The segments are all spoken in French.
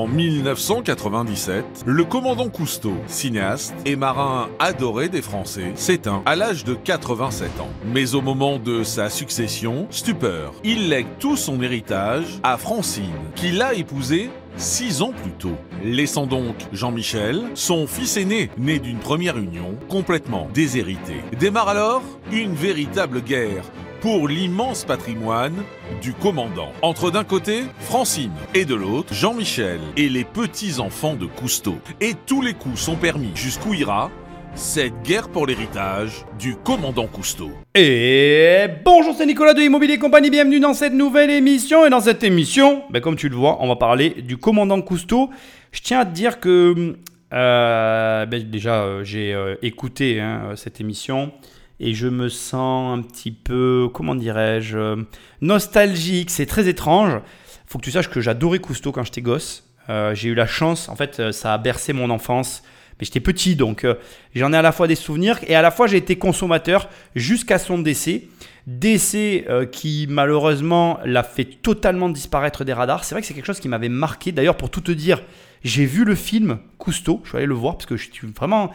En 1997, le commandant Cousteau, cinéaste et marin adoré des Français, s'éteint à l'âge de 87 ans. Mais au moment de sa succession, stupeur, il lègue tout son héritage à Francine, qui l'a épousé six ans plus tôt, laissant donc Jean-Michel, son fils aîné, né d'une première union, complètement déshérité. Démarre alors une véritable guerre pour l'immense patrimoine du commandant. Entre d'un côté, Francine, et de l'autre, Jean-Michel et les petits-enfants de Cousteau. Et tous les coups sont permis. Jusqu'où ira cette guerre pour l'héritage du commandant Cousteau. Et bonjour, c'est Nicolas de Immobilier Compagnie, bienvenue dans cette nouvelle émission. Et dans cette émission, ben, comme tu le vois, on va parler du commandant Cousteau. Je tiens à te dire que euh, ben, déjà, euh, j'ai euh, écouté hein, cette émission et je me sens un petit peu, comment dirais-je, nostalgique. C'est très étrange. Faut que tu saches que j'adorais Cousteau quand j'étais gosse. j'ai eu la chance, en fait, ça a bercé mon enfance. Mais j'étais petit, donc euh, j'en ai à la fois des souvenirs et à la fois j'ai été consommateur jusqu'à son décès. Décès euh, qui malheureusement l'a fait totalement disparaître des radars. C'est vrai que c'est quelque chose qui m'avait marqué. D'ailleurs, pour tout te dire, j'ai vu le film Cousteau. Je suis allé le voir parce que je suis vraiment.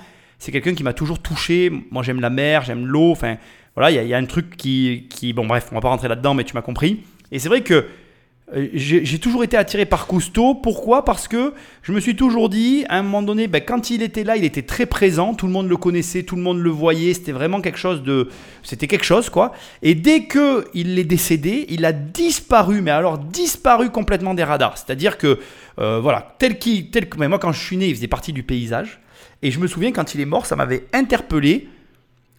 C'est quelqu'un qui m'a toujours touché. Moi, j'aime la mer, j'aime l'eau. Enfin, voilà, il y, a un truc qui, qui. Bon, bref, on va pas rentrer là-dedans, mais tu m'as compris. Et c'est vrai que euh, j'ai toujours été attiré par Cousteau. Pourquoi? Parce que je me suis toujours dit, à un moment donné, ben, quand il était là, il était très présent. Tout le monde le connaissait, tout le monde le voyait. C'était vraiment quelque chose de, c'était quelque chose quoi. Et dès que il est décédé, il a disparu, mais alors disparu complètement des radars. C'est-à-dire que, euh, voilà, tel qu'il, tel que, moi quand je suis né, il faisait partie du paysage. Et je me souviens quand il est mort, ça m'avait interpellé.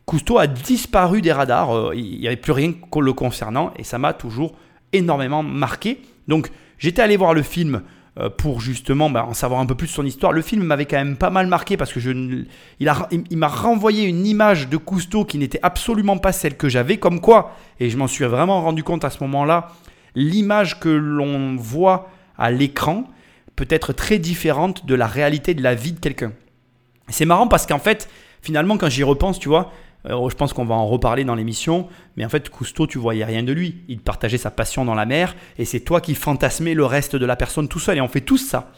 Cousteau a disparu des radars. Euh, il n'y avait plus rien le concernant, et ça m'a toujours énormément marqué. Donc j'étais allé voir le film euh, pour justement bah, en savoir un peu plus sur son histoire. Le film m'avait quand même pas mal marqué parce que je, il, m'a renvoyé une image de Cousteau qui n'était absolument pas celle que j'avais, comme quoi, et je m'en suis vraiment rendu compte à ce moment-là, l'image que l'on voit à l'écran peut être très différente de la réalité de la vie de quelqu'un. C'est marrant parce qu'en fait, finalement, quand j'y repense, tu vois, je pense qu'on va en reparler dans l'émission, mais en fait, Cousteau, tu voyais rien de lui. Il partageait sa passion dans la mer, et c'est toi qui fantasmais le reste de la personne tout seul, et on fait tous ça.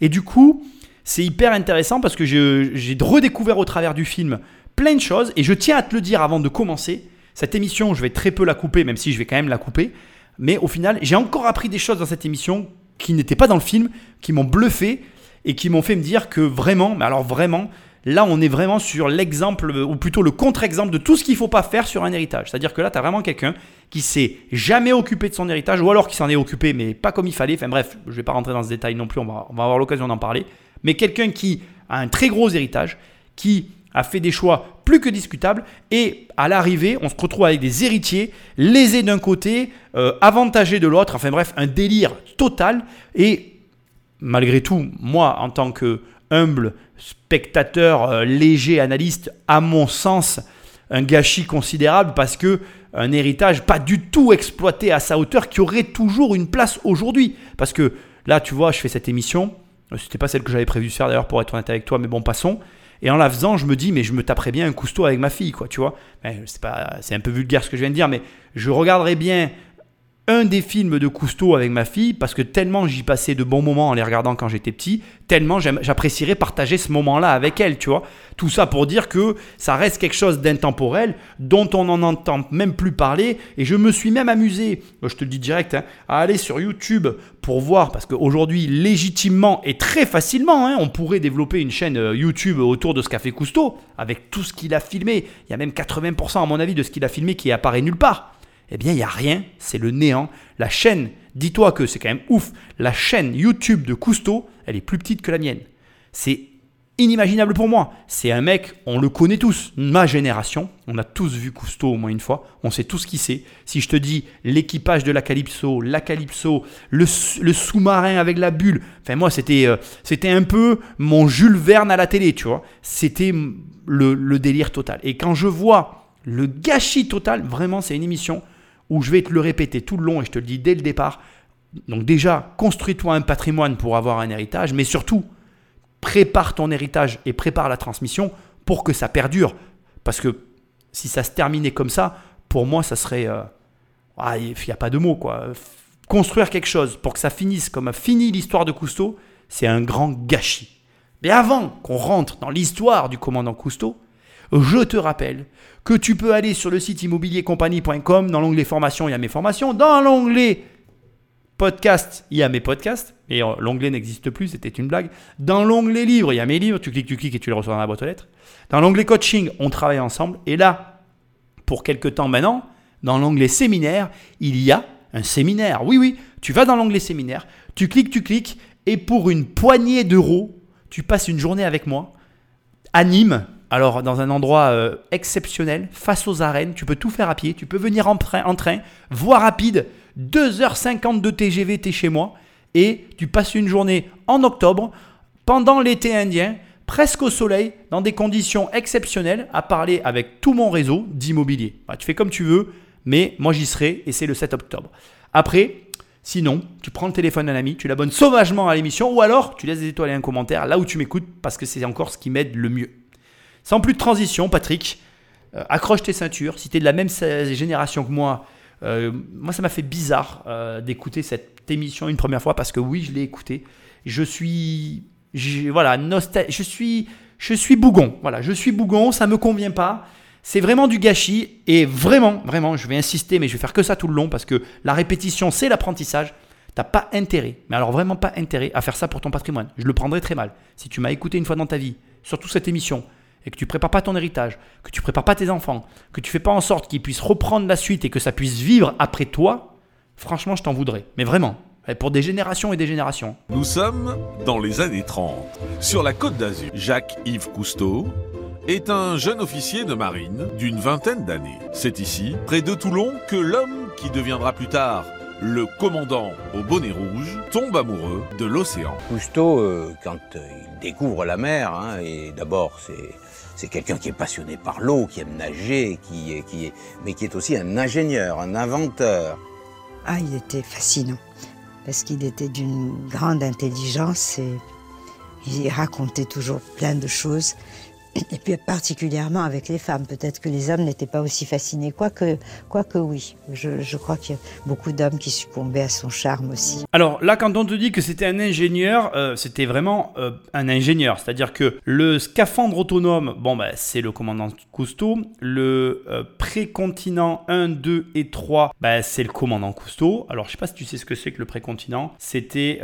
Et du coup, c'est hyper intéressant parce que j'ai redécouvert au travers du film plein de choses, et je tiens à te le dire avant de commencer. Cette émission, je vais très peu la couper, même si je vais quand même la couper. Mais au final, j'ai encore appris des choses dans cette émission qui n'étaient pas dans le film, qui m'ont bluffé et qui m'ont fait me dire que vraiment, mais alors vraiment, Là, on est vraiment sur l'exemple, ou plutôt le contre-exemple de tout ce qu'il ne faut pas faire sur un héritage. C'est-à-dire que là, tu as vraiment quelqu'un qui s'est jamais occupé de son héritage, ou alors qui s'en est occupé, mais pas comme il fallait. Enfin bref, je ne vais pas rentrer dans ce détail non plus, on va, avoir l'occasion d'en parler. Mais quelqu'un qui a un très gros héritage, qui a fait des choix plus que discutables, et à l'arrivée, on se retrouve avec des héritiers, lésés d'un côté, euh, avantagés de l'autre, enfin bref, un délire total, et malgré tout, moi, en tant que humble spectateur, euh, léger analyste, à mon sens, un gâchis considérable parce que un héritage pas du tout exploité à sa hauteur qui aurait toujours une place aujourd'hui. Parce que là, tu vois, je fais cette émission. C'était pas celle que j'avais prévu de faire d'ailleurs pour être honnête avec toi, mais bon, passons. Et en la faisant, je me dis, mais je me taperais bien un cousteau avec ma fille, quoi, tu vois. C'est, pas, c'est un peu vulgaire ce que je viens de dire, mais je regarderais bien un des films de Cousteau avec ma fille parce que tellement j'y passais de bons moments en les regardant quand j'étais petit, tellement j'apprécierais partager ce moment-là avec elle, tu vois. Tout ça pour dire que ça reste quelque chose d'intemporel dont on n'en entend même plus parler et je me suis même amusé, je te le dis direct, hein, à aller sur YouTube pour voir parce qu'aujourd'hui légitimement et très facilement, hein, on pourrait développer une chaîne euh, YouTube autour de ce qu'a fait Cousteau avec tout ce qu'il a filmé. Il y a même 80% à mon avis de ce qu'il a filmé qui apparaît nulle part eh bien, il n'y a rien, c'est le néant. La chaîne, dis-toi que c'est quand même ouf, la chaîne YouTube de Cousteau, elle est plus petite que la mienne. C'est inimaginable pour moi. C'est un mec, on le connaît tous, ma génération, on a tous vu Cousteau au moins une fois, on sait tous qui c'est. Si je te dis l'équipage de la Calypso, la Calypso, le, sous-marin avec la bulle, enfin moi c'était euh, c'était un peu mon Jules Verne à la télé, tu vois. C'était le délire total. Et quand je vois le gâchis total, vraiment c'est une émission où je vais te le répéter tout le long et je te le dis dès le départ. Donc déjà, construis-toi un patrimoine pour avoir un héritage, mais surtout, prépare ton héritage et prépare la transmission pour que ça perdure. Parce que si ça se terminait comme ça, pour moi, ça serait... Euh, il n'y a pas de mots, quoi. Construire quelque chose pour que ça finisse comme a fini l'histoire de Cousteau, c'est un grand gâchis. Mais avant qu'on rentre dans l'histoire du commandant Cousteau, je te rappelle que tu peux aller sur le site immobiliercompagnie.com, dans l'onglet formation, il y a mes formations, dans l'onglet podcast, il y a mes podcasts, et euh, l'onglet n'existe plus, c'était une blague. Dans l'onglet livre, il y a mes livres, tu cliques, tu cliques et tu les reçois dans la boîte aux lettres. Dans l'onglet coaching, on travaille ensemble, et là, pour quelques temps maintenant, dans l'onglet séminaire, il y a un séminaire. Oui, oui, tu vas dans l'onglet séminaire, tu cliques, tu cliques, et pour une poignée d'euros, tu passes une journée avec moi à Nîmes, alors dans un endroit euh, exceptionnel, face aux arènes, tu peux tout faire à pied, tu peux venir en, train, voie rapide, 2h50 de TGV, tu es chez moi, et tu passes une journée en octobre, pendant l'été indien, presque au soleil, dans des conditions exceptionnelles, à parler avec tout mon réseau d'immobilier. Bah, tu fais comme tu veux, mais moi j'y serai, et c'est le 7 octobre. Après, Sinon, tu prends le téléphone d'un ami, tu l'abonnes sauvagement à l'émission ou alors tu laisses des étoiles et un commentaire là où tu m'écoutes parce que c'est encore ce qui m'aide le mieux. Sans plus de transition, Patrick, euh, accroche tes ceintures. Si tu es de la même génération que moi, euh, moi ça m'a fait bizarre euh, d'écouter cette émission une première fois parce que oui, je l'ai écouté. Je suis, voilà, je suis, je suis bougon. Voilà, je suis bougon, ça me convient pas. C'est vraiment du gâchis et vraiment, vraiment, je vais insister, mais je vais faire que ça tout le long parce que la répétition, c'est l'apprentissage. T'as pas intérêt, mais alors vraiment pas intérêt à faire ça pour ton patrimoine. Je le prendrais très mal. Si tu m'as écouté une fois dans ta vie, surtout cette émission, et que tu prépares pas ton héritage, que tu prépares pas tes enfants, que tu fais pas en sorte qu'ils puissent reprendre la suite et que ça puisse vivre après toi, franchement, je t'en voudrais. Mais vraiment, pour des générations et des générations. Nous sommes dans les années 30, sur la côte d'Azur. Jacques-Yves Cousteau est un jeune officier de marine d'une vingtaine d'années. C'est ici, près de Toulon, que l'homme qui deviendra plus tard le commandant au bonnet rouge tombe amoureux de l'océan. Cousteau, euh, quand il découvre la mer, hein, et d'abord c'est quelqu'un qui est passionné par l'eau, qui aime nager, qui, qui est, mais qui est aussi un ingénieur, un inventeur. Ah, il était fascinant, parce qu'il était d'une grande intelligence et il racontait toujours plein de choses. Et puis particulièrement avec les femmes. Peut-être que les hommes n'étaient pas aussi fascinés, quoique, quoique oui. Je, crois qu'il y a beaucoup d'hommes qui succombaient à son charme aussi. Alors là, quand on te dit que c'était un ingénieur, euh, c'était vraiment euh, un ingénieur. C'est-à-dire que le scaphandre autonome, bon, bah, c'est le commandant Cousteau. Le euh, précontinent 1, 2 et 3, bah, c'est le commandant Cousteau. Alors je sais pas si tu sais ce que c'est que le précontinent. C'était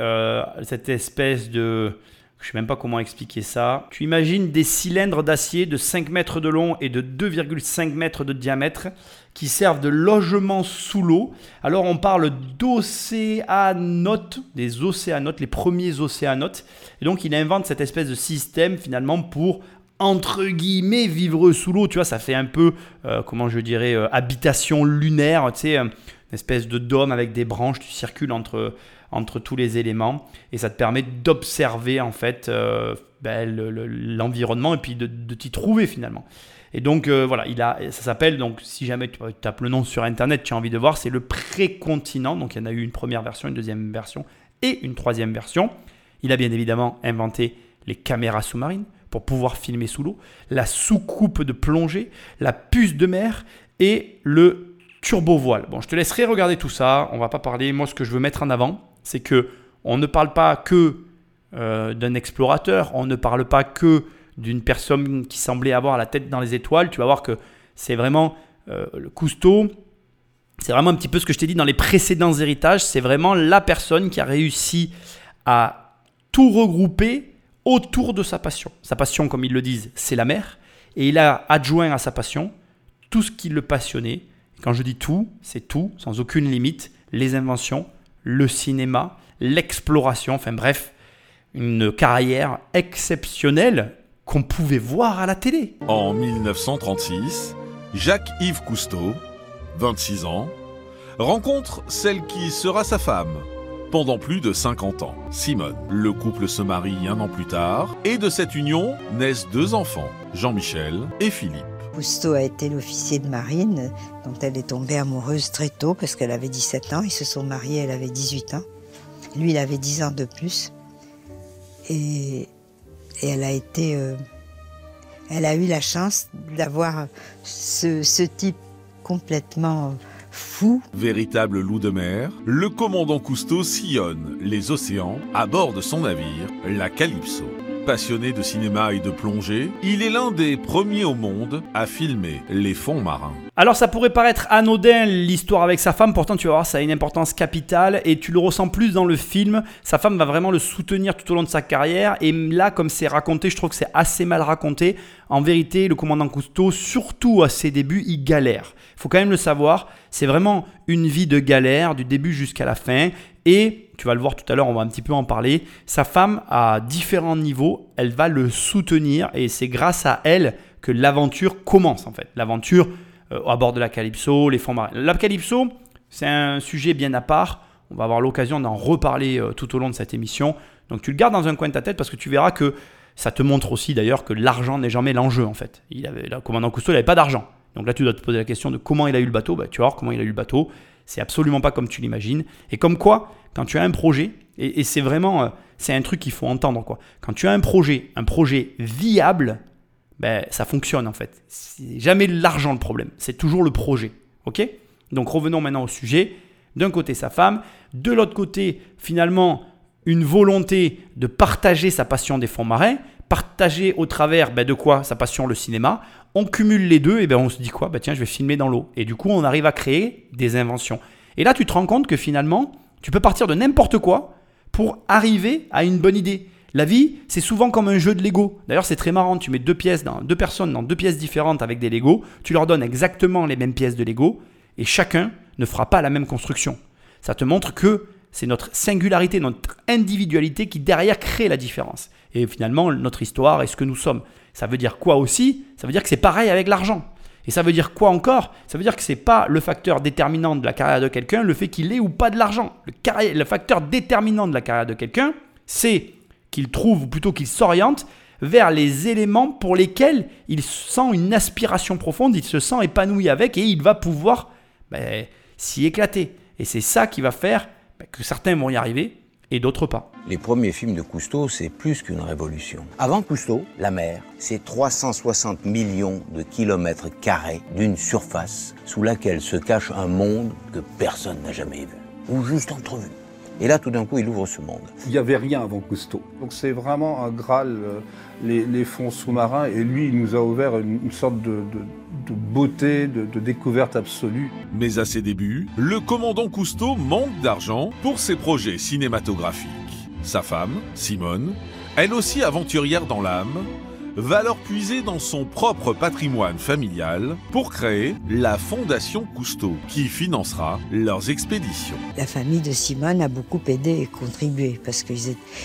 cette espèce de je sais même pas comment expliquer ça. Tu imagines des cylindres d'acier de 5 mètres de long et de 2,5 mètres de diamètre qui servent de logement sous l'eau. Alors on parle d'océanotes, des océanotes, les premiers océanotes. Et donc il invente cette espèce de système finalement pour entre guillemets vivre sous l'eau. Tu vois, ça fait un peu, euh, comment je dirais, euh, habitation lunaire. Tu sais, une espèce de dôme avec des branches. Tu circules entre entre tous les éléments et ça te permet d'observer en fait euh, ben, l'environnement et puis de, t'y trouver finalement. Et donc euh, voilà, il a, ça s'appelle donc si jamais tu tapes le nom sur internet, tu as envie de voir, c'est le précontinent. Donc il y en a eu une première version, une deuxième version et une troisième version. Il a bien évidemment inventé les caméras sous-marines pour pouvoir filmer sous l'eau, la soucoupe de plongée, la puce de mer et le turbo voile. Bon, je te laisserai regarder tout ça. On va pas parler. Moi, ce que je veux mettre en avant, c'est que on ne parle pas que euh, d'un explorateur, on ne parle pas que d'une personne qui semblait avoir la tête dans les étoiles. Tu vas voir que c'est vraiment euh, le Cousteau. C'est vraiment un petit peu ce que je t'ai dit dans les précédents héritages. C'est vraiment la personne qui a réussi à tout regrouper autour de sa passion. Sa passion, comme ils le disent, c'est la mer. Et il a adjoint à sa passion tout ce qui le passionnait. quand je dis tout, c'est tout, sans aucune limite. Les inventions, le cinéma, l'exploration, enfin bref, une carrière exceptionnelle qu'on pouvait voir à la télé. En 1936, Jacques-Yves Cousteau, 26 ans, rencontre celle qui sera sa femme pendant plus de 50 ans, Simone. Le couple se marie un an plus tard et de cette union naissent deux enfants, Jean-Michel et Philippe. Cousteau a été l'officier de marine dont elle est tombée amoureuse très tôt parce qu'elle avait 17 ans. Ils se sont mariés, elle avait 18 ans. Lui, il avait 10 ans de plus. Et, elle a été. Euh, elle a eu la chance d'avoir ce, type complètement fou. Véritable loup de mer, le commandant Cousteau sillonne les océans à bord de son navire, la Calypso. Passionné de cinéma et de plongée, il est l'un des premiers au monde à filmer les fonds marins. Alors ça pourrait paraître anodin l'histoire avec sa femme, pourtant tu vas voir ça a une importance capitale et tu le ressens plus dans le film. Sa femme va vraiment le soutenir tout au long de sa carrière et là comme c'est raconté, je trouve que c'est assez mal raconté. En vérité, le commandant Cousteau, surtout à ses débuts, il galère. Il faut quand même le savoir, c'est vraiment une vie de galère du début jusqu'à la fin et tu vas le voir tout à l'heure, on va un petit peu en parler. Sa femme, à différents niveaux, elle va le soutenir et c'est grâce à elle que l'aventure commence en fait. L'aventure euh, à bord de la Calypso, les fonds marins. La Calypso, c'est un sujet bien à part. On va avoir l'occasion d'en reparler euh, tout au long de cette émission. Donc tu le gardes dans un coin de ta tête parce que tu verras que ça te montre aussi d'ailleurs que l'argent n'est jamais l'enjeu en fait. Il avait, le commandant Cousteau n'avait pas d'argent. Donc là tu dois te poser la question de comment il a eu le bateau. Bah, tu vas voir comment il a eu le bateau. C'est absolument pas comme tu l'imagines. Et comme quoi, quand tu as un projet, et, c'est vraiment, euh, c'est un truc qu'il faut entendre quoi. Quand tu as un projet, un projet viable, ben, ça fonctionne en fait. C'est jamais l'argent le problème, c'est toujours le projet. Ok? Donc revenons maintenant au sujet. D'un côté sa femme, de l'autre côté finalement une volonté de partager sa passion des fonds marins, partager au travers ben, de quoi sa passion le cinéma. On cumule les deux et ben on se dit quoi? Ben, Tiens, je vais filmer dans l'eau. Et du coup, on arrive à créer des inventions. Et là, tu te rends compte que finalement, tu peux partir de n'importe quoi pour arriver à une bonne idée. La vie, c'est souvent comme un jeu de Lego. D'ailleurs, c'est très marrant. Tu mets deux pièces dans deux personnes dans deux pièces différentes avec des Lego. Tu leur donnes exactement les mêmes pièces de Lego et chacun ne fera pas la même construction. Ça te montre que c'est notre singularité, notre individualité qui derrière crée la différence. Et finalement, notre histoire est ce que nous sommes. Ça veut dire quoi aussi? Ça veut dire que c'est pareil avec l'argent. Et ça veut dire quoi encore? Ça veut dire que ce n'est pas le facteur déterminant de la carrière de quelqu'un, le fait qu'il ait ou pas de l'argent. Le, le facteur déterminant de la carrière de quelqu'un, c'est qu'il trouve, ou plutôt qu'il s'oriente vers les éléments pour lesquels il sent une aspiration profonde, il se sent épanoui avec et il va pouvoir ben, s'y éclater. Et c'est ça qui va faire que certains vont y arriver et d'autres pas. Les premiers films de Cousteau, c'est plus qu'une révolution. Avant Cousteau, la mer, c'est 360 millions de kilomètres carrés d'une surface sous laquelle se cache un monde que personne n'a jamais vu, ou juste entrevu. Et là, tout d'un coup, il ouvre ce monde. Il n'y avait rien avant Cousteau. Donc c'est vraiment un Graal, euh, les, fonds sous-marins. Et lui, il nous a ouvert une, sorte de, beauté, de, de, découverte absolue. Mais à ses débuts, le commandant Cousteau manque d'argent pour ses projets cinématographiques. Sa femme, Simone, elle aussi aventurière dans l'âme, va alors puiser dans son propre patrimoine familial pour créer la Fondation Cousteau, qui financera leurs expéditions. La famille de Simone a beaucoup aidé et contribué parce que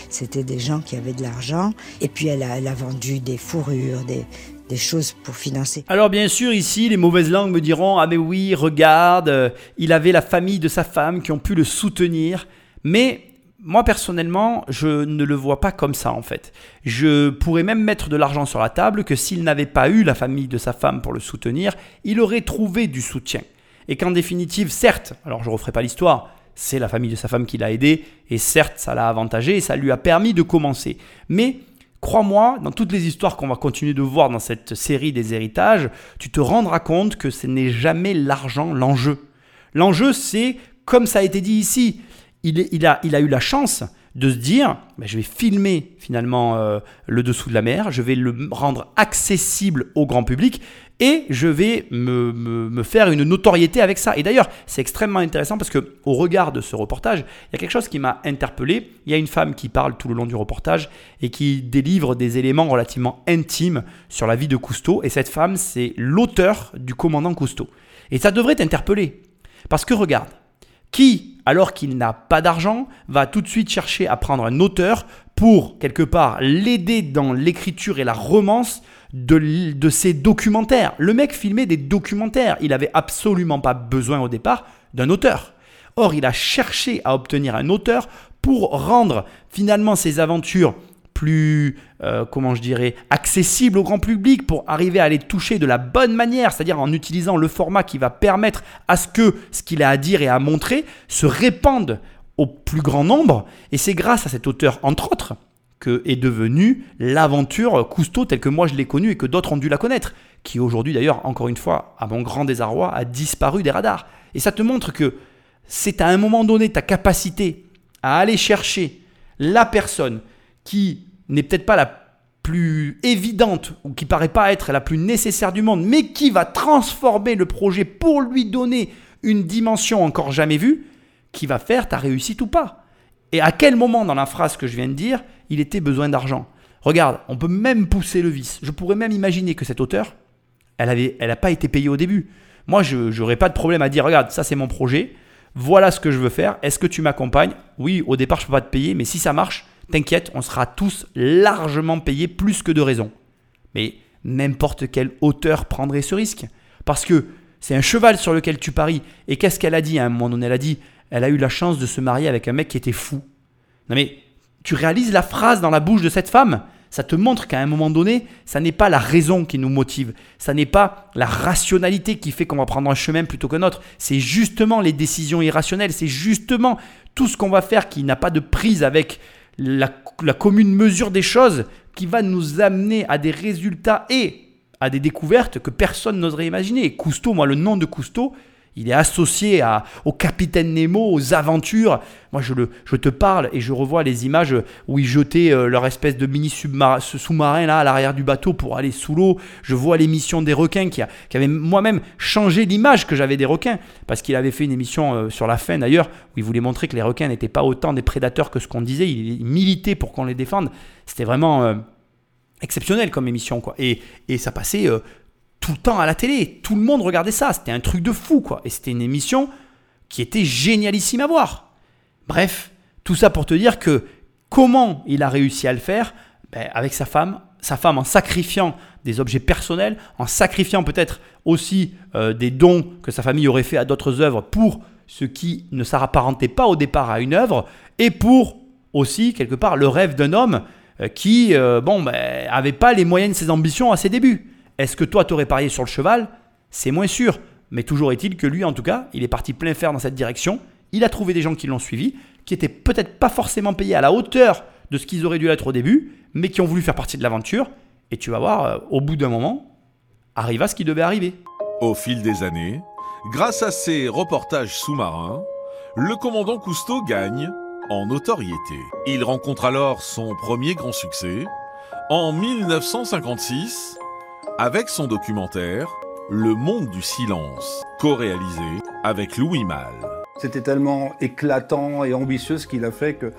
c'était des gens qui avaient de l'argent. Et puis elle a, vendu des fourrures, des, des choses pour financer. Alors bien sûr ici les mauvaises langues me diront ah mais oui regarde euh, il avait la famille de sa femme qui ont pu le soutenir mais moi personnellement, je ne le vois pas comme ça en fait. Je pourrais même mettre de l'argent sur la table que s'il n'avait pas eu la famille de sa femme pour le soutenir, il aurait trouvé du soutien. Et qu'en définitive, certes, alors je ne referai pas l'histoire, c'est la famille de sa femme qui l'a aidé, et certes, ça l'a avantagé et ça lui a permis de commencer. Mais crois-moi, dans toutes les histoires qu'on va continuer de voir dans cette série des héritages, tu te rendras compte que ce n'est jamais l'argent l'enjeu. L'enjeu, c'est, comme ça a été dit ici, il, a, eu la chance de se dire, ben, je vais filmer finalement euh, le dessous de la mer, je vais le rendre accessible au grand public et je vais me, faire une notoriété avec ça. Et d'ailleurs, c'est extrêmement intéressant parce que au regard de ce reportage, il y a quelque chose qui m'a interpellé. Il y a une femme qui parle tout le long du reportage et qui délivre des éléments relativement intimes sur la vie de Cousteau. Et cette femme, c'est l'auteur du commandant Cousteau. Et ça devrait t'interpeller. Parce que regarde, qui, alors qu'il n'a pas d'argent, va tout de suite chercher à prendre un auteur pour, quelque part, l'aider dans l'écriture et la romance de, de ses documentaires. Le mec filmait des documentaires. Il n'avait absolument pas besoin au départ d'un auteur. Or, il a cherché à obtenir un auteur pour rendre finalement ses aventures plus, euh, comment je dirais, accessible au grand public pour arriver à les toucher de la bonne manière, c'est-à-dire en utilisant le format qui va permettre à ce que ce qu'il a à dire et à montrer se répande au plus grand nombre. Et c'est grâce à cet auteur, entre autres, que est devenue l'aventure Cousteau telle que moi je l'ai connue et que d'autres ont dû la connaître, qui aujourd'hui d'ailleurs, encore une fois, à mon grand désarroi, a disparu des radars. Et ça te montre que c'est à un moment donné ta capacité à aller chercher la personne qui n'est peut-être pas la plus évidente ou qui paraît pas être la plus nécessaire du monde, mais qui va transformer le projet pour lui donner une dimension encore jamais vue, qui va faire ta réussite ou pas. Et à quel moment dans la phrase que je viens de dire, il était besoin d'argent? Regarde, on peut même pousser le vice. Je pourrais même imaginer que cet auteur, elle n'a elle pas été payée au début. Moi, je n'aurais pas de problème à dire, regarde, ça c'est mon projet, voilà ce que je veux faire, est-ce que tu m'accompagnes? Oui, au départ, je ne peux pas te payer, mais si ça marche, t'inquiète, on sera tous largement payés plus que de raison. Mais n'importe quel auteur prendrait ce risque. Parce que c'est un cheval sur lequel tu paries. Et qu'est-ce qu'elle a dit à un moment donné Elle a dit, elle a eu la chance de se marier avec un mec qui était fou. Non mais, tu réalises la phrase dans la bouche de cette femme? Ça te montre qu'à un moment donné, ça n'est pas la raison qui nous motive, ça n'est pas la rationalité qui fait qu'on va prendre un chemin plutôt qu'un autre, c'est justement les décisions irrationnelles, c'est justement tout ce qu'on va faire qui n'a pas de prise avec la, commune mesure des choses qui va nous amener à des résultats et à des découvertes que personne n'oserait imaginer. Cousteau, moi le nom de Cousteau, il est associé à, au capitaine Nemo, aux aventures. Moi, je, le, je te parle et je revois les images où ils jetaient euh, leur espèce de mini sous-marin là à l'arrière du bateau pour aller sous l'eau. Je vois l'émission des requins qui, a, avait moi-même changé l'image que j'avais des requins parce qu'il avait fait une émission euh, sur la fin d'ailleurs où il voulait montrer que les requins n'étaient pas autant des prédateurs que ce qu'on disait. Il, militait pour qu'on les défende. C'était vraiment euh, exceptionnel comme émission quoi. Et ça passait tout le temps à la télé. Tout le monde regardait ça. C'était un truc de fou, quoi. Et c'était une émission qui était génialissime à voir. Bref, tout ça pour te dire que comment il a réussi à le faire ben, avec sa femme, sa femme en sacrifiant des objets personnels, en sacrifiant peut-être aussi euh, des dons que sa famille aurait fait à d'autres œuvres pour ce qui ne s'apparentait pas au départ à une œuvre, et pour aussi quelque part le rêve d'un homme euh, qui, euh, bon, ben, avait pas les moyens de ses ambitions à ses débuts. Est-ce que toi, t'aurais parié sur le cheval? C'est moins sûr. Mais toujours est-il que lui, en tout cas, il est parti plein fer dans cette direction. Il a trouvé des gens qui l'ont suivi, qui étaient peut-être pas forcément payés à la hauteur de ce qu'ils auraient dû être au début, mais qui ont voulu faire partie de l'aventure. Et tu vas voir, euh, au bout d'un moment, arriva ce qui devait arriver. Au fil des années, grâce à ses reportages sous-marins, le commandant Cousteau gagne en notoriété. Il rencontre alors son premier grand succès. En 1956, avec son documentaire Le monde du silence, co-réalisé avec Louis Malle. C'était tellement éclatant et ambitieux ce qu'il a fait que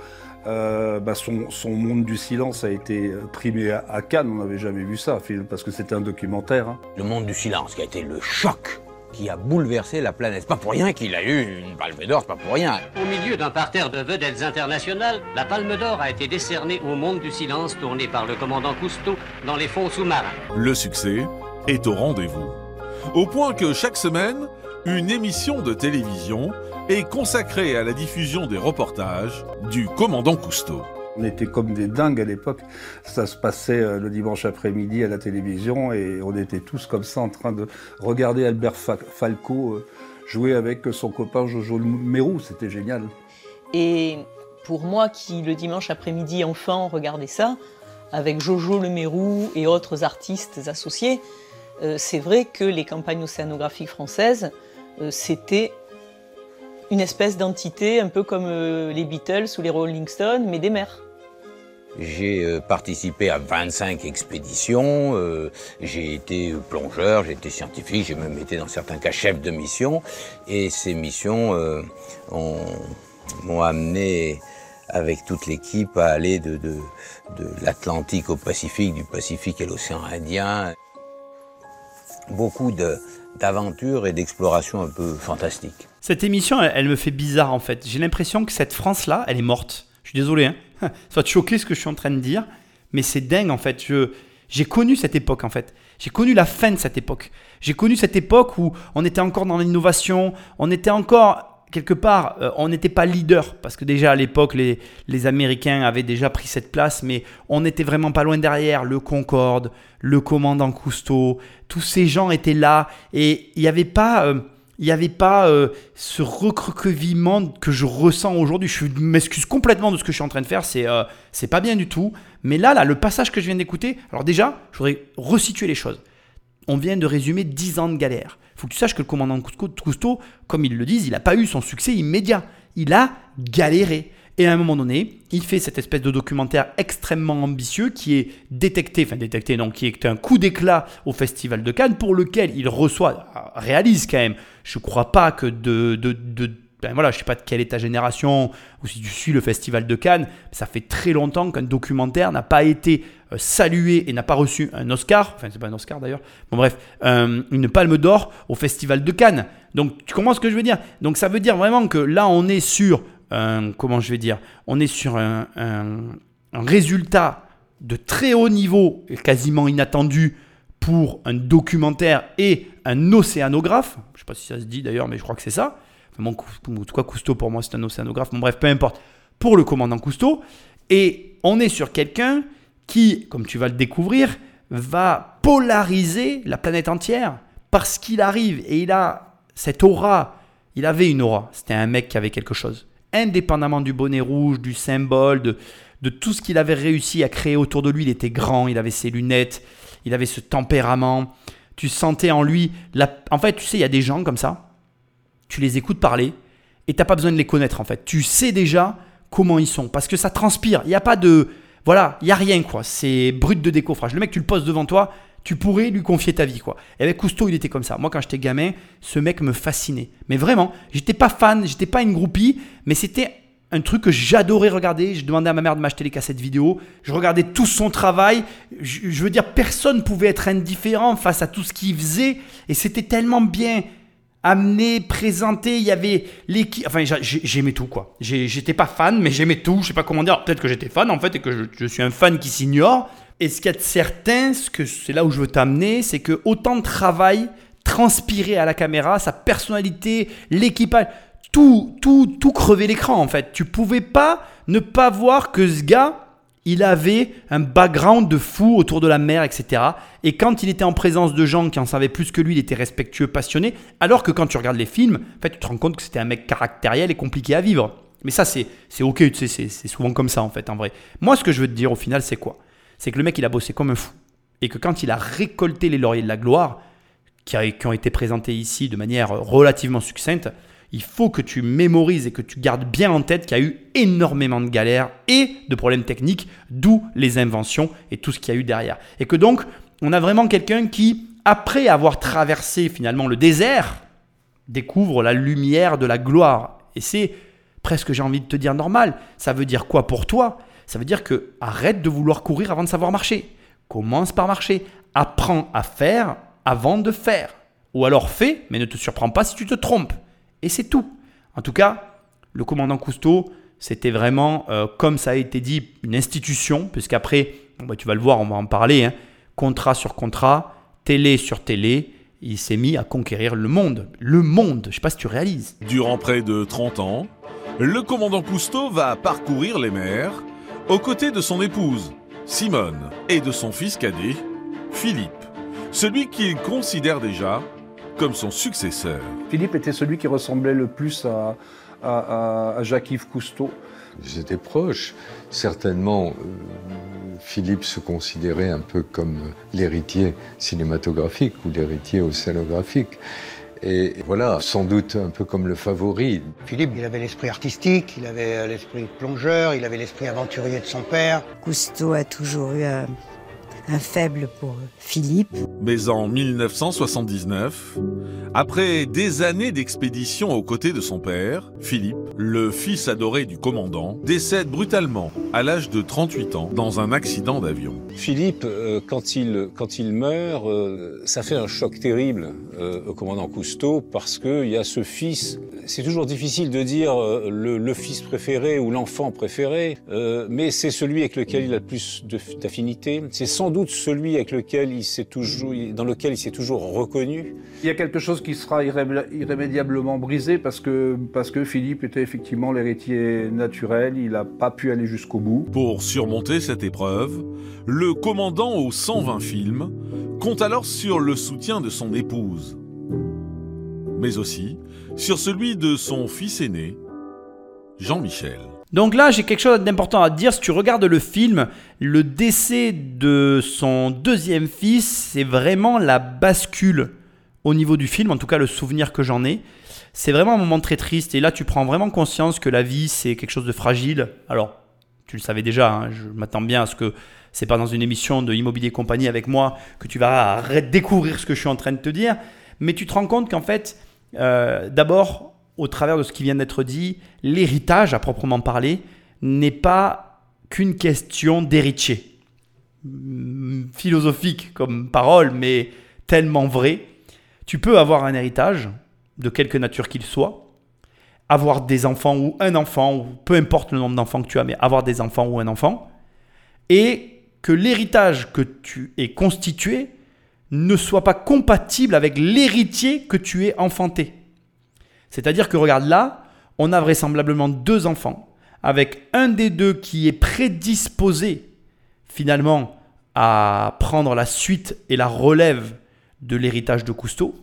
euh, bah, son, monde du silence a été primé à, Cannes. On n'avait jamais vu ça, parce que c'était un documentaire. Hein. Le monde du silence, qui a été le choc qui a bouleversé la planète. C'est pas pour rien qu'il a eu une palme d'or, c'est pas pour rien. Au milieu d'un parterre de vedettes internationales, la palme d'or a été décernée au monde du silence tourné par le commandant Cousteau dans les fonds sous-marins. Le succès est au rendez-vous. Au point que chaque semaine, une émission de télévision est consacrée à la diffusion des reportages du commandant Cousteau. On était comme des dingues à l'époque. Ça se passait euh, le dimanche après-midi à la télévision et on était tous comme ça en train de regarder Albert Falco euh, jouer avec son copain Jojo Mérou. C'était génial. Et pour moi qui le dimanche après-midi enfant regardait ça, avec Jojo Le Mérou et autres artistes associés, euh, c'est vrai que les campagnes océanographiques françaises, c'était une espèce d'entité un peu comme les Beatles ou les Rolling Stones, mais des mers. J'ai euh, participé à 25 expéditions, euh, j'ai été plongeur, j'ai été scientifique, j'ai même été dans certains cas chef de mission. Et ces missions euh, m'ont amené avec toute l'équipe à aller de l'Atlantique au Pacifique, du Pacifique à l'océan Indien. Beaucoup d'aventures et d'explorations un peu fantastiques. Cette émission, elle, elle me fait bizarre en fait. J'ai l'impression que cette France-là, elle est morte. Je suis désolé, hein ça va te choquer ce que je suis en train de dire, mais c'est dingue en fait. J'ai connu cette époque en fait. J'ai connu la fin de cette époque. J'ai connu cette époque où on était encore dans l'innovation, on était encore quelque part, euh, on n'était pas leader parce que déjà à l'époque les, les Américains avaient déjà pris cette place, mais on n'était vraiment pas loin derrière. Le Concorde, le commandant Cousteau, tous ces gens étaient là et il n'y avait pas euh, il n'y avait pas euh, ce recroquevillement que je ressens aujourd'hui. Je m'excuse complètement de ce que je suis en train de faire, c'est euh, pas bien du tout. Mais là, là, le passage que je viens d'écouter, alors déjà, je voudrais resituer les choses. on vient de résumer 10 ans de galère. Il faut que tu saches que le commandant Cousteau, comme ils le disent, il n'a pas eu son succès immédiat. Il a galéré. Et à un moment donné, il fait cette espèce de documentaire extrêmement ambitieux qui est détecté, enfin détecté, non, qui est un coup d'éclat au Festival de Cannes pour lequel il reçoit, réalise quand même, je crois pas que de, de, de ben voilà, je sais pas de quelle est ta génération ou si tu suis le Festival de Cannes, ça fait très longtemps qu'un documentaire n'a pas été euh, salué et n'a pas reçu un Oscar, enfin c'est pas un Oscar d'ailleurs, bon bref, une palme d'or au Festival de Cannes. Donc tu comprends ce que je veux dire? Donc ça veut dire vraiment que là on est sur un, comment je vais dire, on est sur un, résultat de très haut niveau, quasiment inattendu pour un documentaire et un océanographe. Je sais pas si ça se dit d'ailleurs, mais je crois que c'est ça. en tout cas, Cousteau pour moi c'est un océanographe. Bon bref, peu importe. Pour le commandant Cousteau. Et on est sur quelqu'un qui, comme tu vas le découvrir, va polariser la planète entière parce qu'il arrive et il a cette aura. Il avait une aura. C'était un mec qui avait quelque chose indépendamment du bonnet rouge, du symbole, de, de tout ce qu'il avait réussi à créer autour de lui. Il était grand, il avait ses lunettes, il avait ce tempérament. Tu sentais en lui. La... En fait, tu sais, il y a des gens comme ça. Tu les écoutes parler et tu n'as pas besoin de les connaître en fait. Tu sais déjà comment ils sont parce que ça transpire. Il n'y a pas de. Voilà, il n'y a rien quoi. C'est brut de décoffrage. Le mec, tu le poses devant toi, tu pourrais lui confier ta vie, quoi. Et avec Cousteau, il était comme ça. Moi, quand j'étais gamin, ce mec me fascinait. Mais vraiment, j'étais pas fan, j'étais pas une groupie, mais c'était un truc que j'adorais regarder. Je demandais à ma mère de m'acheter les cassettes vidéo. Je regardais tout son travail. Je, veux dire, personne pouvait être indifférent face à tout ce qu'il faisait. Et c'était tellement bien amené, présenté. Il y avait l'équipe. Enfin, j'aimais tout, quoi. J'étais pas fan, mais j'aimais tout. Je sais pas comment dire. Peut-être que j'étais fan, en fait, et que je, je suis un fan qui s'ignore. Et ce qu'il y a de certain, ce que c'est là où je veux t'amener, c'est que autant de travail transpiré à la caméra, sa personnalité, l'équipage, tout, tout, tout crevait l'écran en fait. Tu pouvais pas ne pas voir que ce gars, il avait un background de fou autour de la mer, etc. Et quand il était en présence de gens qui en savaient plus que lui, il était respectueux, passionné. Alors que quand tu regardes les films, en fait, tu te rends compte que c'était un mec caractériel et compliqué à vivre. Mais ça, c'est ok, tu sais, c'est souvent comme ça en fait, en vrai. Moi, ce que je veux te dire au final, c'est quoi? C'est que le mec, il a bossé comme un fou. Et que quand il a récolté les lauriers de la gloire, qui, ont été présentés ici de manière relativement succincte, il faut que tu mémorises et que tu gardes bien en tête qu'il y a eu énormément de galères et de problèmes techniques, d'où les inventions et tout ce qu'il y a eu derrière. Et que donc, on a vraiment quelqu'un qui, après avoir traversé finalement le désert, découvre la lumière de la gloire. Et c'est presque, j'ai envie de te dire, normal. Ça veut dire quoi pour toi? Ça veut dire que arrête de vouloir courir avant de savoir marcher. Commence par marcher. Apprends à faire avant de faire. Ou alors fais, mais ne te surprends pas si tu te trompes. Et c'est tout. En tout cas, le commandant Cousteau, c'était vraiment, euh, comme ça a été dit, une institution, puisqu'après, bah, tu vas le voir, on va en parler, hein. contrat sur contrat, télé sur télé, il s'est mis à conquérir le monde. Le monde, je ne sais pas si tu réalises. Durant près de 30 ans, le commandant Cousteau va parcourir les mers, aux côtés de son épouse, Simone, et de son fils cadet, Philippe, celui qu'il considère déjà comme son successeur. Philippe était celui qui ressemblait le plus à, Jacques-Yves Cousteau. Ils étaient proches. Certainement, euh, Philippe se considérait un peu comme l'héritier cinématographique ou l'héritier océanographique. Et voilà, sans doute un peu comme le favori. Philippe, il avait l'esprit artistique, il avait l'esprit plongeur, il avait l'esprit aventurier de son père. Cousteau a toujours eu un, faible pour Philippe. Mais en 1979, après des années d'expédition aux côtés de son père, Philippe, le fils adoré du commandant, décède brutalement à l'âge de 38 ans dans un accident d'avion. Philippe, euh, quand, il, quand il meurt, euh, ça fait un choc terrible euh, au commandant Cousteau parce qu'il y a ce fils. C'est toujours difficile de dire le, le, fils préféré ou l'enfant préféré, mais c'est celui avec lequel il a le plus d'affinité. C'est sans doute celui avec lequel il s'est toujours, dans lequel il s'est toujours reconnu. Il y a quelque chose qui sera irrémédiablement brisé parce que, parce que Philippe était effectivement l'héritier naturel, il n'a pas pu aller jusqu'au bout. Pour surmonter cette épreuve, le commandant aux 120 films compte alors sur le soutien de son épouse, mais aussi sur celui de son fils aîné, Jean-Michel. Donc là, j'ai quelque chose d'important à te dire. Si tu regardes le film, le décès de son deuxième fils, c'est vraiment la bascule au niveau du film, en tout cas le souvenir que j'en ai. C'est vraiment un moment très triste et là tu prends vraiment conscience que la vie c'est quelque chose de fragile. Alors, tu le savais déjà, hein, je m'attends bien à ce que c'est pas dans une émission de Immobilier Compagnie avec moi que tu vas découvrir ce que je suis en train de te dire, mais tu te rends compte qu'en fait, euh, d'abord, au travers de ce qui vient d'être dit, l'héritage à proprement parler n'est pas qu'une question d'héritier. Hmm, philosophique comme parole, mais tellement vrai. Tu peux avoir un héritage, de quelque nature qu'il soit, avoir des enfants ou un enfant, peu importe le nombre d'enfants que tu as, mais avoir des enfants ou un enfant, et que l'héritage que tu es constitué ne soit pas compatible avec l'héritier que tu es enfanté. C'est-à-dire que regarde là, on a vraisemblablement deux enfants, avec un des deux qui est prédisposé finalement à prendre la suite et la relève de l'héritage de Cousteau,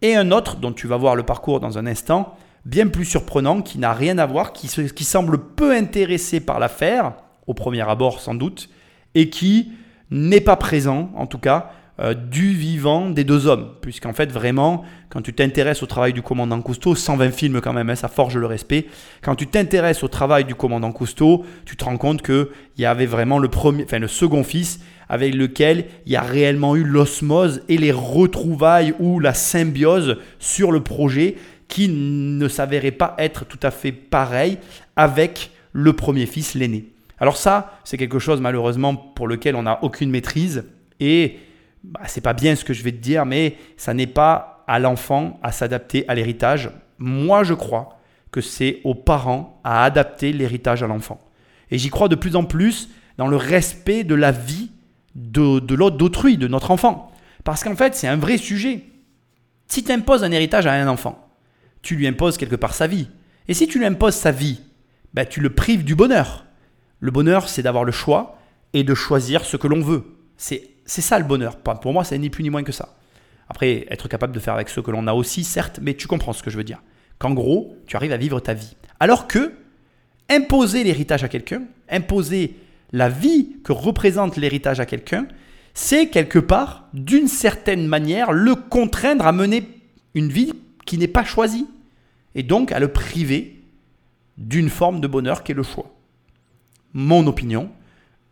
et un autre dont tu vas voir le parcours dans un instant, bien plus surprenant, qui n'a rien à voir, qui, qui semble peu intéressé par l'affaire, au premier abord sans doute, et qui n'est pas présent, en tout cas, euh, du vivant des deux hommes. Puisqu'en fait, vraiment, quand tu t'intéresses au travail du commandant Cousteau, 120 films quand même, hein, ça forge le respect. Quand tu t'intéresses au travail du commandant Cousteau, tu te rends compte qu'il y avait vraiment le, premier, enfin, le second fils avec lequel il y a réellement eu l'osmose et les retrouvailles ou la symbiose sur le projet qui ne s'avérait pas être tout à fait pareil avec le premier fils, l'aîné. Alors ça, c'est quelque chose malheureusement pour lequel on n'a aucune maîtrise et bah, c'est pas bien ce que je vais te dire, mais ça n'est pas à l'enfant à s'adapter à l'héritage. Moi, je crois que c'est aux parents à adapter l'héritage à l'enfant. Et j'y crois de plus en plus dans le respect de la vie de, l'autre, d'autrui, de notre enfant. Parce qu'en fait, c'est un vrai sujet. Si tu imposes un héritage à un enfant, tu lui imposes quelque part sa vie. Et si tu lui imposes sa vie, ben, tu le prives du bonheur. Le bonheur, c'est d'avoir le choix et de choisir ce que l'on veut. C'est c'est ça le bonheur. Pour moi, c'est ni plus ni moins que ça. Après, être capable de faire avec ce que l'on a aussi, certes, mais tu comprends ce que je veux dire. Qu'en gros, tu arrives à vivre ta vie. Alors que imposer l'héritage à quelqu'un, imposer la vie que représente l'héritage à quelqu'un, c'est quelque part, d'une certaine manière, le contraindre à mener une vie qui n'est pas choisie. Et donc à le priver d'une forme de bonheur qui est le choix. Mon opinion,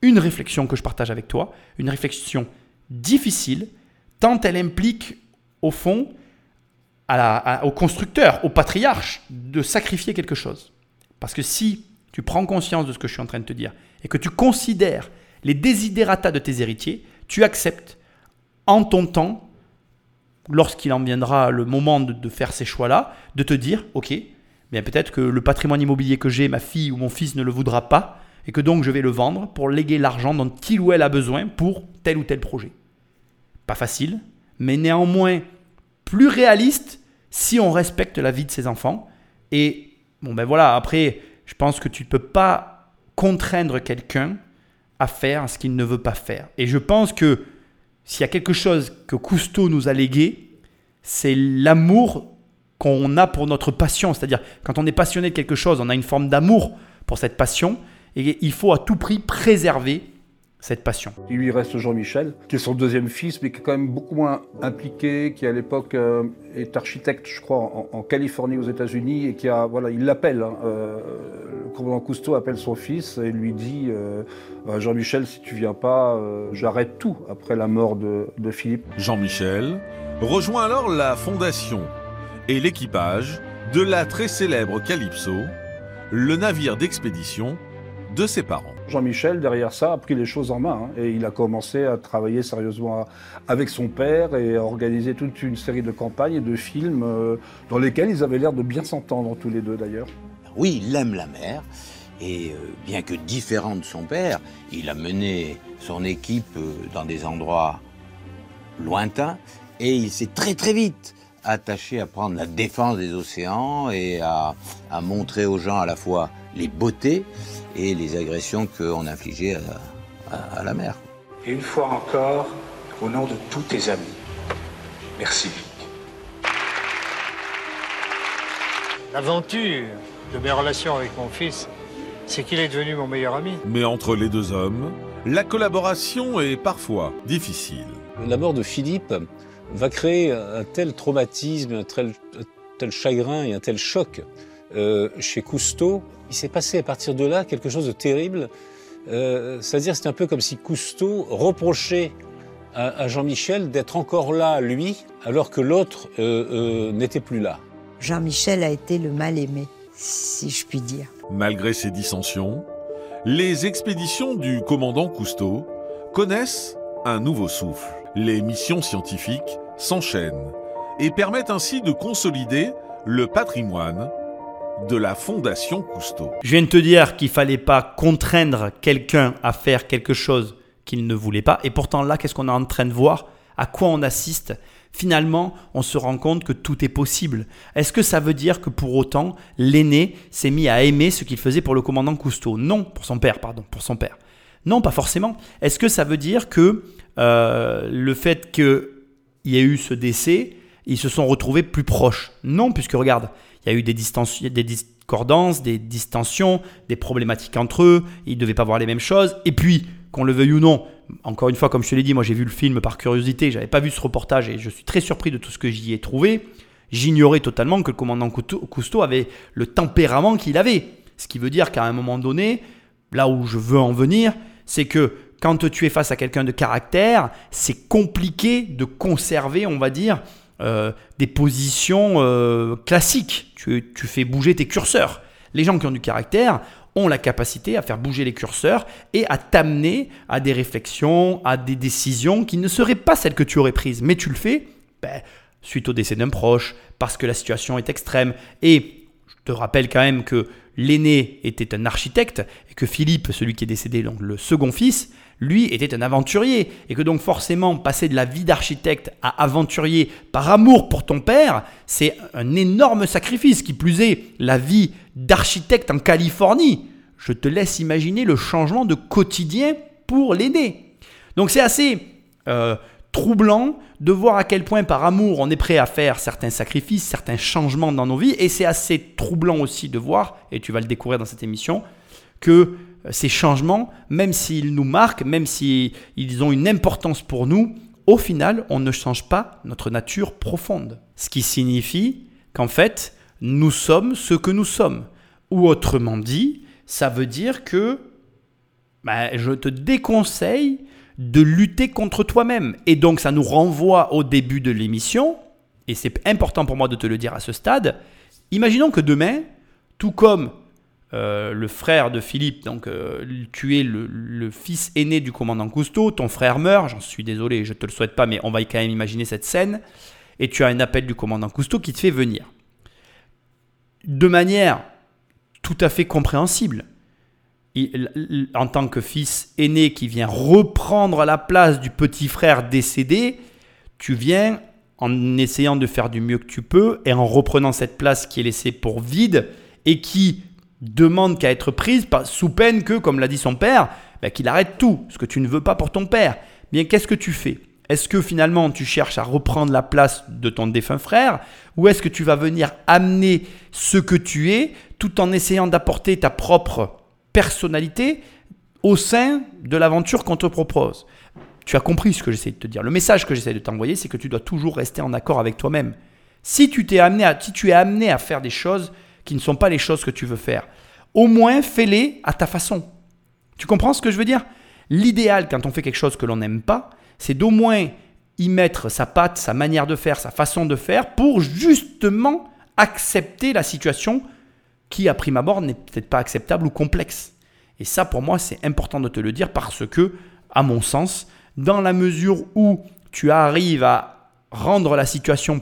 une réflexion que je partage avec toi, une réflexion difficile, tant elle implique, au fond, au constructeur, au patriarche, de sacrifier quelque chose. Parce que si tu prends conscience de ce que je suis en train de te dire et que tu considères les désidérata de tes héritiers, tu acceptes en ton temps, lorsqu'il en viendra le moment de, faire ces choix-là, de te dire, ok, bien peut-être que le patrimoine immobilier que j'ai, ma fille ou mon fils ne le voudra pas, et que donc je vais le vendre pour léguer l'argent dont il ou elle a besoin pour tel ou tel projet. Pas facile, mais néanmoins plus réaliste si on respecte la vie de ses enfants. Et bon ben voilà, après, je pense que tu ne peux pas contraindre quelqu'un à faire ce qu'il ne veut pas faire. Et je pense que s'il y a quelque chose que Cousteau nous a légué, c'est l'amour qu'on a pour notre passion. C'est-à-dire, quand on est passionné de quelque chose, on a une forme d'amour pour cette passion. Et il faut à tout prix préserver cette passion. Il lui reste Jean-Michel, qui est son deuxième fils, mais qui est quand même beaucoup moins impliqué, qui à l'époque euh, est architecte, je crois, en, Californie aux États-Unis, et qui a, voilà, il l'appelle. Hein, euh, le commandant Cousteau appelle son fils et lui dit euh, Jean-Michel, si tu viens pas, j'arrête tout après la mort de, de Philippe. Jean-Michel rejoint alors la fondation et l'équipage de la très célèbre Calypso, le navire d'expédition de ses parents. Jean-Michel, derrière ça, a pris les choses en main hein, et il a commencé à travailler sérieusement avec son père et à organiser toute une série de campagnes et de films euh, dans lesquels ils avaient l'air de bien s'entendre tous les deux d'ailleurs. Oui, il aime la mer et euh, bien que différent de son père, il a mené son équipe euh, dans des endroits lointains et il s'est très très vite attaché à prendre la défense des océans et à, à montrer aux gens à la fois les beautés et les agressions qu'on infligeait à, à, la mer. Et une fois encore, au nom de tous tes amis, merci L'aventure de mes relations avec mon fils, c'est qu'il est devenu mon meilleur ami. Mais entre les deux hommes, la collaboration est parfois difficile. La mort de Philippe va créer un tel traumatisme, un tel, un tel chagrin et un tel choc euh, chez Cousteau. Il s'est passé à partir de là quelque chose de terrible. Euh, C'est-à-dire, c'est un peu comme si Cousteau reprochait à, à Jean-Michel d'être encore là, lui, alors que l'autre euh, euh, n'était plus là. Jean-Michel a été le mal-aimé, si je puis dire. Malgré ces dissensions, les expéditions du commandant Cousteau connaissent un nouveau souffle. Les missions scientifiques s'enchaînent et permettent ainsi de consolider le patrimoine de la Fondation Cousteau. Je viens de te dire qu'il fallait pas contraindre quelqu'un à faire quelque chose qu'il ne voulait pas. Et pourtant là, qu'est-ce qu'on est en train de voir? À quoi on assiste? Finalement, on se rend compte que tout est possible. Est-ce que ça veut dire que pour autant, l'aîné s'est mis à aimer ce qu'il faisait pour le commandant Cousteau? Non, pour son père, pardon, pour son père. Non, pas forcément. Est-ce que ça veut dire que euh, le fait qu'il y ait eu ce décès, ils se sont retrouvés plus proches? Non, puisque regarde, il y a eu des, des discordances, des distensions, des problématiques entre eux, ils ne devaient pas voir les mêmes choses. Et puis, qu'on le veuille ou non, encore une fois, comme je te l'ai dit, moi j'ai vu le film par curiosité, j'avais pas vu ce reportage et je suis très surpris de tout ce que j'y ai trouvé. J'ignorais totalement que le commandant Cousteau avait le tempérament qu'il avait. Ce qui veut dire qu'à un moment donné, là où je veux en venir, c'est que quand tu es face à quelqu'un de caractère, c'est compliqué de conserver, on va dire, euh, des positions euh, classiques. Tu, fais bouger tes curseurs. Les gens qui ont du caractère ont la capacité à faire bouger les curseurs et à t'amener à des réflexions, à des décisions qui ne seraient pas celles que tu aurais prises. Mais tu le fais ben, suite au décès d'un proche, parce que la situation est extrême. Et je te rappelle quand même que l'aîné était un architecte et que Philippe, celui qui est décédé, donc le second fils, lui était un aventurier. Et que donc forcément, passer de la vie d'architecte à aventurier par amour pour ton père, c'est un énorme sacrifice. Qui plus est, la vie d'architecte en Californie. Je te laisse imaginer le changement de quotidien pour l'aîné. Donc c'est assez euh, troublant de voir à quel point par amour on est prêt à faire certains sacrifices, certains changements dans nos vies. Et c'est assez troublant aussi de voir, et tu vas le découvrir dans cette émission, que ces changements, même s'ils nous marquent, même s'ils ont une importance pour nous, au final, on ne change pas notre nature profonde. Ce qui signifie qu'en fait, nous sommes ce que nous sommes. Ou autrement dit, ça veut dire que bah, je te déconseille de lutter contre toi-même. Et donc ça nous renvoie au début de l'émission, et c'est important pour moi de te le dire à ce stade, imaginons que demain, tout comme euh, le frère de Philippe, donc euh, tu es le, fils aîné du commandant Cousteau, ton frère meurt, j'en suis désolé, je ne te le souhaite pas, mais on va quand même imaginer cette scène, et tu as un appel du commandant Cousteau qui te fait venir de manière tout à fait compréhensible. en tant que fils aîné qui vient reprendre la place du petit frère décédé, tu viens en essayant de faire du mieux que tu peux et en reprenant cette place qui est laissée pour vide et qui demande qu'à être prise sous peine que, comme l'a dit son père, ben, qu'il arrête tout, ce que tu ne veux pas pour ton père. Bien, qu'est-ce que tu fais? Est-ce que finalement tu cherches à reprendre la place de ton défunt frère? Ou est-ce que tu vas venir amener ce que tu es tout en essayant d'apporter ta propre personnalité au sein de l'aventure qu'on te propose? Tu as compris ce que j'essaie de te dire. Le message que j'essaie de t'envoyer, c'est que tu dois toujours rester en accord avec toi-même. Si tu, t'es amené à, si tu es amené à faire des choses qui ne sont pas les choses que tu veux faire, au moins fais-les à ta façon. Tu comprends ce que je veux dire? L'idéal quand on fait quelque chose que l'on n'aime pas, c'est d'au moins y mettre sa patte, sa manière de faire, sa façon de faire pour justement accepter la situation qui, à prime abord, n'est peut-être pas acceptable ou complexe. Et ça, pour moi, c'est important de te le dire parce que, à mon sens, dans la mesure où tu arrives à rendre la situation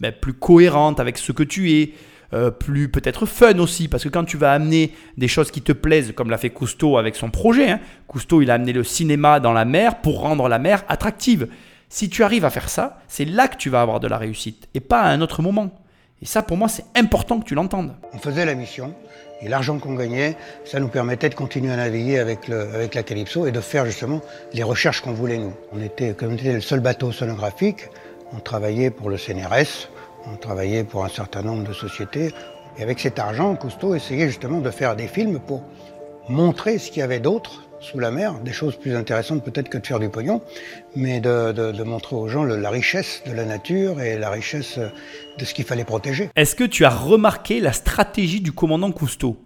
ben, plus cohérente avec ce que tu es, euh, plus peut-être fun aussi, parce que quand tu vas amener des choses qui te plaisent, comme l'a fait Cousteau avec son projet, hein, Cousteau il a amené le cinéma dans la mer pour rendre la mer attractive. Si tu arrives à faire ça, c'est là que tu vas avoir de la réussite, et pas à un autre moment. Et ça, pour moi, c'est important que tu l'entendes. On faisait la mission, et l'argent qu'on gagnait, ça nous permettait de continuer à naviguer avec, avec la Calypso et de faire justement les recherches qu'on voulait nous. On était, comme on était le seul bateau sonographique, on travaillait pour le CNRS, on travaillait pour un certain nombre de sociétés. Et avec cet argent, Cousteau essayait justement de faire des films pour montrer ce qu'il y avait d'autre sous la mer, des choses plus intéressantes peut-être que de faire du pognon, mais de, montrer aux gens la richesse de la nature et la richesse de ce qu'il fallait protéger. Est-ce que tu as remarqué la stratégie du commandant Cousteau?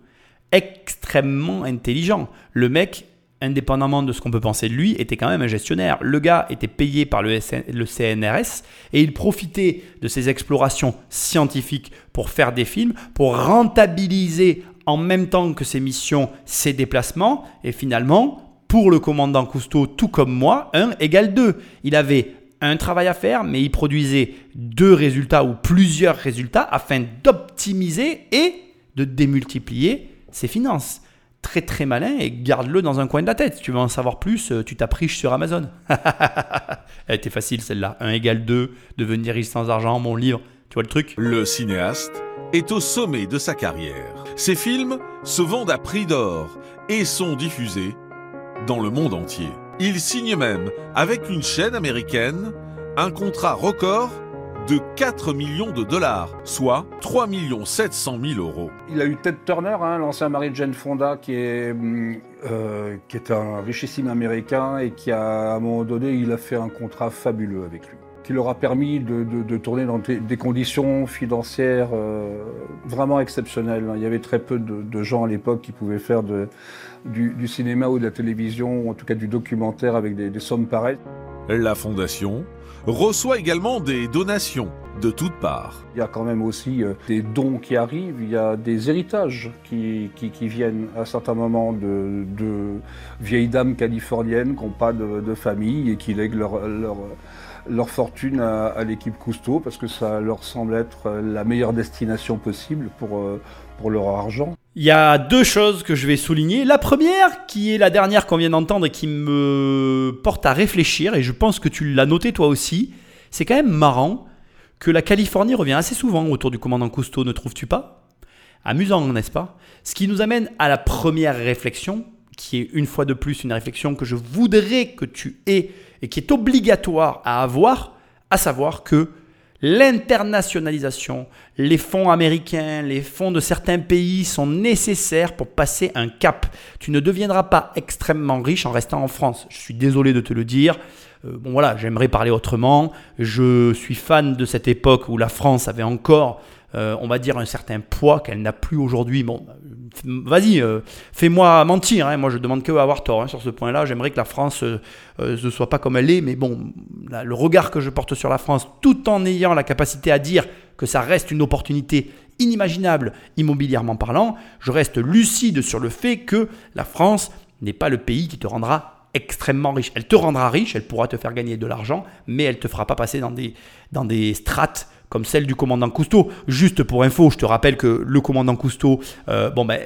Extrêmement intelligent. Le mec, indépendamment de ce qu'on peut penser de lui, était quand même un gestionnaire. Le gars était payé par le, CNRS et il profitait de ses explorations scientifiques pour faire des films, pour rentabiliser en même temps que ses missions, ses déplacements. Et finalement, pour le commandant Cousteau, tout comme moi, 1 égale 2. Il avait un travail à faire, mais il produisait deux résultats ou plusieurs résultats afin d'optimiser et de démultiplier ses finances. Très très malin et garde-le dans un coin de la tête. Si tu veux en savoir plus, euh, tu t'appriches sur Amazon. Elle était facile celle-là. 1 égale 2, devenir riche sans argent, mon livre. Tu vois le truc? Le cinéaste est au sommet de sa carrière. Ses films se vendent à prix d'or et sont diffusés dans le monde entier. Il signe même, avec une chaîne américaine, un contrat record de 4 millions de dollars, soit 3 700 000 euros. Il a eu Ted Turner, hein, l'ancien mari de Jane Fonda, qui est, hum, euh, qui est un richissime américain et qui, a, à un moment donné, il a fait un contrat fabuleux avec lui, qui leur a permis de, de- de tourner dans des, conditions financières euh, vraiment exceptionnelles. Il y avait très peu de, de gens à l'époque qui pouvaient faire du, du cinéma ou de la télévision, ou en tout cas du documentaire avec des, des sommes pareilles. La fondation reçoit également des donations de toutes parts. Il y a quand même aussi euh, des dons qui arrivent, il y a des héritages qui, viennent à certains moments de, de vieilles dames californiennes qui n'ont pas de, famille et qui lèguent leur, fortune à, à l'équipe Cousteau parce que ça leur semble être la meilleure destination possible pour, euh, leur argent. Il y a deux choses que je vais souligner. La première, qui est la dernière qu'on vient d'entendre et qui me porte à réfléchir, et je pense que tu l'as noté toi aussi, c'est quand même marrant que la Californie revient assez souvent autour du commandant Cousteau, ne trouves-tu pas? Amusant, n'est-ce pas? Ce qui nous amène à la première réflexion, qui est une fois de plus une réflexion que je voudrais que tu aies et qui est obligatoire à avoir, à savoir que l'internationalisation, les fonds américains, les fonds de certains pays sont nécessaires pour passer un cap. Tu ne deviendras pas extrêmement riche en restant en France. Je suis désolé de te le dire. Euh, bon voilà, j'aimerais parler autrement. Je suis fan de cette époque où la France avait encore, euh, on va dire, un certain poids qu'elle n'a plus aujourd'hui. Bon, vas-y, euh, fais-moi mentir. hein. Moi, je demande que avoir tort hein, sur ce point-là. J'aimerais que la France euh, euh, ne soit pas comme elle est, mais bon, le regard que je porte sur la France, tout en ayant la capacité à dire que ça reste une opportunité inimaginable immobilièrement parlant, je reste lucide sur le fait que la France n'est pas le pays qui te rendra extrêmement riche. Elle te rendra riche, elle pourra te faire gagner de l'argent, mais elle te fera pas passer dans des, dans des strates comme celle du commandant Cousteau. Juste pour info, je te rappelle que le commandant Cousteau, euh, bon ben,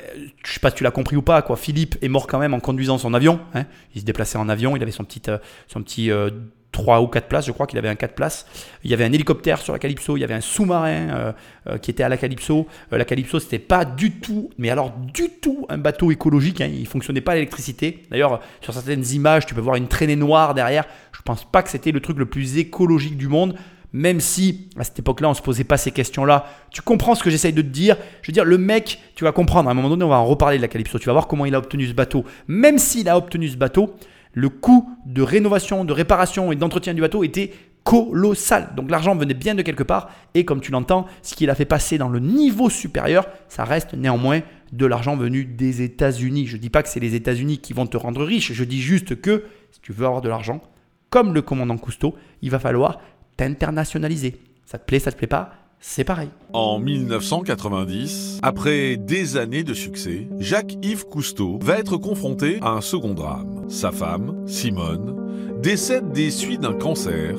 je sais pas si tu l'as compris ou pas, quoi. Philippe est mort quand même en conduisant son avion. hein. Il se déplaçait en avion, il avait son petit, euh, son petit euh, 3 ou 4 places, je crois qu'il avait un 4 places. Il y avait un hélicoptère sur la Calypso, il y avait un sous-marin euh, euh, qui était à la Calypso. Euh, la Calypso, c'était pas du tout, mais alors du tout un bateau écologique. hein. Il fonctionnait pas à l'électricité. D'ailleurs, sur certaines images, tu peux voir une traînée noire derrière. Je pense pas que c'était le truc le plus écologique du monde. Même si à cette époque-là, on se posait pas ces questions-là, tu comprends ce que j'essaye de te dire? Je veux dire, le mec, tu vas comprendre. À un moment donné, on va en reparler de la Calypso. Tu vas voir comment il a obtenu ce bateau. Même s'il a obtenu ce bateau, le coût de rénovation, de réparation et d'entretien du bateau était colossal. Donc l'argent venait bien de quelque part et comme tu l'entends, ce qu'il a fait passer dans le niveau supérieur, ça reste néanmoins de l'argent venu des États-Unis. Je ne dis pas que c'est les États-Unis qui vont te rendre riche, je dis juste que si tu veux avoir de l'argent, comme le commandant Cousteau, il va falloir t'internationaliser. Ça te plaît, ça te plaît pas, c'est pareil. En 1990, après des années de succès, Jacques-Yves Cousteau va être confronté à un second drame. Sa femme, Simone, décède des suites d'un cancer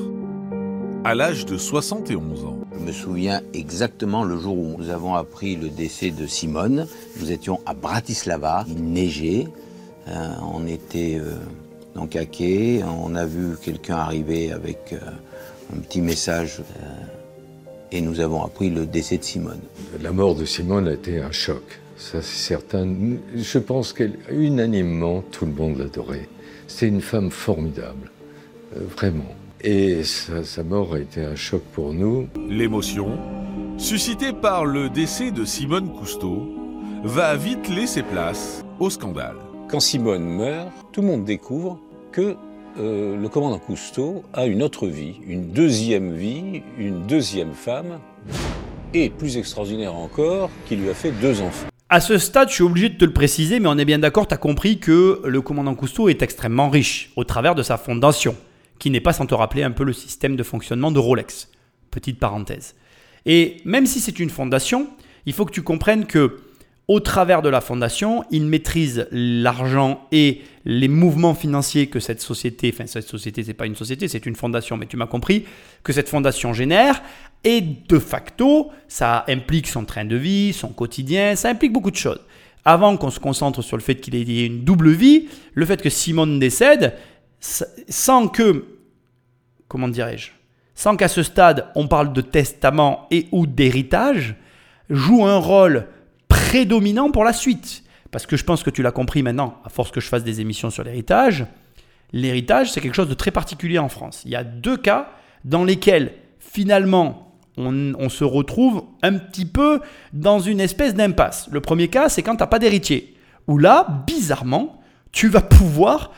à l'âge de 71 ans. Je me souviens exactement le jour où nous avons appris le décès de Simone. Nous étions à Bratislava, il neigeait, Euh, on était euh, donc à quai, on a vu quelqu'un arriver avec euh, un petit message euh, et nous avons appris le décès de Simone. La mort de Simone a été un choc, ça c'est certain. Je pense qu'unanimement, tout le monde l'adorait. C'est une femme formidable, euh, vraiment. Et sa, sa mort a été un choc pour nous. L'émotion, suscitée par le décès de Simone Cousteau, va vite laisser place au scandale. quand Simone meurt, tout le monde découvre que euh, le commandant Cousteau a une autre vie, une deuxième vie, une deuxième femme, et plus extraordinaire encore, qui lui a fait deux enfants. À ce stade, je suis obligé de te le préciser, mais on est bien d'accord, tu as compris que le commandant Cousteau est extrêmement riche au travers de sa fondation, qui n'est pas sans te rappeler un peu le système de fonctionnement de Rolex. Petite parenthèse. Et même si c'est une fondation, il faut que tu comprennes que au travers de la fondation, il maîtrise l'argent et les mouvements financiers que cette société, enfin cette société c'est pas une société, c'est une fondation, mais tu m'as compris, que cette fondation génère. Et de facto, ça implique son train de vie, son quotidien, ça implique beaucoup de choses. Avant qu'on se concentre sur le fait qu'il ait une double vie, le fait que Simone décède, sans que, comment dirais-je, sans qu'à ce stade on parle de testament et ou d'héritage, joue un rôle prédominant pour la suite. Parce que je pense que tu l'as compris maintenant, à force que je fasse des émissions sur l'héritage, l'héritage, c'est quelque chose de très particulier en France. Il y a deux cas dans lesquels, finalement, on, se retrouve un petit peu dans une espèce d'impasse. Le premier cas, c'est quand tu n'as pas d'héritier. Où là, bizarrement, tu vas pouvoir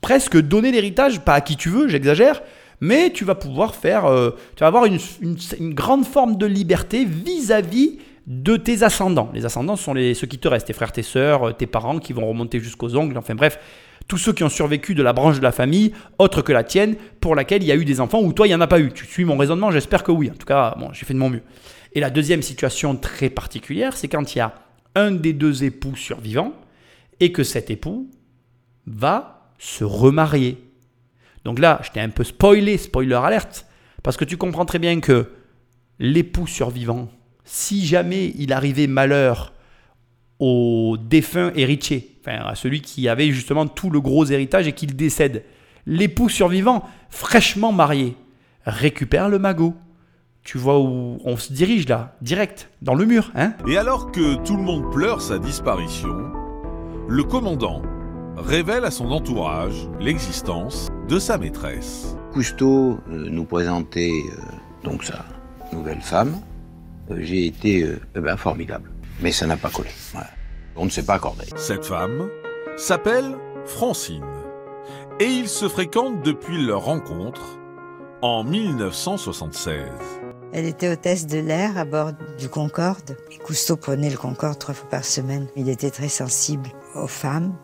presque donner l'héritage, pas à qui tu veux, j'exagère, mais tu vas pouvoir faire, euh, tu vas avoir une, grande forme de liberté vis-à-vis de tes ascendants. Les ascendants sont les, ceux qui te restent, tes frères, tes sœurs, euh, tes parents qui vont remonter jusqu'aux ongles, enfin bref, tous ceux qui ont survécu de la branche de la famille, autre que la tienne, pour laquelle il y a eu des enfants, ou toi il n'y en a pas eu. Tu suis mon raisonnement, j'espère que oui. En tout cas, bon, j'ai fait de mon mieux. Et la deuxième situation très particulière, c'est quand il y a un des deux époux survivants et que cet époux va se remarier. Donc là, je t'ai un peu spoilé, spoiler alerte, parce que tu comprends très bien que l'époux survivant si jamais il arrivait malheur au défunt héritier, enfin à celui qui avait justement tout le gros héritage et qu'il décède, l'époux survivant, fraîchement marié, récupère le magot. Tu vois où on se dirige là, direct, dans le mur, hein? Et alors que tout le monde pleure sa disparition, le commandant révèle à son entourage l'existence de sa maîtresse. Cousteau euh, nous présentait euh, donc sa nouvelle femme, j'ai été euh, ben, formidable. Mais ça n'a pas collé. On ne s'est pas accordé. Cette femme s'appelle Francine. Et ils se fréquentent depuis leur rencontre en 1976. Elle était hôtesse de l'air à bord du Concorde. Cousteau prenait le Concorde trois fois par semaine. Il était très sensible aux femmes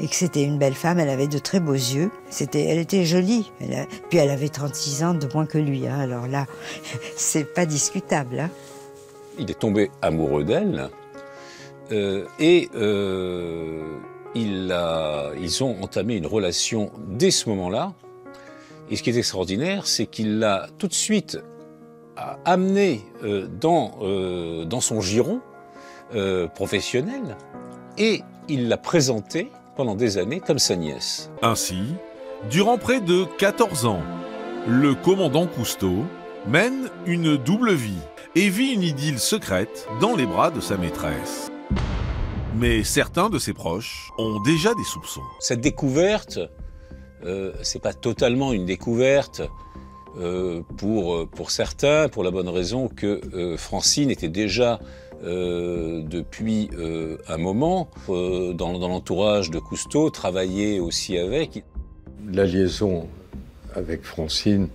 et que c'était une belle femme. Elle avait de très beaux yeux. C'était, elle était jolie. puis elle avait 36 ans de moins que lui. Hein. Alors là, c'est pas discutable. Hein. Il est tombé amoureux d'elle euh, et euh, ils ont entamé une relation dès ce moment-là. Et ce qui est extraordinaire, c'est qu'il l'a tout de suite amené euh, dans, dans son giron professionnel et il l'a présenté pendant des années comme sa nièce. Ainsi, durant près de 14 ans, le commandant Cousteau mène une double vie et vit une idylle secrète dans les bras de sa maîtresse. Mais certains de ses proches ont déjà des soupçons. Cette découverte, euh, c'est pas totalement une découverte euh, pour, pour certains, pour la bonne raison que euh, Francine était déjà euh, depuis euh, un moment euh, dans, l'entourage de Cousteau, travaillait aussi avec. La liaison avec Francine,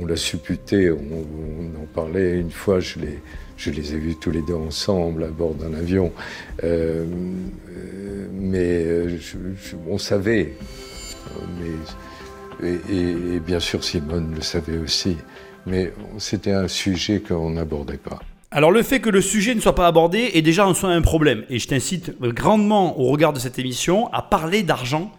on l'a supputé, on, en parlait une fois, je les, ai vus tous les deux ensemble à bord d'un avion. mais on savait. Et, et, bien sûr, Simone le savait aussi. Mais c'était un sujet qu'on n'abordait pas. Alors le fait que le sujet ne soit pas abordé est déjà en soi un problème. Et je t'incite grandement au regard de cette émission à parler d'argent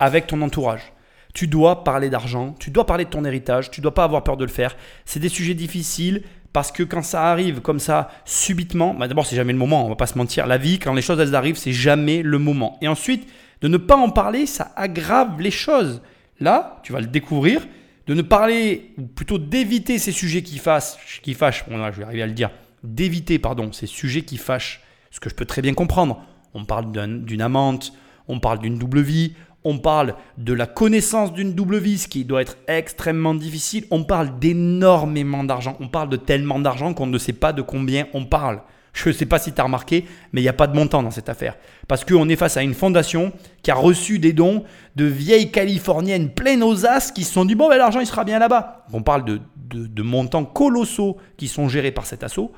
avec ton entourage. Tu dois parler d'argent, tu dois parler de ton héritage, tu dois pas avoir peur de le faire. C'est des sujets difficiles parce que quand ça arrive comme ça subitement, bah d'abord c'est jamais le moment, on va pas se mentir. La vie, quand les choses elles arrivent, c'est jamais le moment. Et ensuite, de ne pas en parler, ça aggrave les choses. Là, tu vas le découvrir, de ne parler, ou plutôt d'éviter ces sujets qui fâchent, qui fâchent, bon là je vais arriver à le dire, d'éviter pardon, ces sujets qui fâchent, ce que je peux très bien comprendre. On parle d'une amante, on parle d'une double vie, on parle de la connaissance d'une double vie, ce qui doit être extrêmement difficile. On parle d'énormément d'argent, on parle de tellement d'argent qu'on ne sait pas de combien on parle. Je ne sais pas si tu as remarqué, mais il n'y a pas de montant dans cette affaire. Parce qu'on est face à une fondation qui a reçu des dons de vieilles Californiennes pleines aux as qui se sont dit bon, ben, l'argent il sera bien là-bas. On parle de, de, montants colossaux qui sont gérés par cet assaut,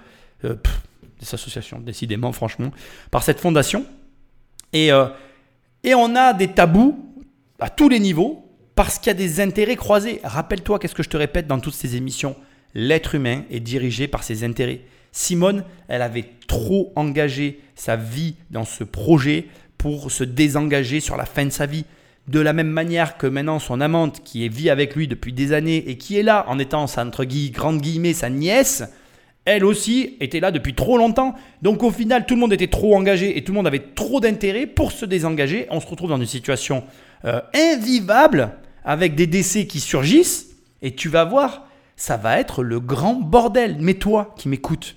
euh, des associations, décidément, franchement, par cette fondation. Et, euh, et on a des tabous à tous les niveaux parce qu'il y a des intérêts croisés. Rappelle-toi, qu'est-ce que je te répète dans toutes ces émissions? L'être humain est dirigé par ses intérêts. Simone, elle avait trop engagé sa vie dans ce projet pour se désengager sur la fin de sa vie. De la même manière que maintenant son amante, qui vit avec lui depuis des années et qui est là en étant, sa, grande sa nièce, elle aussi était là depuis trop longtemps. Donc au final, tout le monde était trop engagé et tout le monde avait trop d'intérêt pour se désengager. On se retrouve dans une situation euh, invivable avec des décès qui surgissent et tu vas voir, ça va être le grand bordel. Mais toi qui m'écoutes,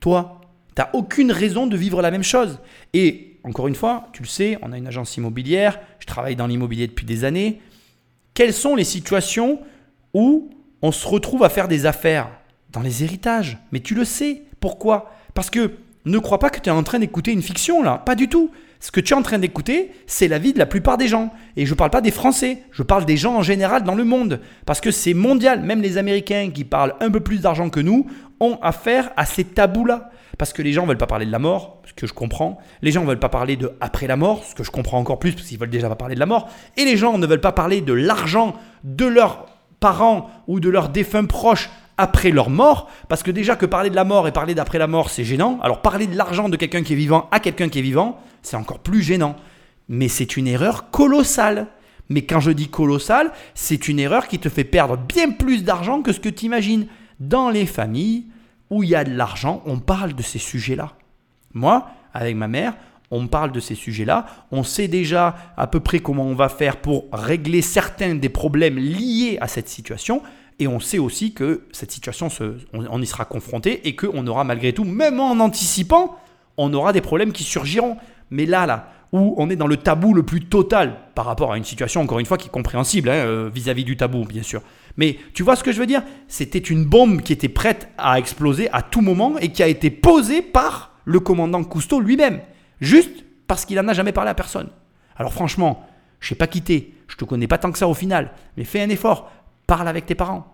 toi, tu n'as aucune raison de vivre la même chose. Et encore une fois, tu le sais, on a une agence immobilière, je travaille dans l'immobilier depuis des années. Quelles sont les situations où on se retrouve à faire des affaires? Dans les héritages. Mais tu le sais. Pourquoi? Parce que ne crois pas que tu es en train d'écouter une fiction là. Pas du tout. Ce que tu es en train d'écouter, c'est la vie de la plupart des gens. Et je ne parle pas des Français, je parle des gens en général dans le monde. Parce que c'est mondial. Même les Américains qui parlent un peu plus d'argent que nous ont affaire à ces tabous-là. Parce que les gens ne veulent pas parler de la mort, ce que je comprends. Les gens ne veulent pas parler de après la mort, ce que je comprends encore plus, parce qu'ils veulent déjà pas parler de la mort. Et les gens ne veulent pas parler de l'argent de leurs parents ou de leurs défunts proches après leur mort, parce que déjà que parler de la mort et parler d'après la mort, c'est gênant. Alors parler de l'argent de quelqu'un qui est vivant à quelqu'un qui est vivant, c'est encore plus gênant. Mais c'est une erreur colossale. Mais quand je dis colossale, c'est une erreur qui te fait perdre bien plus d'argent que ce que tu imagines. Dans les familles, où il y a de l'argent, on parle de ces sujets-là. Moi, avec ma mère, on parle de ces sujets-là. On sait déjà à peu près comment on va faire pour régler certains des problèmes liés à cette situation. Et on sait aussi que cette situation, on, y sera confronté et qu'on aura malgré tout, même en anticipant, on aura des problèmes qui surgiront. Mais là, là, où on est dans le tabou le plus total par rapport à une situation, encore une fois, qui est compréhensible hein, euh, vis-à-vis -vis du tabou, bien sûr. Mais tu vois ce que je veux dire? C'était une bombe qui était prête à exploser à tout moment et qui a été posée par le commandant Cousteau lui-même, juste parce qu'il n'en a jamais parlé à personne. Alors franchement, je sais pas quitter, je te connais pas tant que ça au final, mais fais un effort, parle avec tes parents.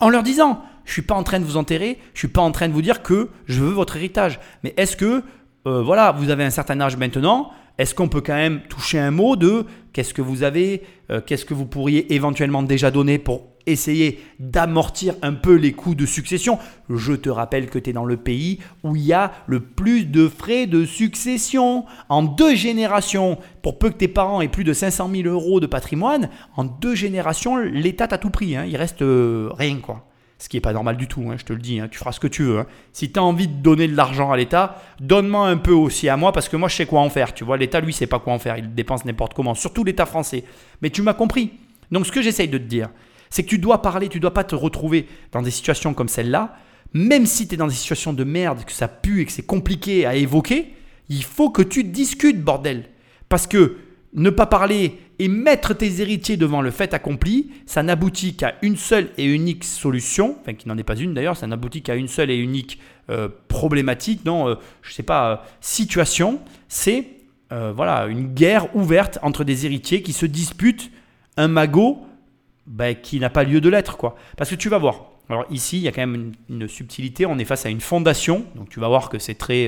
En leur disant, je suis pas en train de vous enterrer, je suis pas en train de vous dire que je veux votre héritage, mais est-ce que euh, voilà, vous avez un certain âge maintenant, est-ce qu'on peut quand même toucher un mot de qu'est-ce que vous avez, euh, qu'est-ce que vous pourriez éventuellement déjà donner pour essayer d'amortir un peu les coûts de succession? Je te rappelle que tu es dans le pays où il y a le plus de frais de succession. En deux générations, pour peu que tes parents aient plus de 500 000 euros de patrimoine, en deux générations, l'État t'a tout pris. Hein. Il reste euh, rien, quoi. Ce qui n'est pas normal du tout, hein, je te le dis, hein. tu feras ce que tu veux. Si tu as envie de donner de l'argent à l'État, donne-moi un peu aussi à moi parce que moi je sais quoi en faire. Tu vois, l'État lui sait pas quoi en faire, il dépense n'importe comment, surtout l'État français. Mais tu m'as compris. Donc ce que j'essaye de te dire, c'est que tu dois parler, tu dois pas te retrouver dans des situations comme celle-là, même si tu es dans des situations de merde, que ça pue et que c'est compliqué à évoquer, il faut que tu discutes, bordel. Parce que ne pas parler et mettre tes héritiers devant le fait accompli, ça n'aboutit qu'à une seule et unique solution, enfin qui n'en est pas une d'ailleurs, ça n'aboutit qu'à une seule et unique euh, problématique, non, euh, je sais pas, euh, situation, c'est voilà une guerre ouverte entre des héritiers qui se disputent un magot bah, qui n'a pas lieu de l'être. quoi. Parce que tu vas voir, alors ici, il y a quand même une, subtilité, on est face à une fondation, donc tu vas voir que c'est très...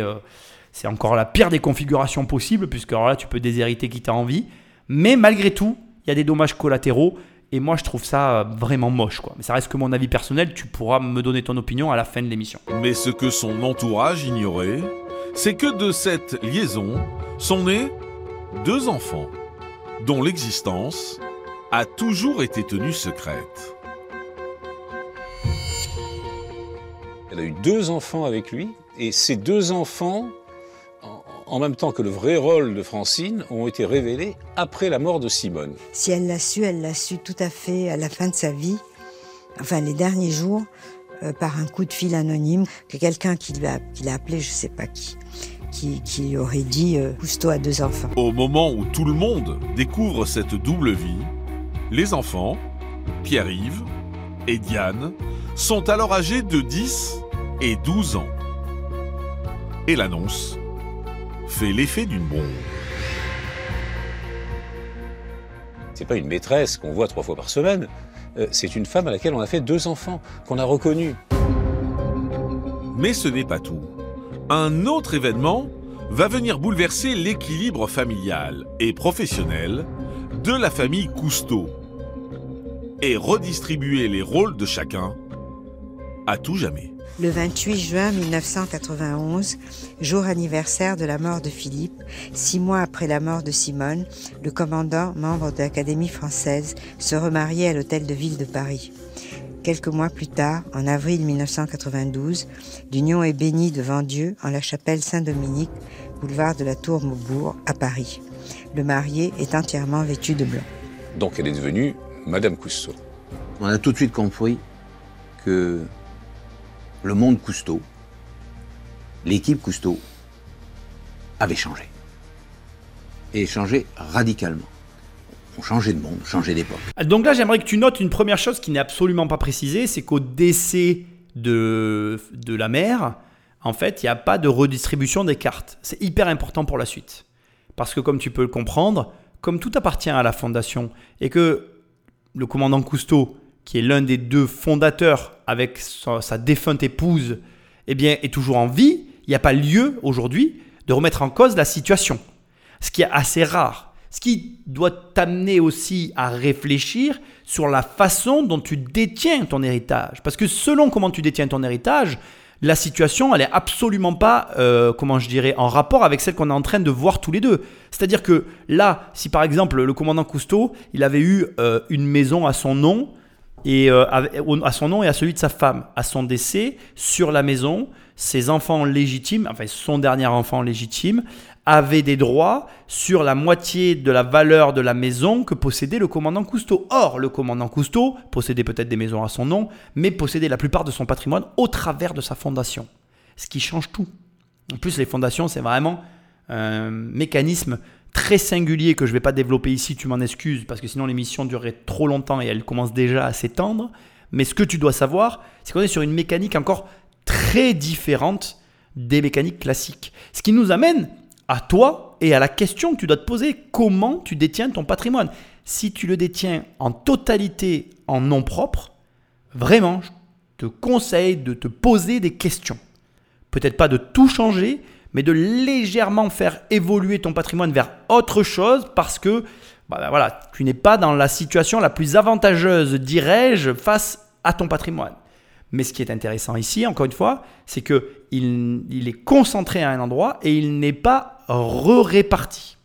Euh, c'est encore la pire des configurations possibles, puisque alors là, tu peux déshériter qui t'a envie. Mais malgré tout, il y a des dommages collatéraux, et moi, je trouve ça vraiment moche. Quoi. Mais ça reste que mon avis personnel, tu pourras me donner ton opinion à la fin de l'émission. Mais ce que son entourage ignorait, c'est que de cette liaison sont nés deux enfants, dont l'existence a toujours été tenue secrète. Elle a eu deux enfants avec lui, et ces deux enfants, en même temps que le vrai rôle de Francine, ont été révélés après la mort de Simone. Si elle l'a su, elle l'a su tout à fait à la fin de sa vie, enfin les derniers jours, euh, par un coup de fil anonyme, que quelqu'un qui l'a appelé, je ne sais pas qui. Qui, qui aurait dit euh, Cousteau a deux enfants. Au moment où tout le monde découvre cette double vie, les enfants, Pierre-Yves et Diane, sont alors âgés de 10 et 12 ans. Et l'annonce fait l'effet d'une bombe. C'est pas une maîtresse qu'on voit trois fois par semaine. Euh, c'est une femme à laquelle on a fait deux enfants, qu'on a reconnus. Mais ce n'est pas tout. Un autre événement va venir bouleverser l'équilibre familial et professionnel de la famille Cousteau et redistribuer les rôles de chacun à tout jamais. Le 28 juin 1991, jour anniversaire de la mort de Philippe, six mois après la mort de Simone, le commandant, membre de l'Académie française, se remariait à l'hôtel de ville de Paris. Quelques mois plus tard, en avril 1992, l'union est bénie devant Dieu en la chapelle Saint-Dominique, boulevard de la Tour Maubourg, à Paris. Le marié est entièrement vêtu de blanc. Donc elle est devenue Madame Cousteau. On a tout de suite compris que le monde Cousteau, l'équipe Cousteau, avait changé. Et changé radicalement. On changeait de monde, changeait d'époque. Donc là, j'aimerais que tu notes une première chose qui n'est absolument pas précisée, c'est qu'au décès de, de la mère, en fait, il n'y a pas de redistribution des cartes. C'est hyper important pour la suite. Parce que comme tu peux le comprendre, comme tout appartient à la fondation et que le commandant Cousteau, qui est l'un des deux fondateurs avec sa, défunte épouse, eh bien, est toujours en vie, il n'y a pas lieu aujourd'hui de remettre en cause la situation. Ce qui est assez rare. Ce qui doit t'amener aussi à réfléchir sur la façon dont tu détiens ton héritage. Parce que selon comment tu détiens ton héritage, la situation, elle est absolument pas, euh, comment je dirais, en rapport avec celle qu'on est en train de voir tous les deux. C'est-à-dire que là, si par exemple le commandant Cousteau, il avait eu euh, une maison à son nom, et euh, à son nom et à celui de sa femme, à son décès, sur la maison, ses enfants légitimes, enfin son dernier enfant légitime, avait des droits sur la moitié de la valeur de la maison que possédait le commandant Cousteau. Or, le commandant Cousteau possédait peut-être des maisons à son nom, mais possédait la plupart de son patrimoine au travers de sa fondation. Ce qui change tout. En plus, les fondations, c'est vraiment un mécanisme très singulier que je ne vais pas développer ici, tu m'en excuses, parce que sinon l'émission durerait trop longtemps et elle commence déjà à s'étendre. Mais ce que tu dois savoir, c'est qu'on est sur une mécanique encore très différente des mécaniques classiques. Ce qui nous amène à toi et à la question que tu dois te poser, comment tu détiens ton patrimoine? Si tu le détiens en totalité en nom propre, vraiment, je te conseille de te poser des questions. Peut-être pas de tout changer, mais de légèrement faire évoluer ton patrimoine vers autre chose parce que bah, bah, voilà, tu n'es pas dans la situation la plus avantageuse, dirais-je, face à ton patrimoine. Mais ce qui est intéressant ici, encore une fois, c'est qu'il il est concentré à un endroit et il n'est pas re-réparti.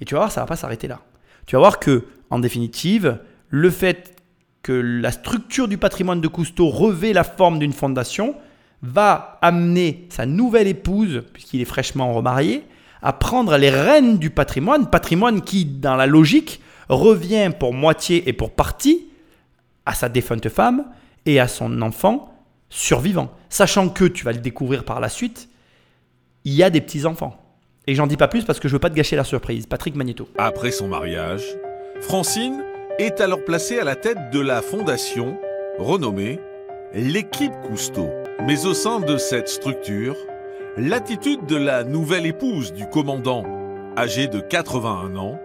Et tu vas voir, ça va pas s'arrêter là. Tu vas voir que, en définitive, le fait que la structure du patrimoine de Cousteau revêt la forme d'une fondation va amener sa nouvelle épouse, puisqu'il est fraîchement remarié, à prendre les rênes du patrimoine, patrimoine qui, dans la logique, revient pour moitié et pour partie à sa défunte femme et à son enfant survivant. Sachant que, tu vas le découvrir par la suite, il y a des petits-enfants. Et j'en dis pas plus parce que je veux pas te gâcher la surprise. Patrick Magneto. Après son mariage, Francine est alors placée à la tête de la fondation renommée l'équipe Cousteau. Mais au sein de cette structure, l'attitude de la nouvelle épouse du commandant, âgée de 81 ans,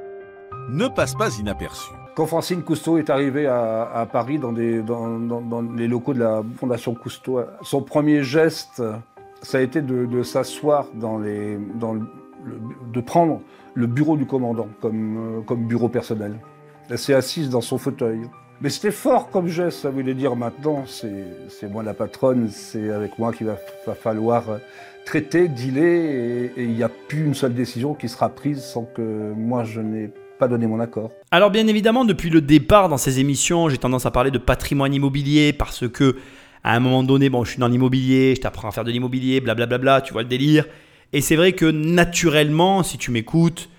ne passe pas inaperçue. Quand Francine Cousteau est arrivée à, Paris dans, les locaux de la Fondation Cousteau, son premier geste, ça a été de, s'asseoir dans, de prendre le bureau du commandant euh, comme bureau personnel. Elle s'est assise dans son fauteuil. Mais c'était fort comme geste, ça voulait dire maintenant, c'est moi la patronne, c'est avec moi qu'il va, falloir traiter, dealer, et il n'y a plus une seule décision qui sera prise sans que moi je n'ai pas donné mon accord. Alors bien évidemment, depuis le départ dans ces émissions, j'ai tendance à parler de patrimoine immobilier parce que à un moment donné, bon, je suis dans l'immobilier, je t'apprends à faire de l'immobilier, blablabla, tu vois le délire. Et c'est vrai que naturellement, si tu m'écoutes,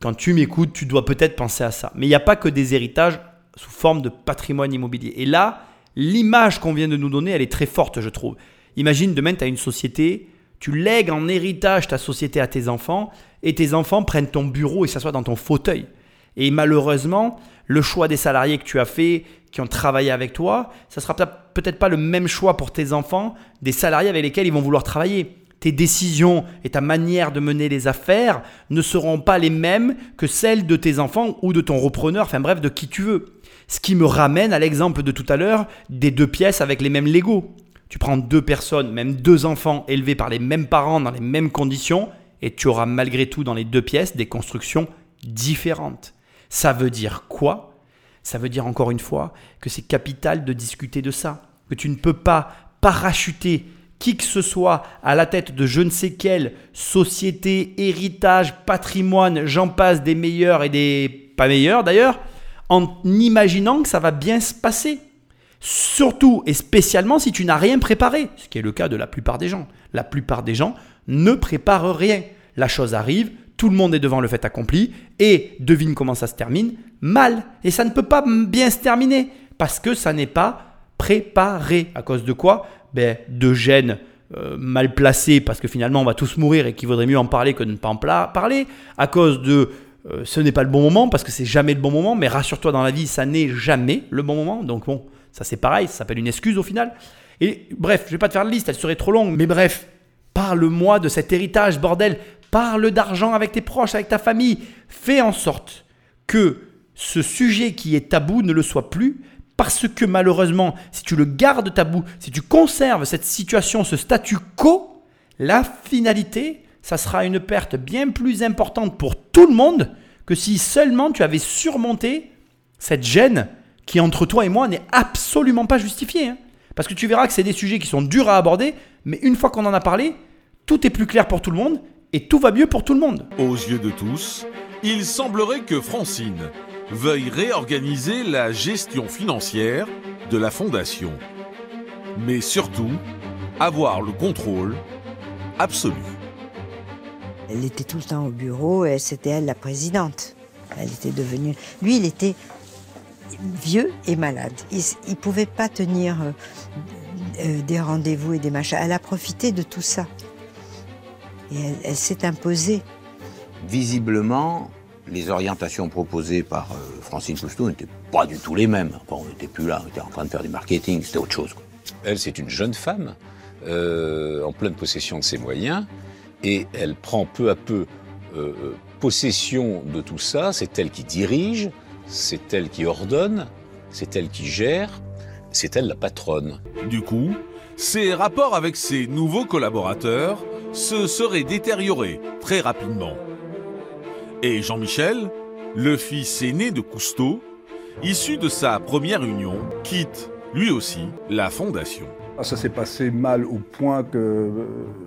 quand tu m'écoutes, tu dois peut-être penser à ça. Mais il n'y a pas que des héritages sous forme de patrimoine immobilier. Et là, l'image qu'on vient de nous donner, elle est très forte, je trouve. Imagine demain, tu as une société, tu lègues en héritage ta société à tes enfants, et tes enfants prennent ton bureau et s'assoient dans ton fauteuil. Et malheureusement, le choix des salariés que tu as fait, qui ont travaillé avec toi, ça sera peut-être pas le même choix pour tes enfants des salariés avec lesquels ils vont vouloir travailler tes décisions et ta manière de mener les affaires ne seront pas les mêmes que celles de tes enfants ou de ton repreneur, enfin bref, de qui tu veux. Ce qui me ramène à l'exemple de tout à l'heure des deux pièces avec les mêmes Lego. Tu prends deux personnes, même deux enfants élevés par les mêmes parents dans les mêmes conditions, et tu auras malgré tout dans les deux pièces des constructions différentes. Ça veut dire quoi? Ça veut dire encore une fois que c'est capital de discuter de ça, que tu ne peux pas parachuter qui que ce soit à la tête de je ne sais quelle société, héritage, patrimoine, j'en passe des meilleurs et des pas meilleurs d'ailleurs, en imaginant que ça va bien se passer. Surtout et spécialement si tu n'as rien préparé, ce qui est le cas de la plupart des gens. La plupart des gens ne préparent rien. La chose arrive, tout le monde est devant le fait accompli et devine comment ça se termine Mal. Et ça ne peut pas bien se terminer parce que ça n'est pas préparé. À cause de quoi? Ben, De gènes euh, mal placés parce que finalement on va tous mourir et qu'il vaudrait mieux en parler que de ne pas en parler. À cause de euh, ce n'est pas le bon moment parce que c'est jamais le bon moment. Mais rassure-toi dans la vie, ça n'est jamais le bon moment. Donc bon, ça c'est pareil, ça s'appelle une excuse au final. Et bref, je vais pas te faire de liste, elle serait trop longue. Mais bref, parle-moi de cet héritage, bordel. Parle d'argent avec tes proches, avec ta famille. Fais en sorte que ce sujet qui est tabou ne le soit plus. Parce que malheureusement, si tu le gardes tabou, si tu conserves cette situation, ce statu quo, la finalité, ça sera une perte bien plus importante pour tout le monde que si seulement tu avais surmonté cette gêne qui entre toi et moi n'est absolument pas justifiée. Hein. Parce que tu verras que c'est des sujets qui sont durs à aborder, mais une fois qu'on en a parlé, tout est plus clair pour tout le monde et tout va mieux pour tout le monde. Aux yeux de tous, il semblerait que Francine veuille réorganiser la gestion financière de la fondation. Mais surtout, avoir le contrôle absolu. Elle était tout le temps au bureau et c'était elle la présidente. Elle était devenue. Lui, il était vieux et malade. Il ne pouvait pas tenir euh, euh, des rendez-vous et des machins. Elle a profité de tout ça. Et elle, s'est imposée. Visiblement, les orientations proposées par euh, Francine Cousteau n'étaient pas du tout les mêmes. on n'était plus là, on était en train de faire du marketing, c'était autre chose. Elle, c'est une jeune femme, euh, en pleine possession de ses moyens, et elle prend peu à peu euh, possession de tout ça. C'est elle qui dirige, c'est elle qui ordonne, c'est elle qui gère, c'est elle la patronne. Du coup, ses rapports avec ses nouveaux collaborateurs se serait détérioré très rapidement. Et Jean-Michel, le fils aîné de Cousteau, issu de sa première union, quitte lui aussi la fondation. Ah, ça s'est passé mal au point que euh,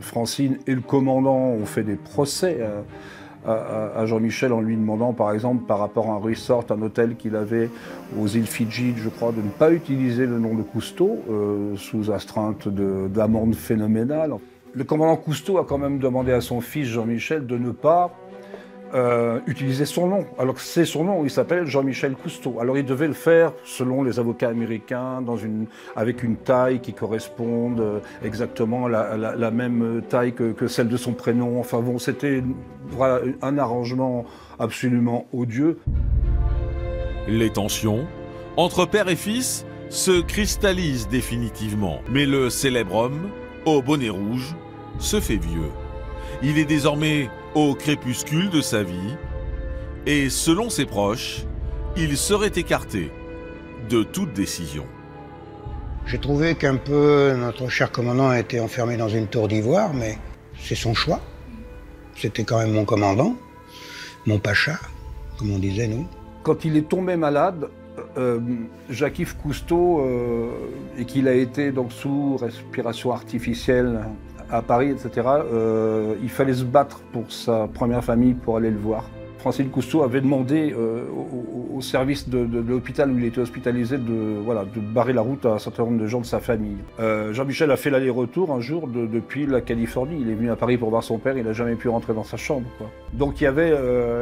Francine et le commandant ont fait des procès à, Jean-Michel en lui demandant, par exemple, par rapport à un resort, un hôtel qu'il avait aux îles Fidji, je crois, de ne pas utiliser le nom de Cousteau euh, sous astreinte d'amende phénoménale. Le commandant Cousteau a quand même demandé à son fils Jean-Michel de ne pas euh, utiliser son nom, alors que c'est son nom, il s'appelle Jean-Michel Cousteau. Alors il devait le faire selon les avocats américains, avec une taille qui corresponde euh, exactement à la, même taille que, celle de son prénom. Enfin bon, c'était un arrangement absolument odieux. Les tensions entre père et fils se cristallisent définitivement, mais le célèbre homme, au bonnet rouge, se fait vieux. Il est désormais au crépuscule de sa vie et selon ses proches, il serait écarté de toute décision. J'ai trouvé qu'un peu notre cher commandant a été enfermé dans une tour d'ivoire, mais c'est son choix. C'était quand même mon commandant, mon pacha, comme on disait nous. Quand il est tombé malade, euh, Jacques-Yves Cousteau, euh, et qu'il a été donc sous respiration artificielle à Paris, etc., euh, il fallait se battre pour sa première famille pour aller le voir. Francine Cousteau avait demandé euh, au, service de, l'hôpital où il était hospitalisé de, voilà, de barrer la route à un certain nombre de gens de sa famille. Euh, Jean-Michel a fait l'aller-retour un jour depuis la Californie. Il est venu à Paris pour voir son père, il n'a jamais pu rentrer dans sa chambre. Donc il y avait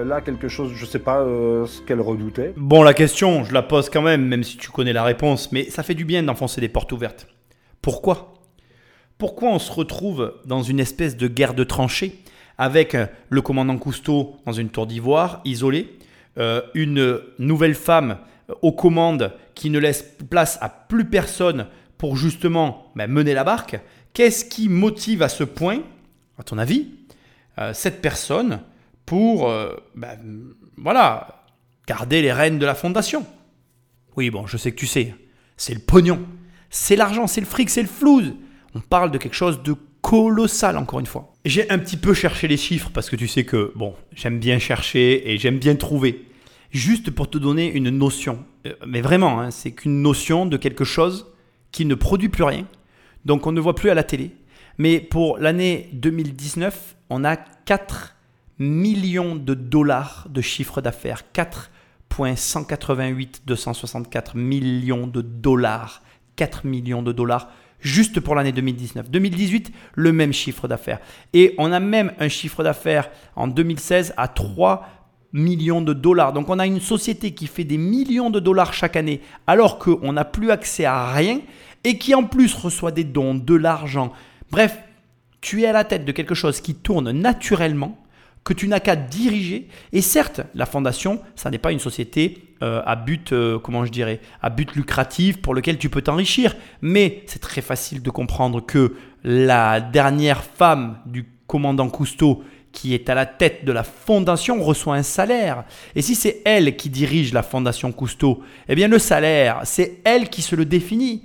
là quelque chose, je ne sais pas ce qu'elle redoutait. Bon, la question, je la pose quand même, même si tu connais la réponse, mais ça fait du bien d'enfoncer des portes ouvertes. Pourquoi? Pourquoi on se retrouve dans une espèce de guerre de tranchées avec euh, le commandant Cousteau dans une tour d'ivoire, isolé, euh, une nouvelle femme euh, aux commandes qui ne laisse place à plus personne pour justement ben, mener la barque Qu'est-ce qui motive à ce point à ton avis, cette personne pour, bah, garder les rênes de la fondation? Oui, bon, je sais que tu sais, c'est le pognon, c'est l'argent, c'est le fric, c'est le flouze. On parle de quelque chose de colossal, encore une fois. J'ai un petit peu cherché les chiffres parce que tu sais que, bon, j'aime bien chercher et j'aime bien trouver. Juste pour te donner une notion. Euh, mais vraiment, hein, c'est qu'une notion de quelque chose qui ne produit plus rien. Donc on ne voit plus à la télé. Mais pour l'année 2019, on a 4 millions de dollars de chiffre d'affaires. 4,188 264 millions de dollars. 4 millions de dollars juste pour l'année 2019. 2018, le même chiffre d'affaires. Et on a même un chiffre d'affaires en 2016 à 3 millions de dollars. Donc on a une société qui fait des millions de dollars chaque année alors qu'on n'a plus accès à rien et qui en plus reçoit des dons, de l'argent. Bref, tu es à la tête de quelque chose qui tourne naturellement, que tu n'as qu'à diriger. Et certes, la fondation, ça n'est pas une société euh, à but, euh, comment je dirais, à but lucratif pour lequel tu peux t'enrichir. Mais c'est très facile de comprendre que la dernière femme du commandant Cousteau qui est à la tête de la fondation reçoit un salaire. Et si c'est elle qui dirige la fondation Cousteau, eh bien le salaire, c'est elle qui se le définit.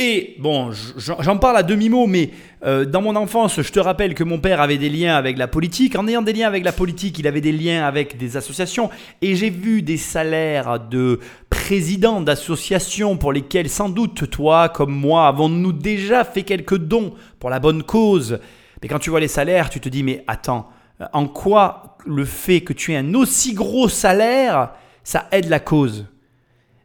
Et bon, j'en parle à demi-mot, mais euh, dans mon enfance, je te rappelle que mon père avait des liens avec la politique. En ayant des liens avec la politique, il avait des liens avec des associations. Et j'ai vu des salaires de présidents d'associations pour lesquels, sans doute, toi comme moi, avons-nous déjà fait quelques dons pour la bonne cause. Mais quand tu vois les salaires, tu te dis, mais attends, en quoi le fait que tu aies un aussi gros salaire, ça aide la cause?